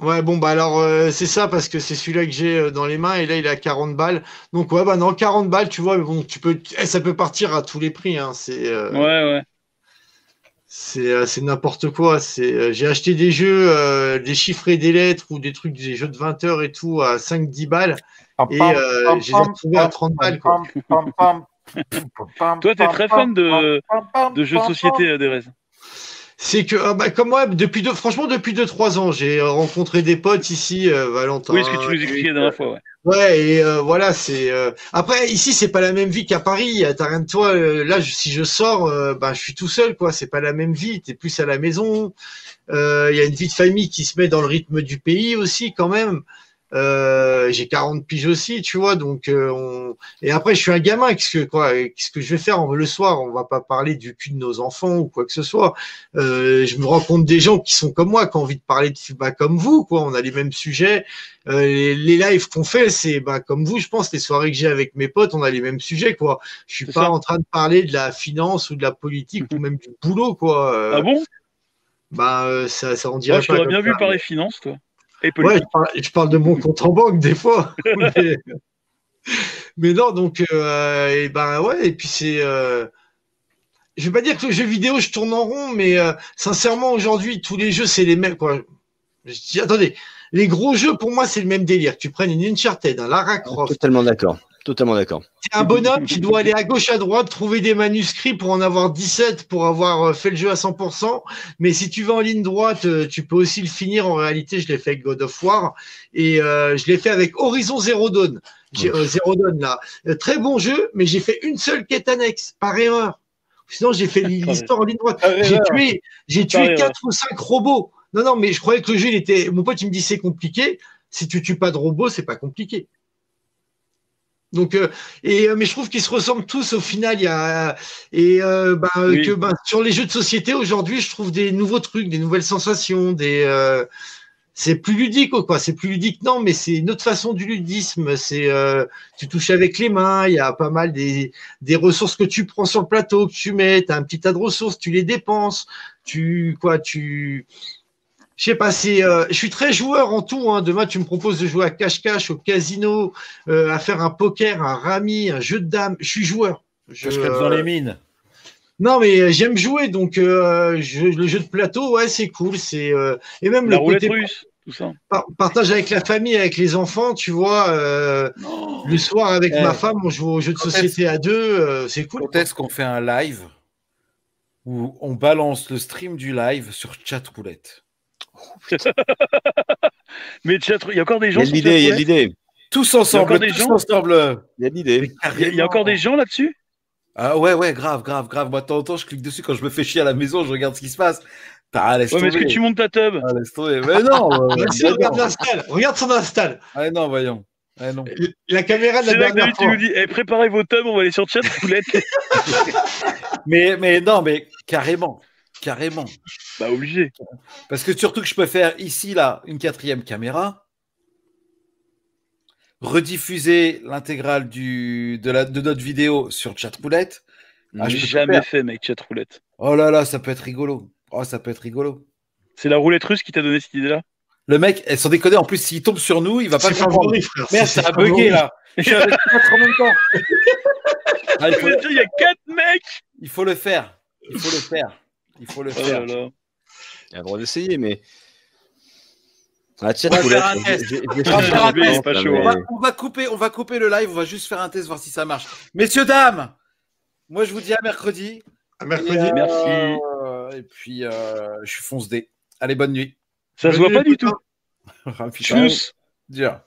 Ouais, bon, bah alors, euh, c'est ça, parce que c'est celui-là que j'ai euh, dans les mains, et là, il est à 40 balles. Donc, ouais, bah non, 40 balles, tu vois, mais bon, tu peux, eh, ça peut partir à tous les prix, hein. C'est, euh, Ouais, ouais. C'est euh, c'est n'importe quoi. C'est euh, j'ai acheté des jeux, euh, des chiffres et des lettres ou des trucs, des jeux de 20 heures et tout à 5-10 balles. Et euh, je les ai retrouvés à 30 balles. Quoi. Toi, t'es très fan de, de jeux de société, Derez. C'est que ah bah, comme moi, depuis deux, franchement depuis 2-3 ans, j'ai euh, rencontré des potes ici, euh, Valentin. Oui, ce que tu nous expliquais la dernière fois, ouais. Ouais, et euh, voilà, c'est. euh, Après, ici, c'est pas la même vie qu'à Paris. T'as rien de toi. euh, Là, je- si je sors, ben, je suis tout seul, quoi. C'est pas la même vie. T'es plus à la maison. Euh, Il y a une vie de famille qui se met dans le rythme du pays aussi, quand même. Euh, j'ai 40 piges aussi, tu vois. Donc, euh, on... et après, je suis un gamin. Qu'est-ce que quoi Qu'est-ce que je vais faire? Le soir On va pas parler du cul de nos enfants ou quoi que ce soit. Euh, je me rends compte des gens qui sont comme moi, qui ont envie de parler de bah, comme vous, quoi. On a les mêmes sujets. Euh, les, les lives qu'on fait, c'est bah, comme vous, je pense, les soirées que j'ai avec mes potes, on a les mêmes sujets, quoi. Je suis pas ça. en train de parler de la finance ou de la politique ou même du boulot, quoi. Euh, Ah bon? Bah, euh, ça, ça on dirait Moi, je pas t'aurais bien vu parler finance, toi. Et Ouais, je parle, je parle de mon (laughs) compte en banque des fois. (laughs) mais, mais non, donc, euh, et ben ouais, et puis c'est. Euh, je vais pas dire que le jeu vidéo, je tourne en rond, mais euh, sincèrement, aujourd'hui, tous les jeux, c'est les mêmes. Quoi. Je dis, attendez, les gros jeux, pour moi, c'est le même délire. Tu prennes une Uncharted, un Lara Croft, Totalement d'accord. Totalement d'accord. c'est un bonhomme qui doit aller à gauche, à droite, trouver des manuscrits pour en avoir 17 pour avoir euh, fait le jeu à 100%. Mais si tu vas en ligne droite, euh, tu peux aussi le finir. En réalité, je l'ai fait avec God of War et euh, je l'ai fait avec Horizon Zero Dawn. Euh, Zero Dawn là, Euh, très bon jeu, mais j'ai fait une seule quête annexe par erreur. Sinon, j'ai fait (laughs) l'histoire en ligne droite. J'ai tué, j'ai tué quatre ou cinq robots. Non, non, mais je croyais que le jeu, il était. Mon pote, il me dit c'est compliqué. Si tu tues pas de robots, c'est pas compliqué. Donc, euh, et euh, mais je trouve qu'ils se ressemblent tous au final. Il y a et euh, bah, Oui. que bah, sur les jeux de société aujourd'hui, je trouve des nouveaux trucs, des nouvelles sensations, des euh, c'est plus ludique quoi. C'est plus ludique non, mais c'est une autre façon du ludisme. C'est euh, tu touches avec les mains. Il y a pas mal des des ressources que tu prends sur le plateau que tu mets. T'as un petit tas de ressources, tu les dépenses. Tu quoi tu je sais pas, c'est, euh, je suis très joueur en tout. Hein. Demain, tu me proposes de jouer à cache-cache, au casino, euh, à faire un poker, un rami, un jeu de dames. Je suis joueur. Je, Je dans les mines. Non, mais euh, j'aime jouer, donc euh, je- le jeu de plateau, ouais, c'est cool. C'est euh, et même La le roulette côté russe, tout ça. par- partage avec la famille, avec les enfants, tu vois. euh, le soir avec Eh. ma femme, on joue aux jeux de société à deux, euh, c'est cool. Quand est-ce qu'on fait un live où on balance le stream du live sur chat roulette (laughs) Mais il y a encore des Il gens y a l'idée, il y a l'idée. Tous Il y a ensemble, tous gens? ensemble. Il y a l'idée. Il y a- il y a encore des gens là-dessus? Ah ouais, ouais, grave, grave, grave. Moi, de temps en temps, je clique dessus quand je me fais chier à la maison, je regarde ce qui se passe. Ah, laisse Ouais, mais est-ce que tu montes ta tub? Ah, laisse tomber. Mais non, (laughs) euh, regarde l'install, regarde son install. Ah non, voyons. Ah non. La caméra de la C'est là que dernière David, tu nous dis eh, préparez vos tubs, on va aller sur (laughs) mais non, mais carrément. Carrément. bah, obligé. Parce que surtout que je peux faire ici, là, une quatrième caméra. rediffuser l'intégrale du de la de notre vidéo sur Chatroulette. Ah, je jamais faire. fait, mec, chat roulette. Oh là là, ça peut être rigolo. Oh, ça peut être rigolo. C'est la roulette russe qui t'a donné cette idée-là? Le mec, elles sont déconner. En plus, s'il tombe sur nous, il va pas C'est favori, frère. Merde, ça a bugué là. (laughs) Je suis avec quatre en même temps. Ah, il, faut, Il y a quatre mecs il faut le faire. Il faut le faire. Il faut le Oh faire. là là. Il a le droit d'essayer, mais. Ah, On va faire un test. On va faire un Il est test. pas chaud, On va, on va couper, on va couper le live. On va juste faire un test, voir si ça marche. Messieurs, dames, moi je vous dis à mercredi. À mercredi. Et, euh, Merci. Et puis, euh, je suis fonce D. Allez, bonne nuit. Ça se voit pas du tout. (laughs) Ah, Tchuss dur.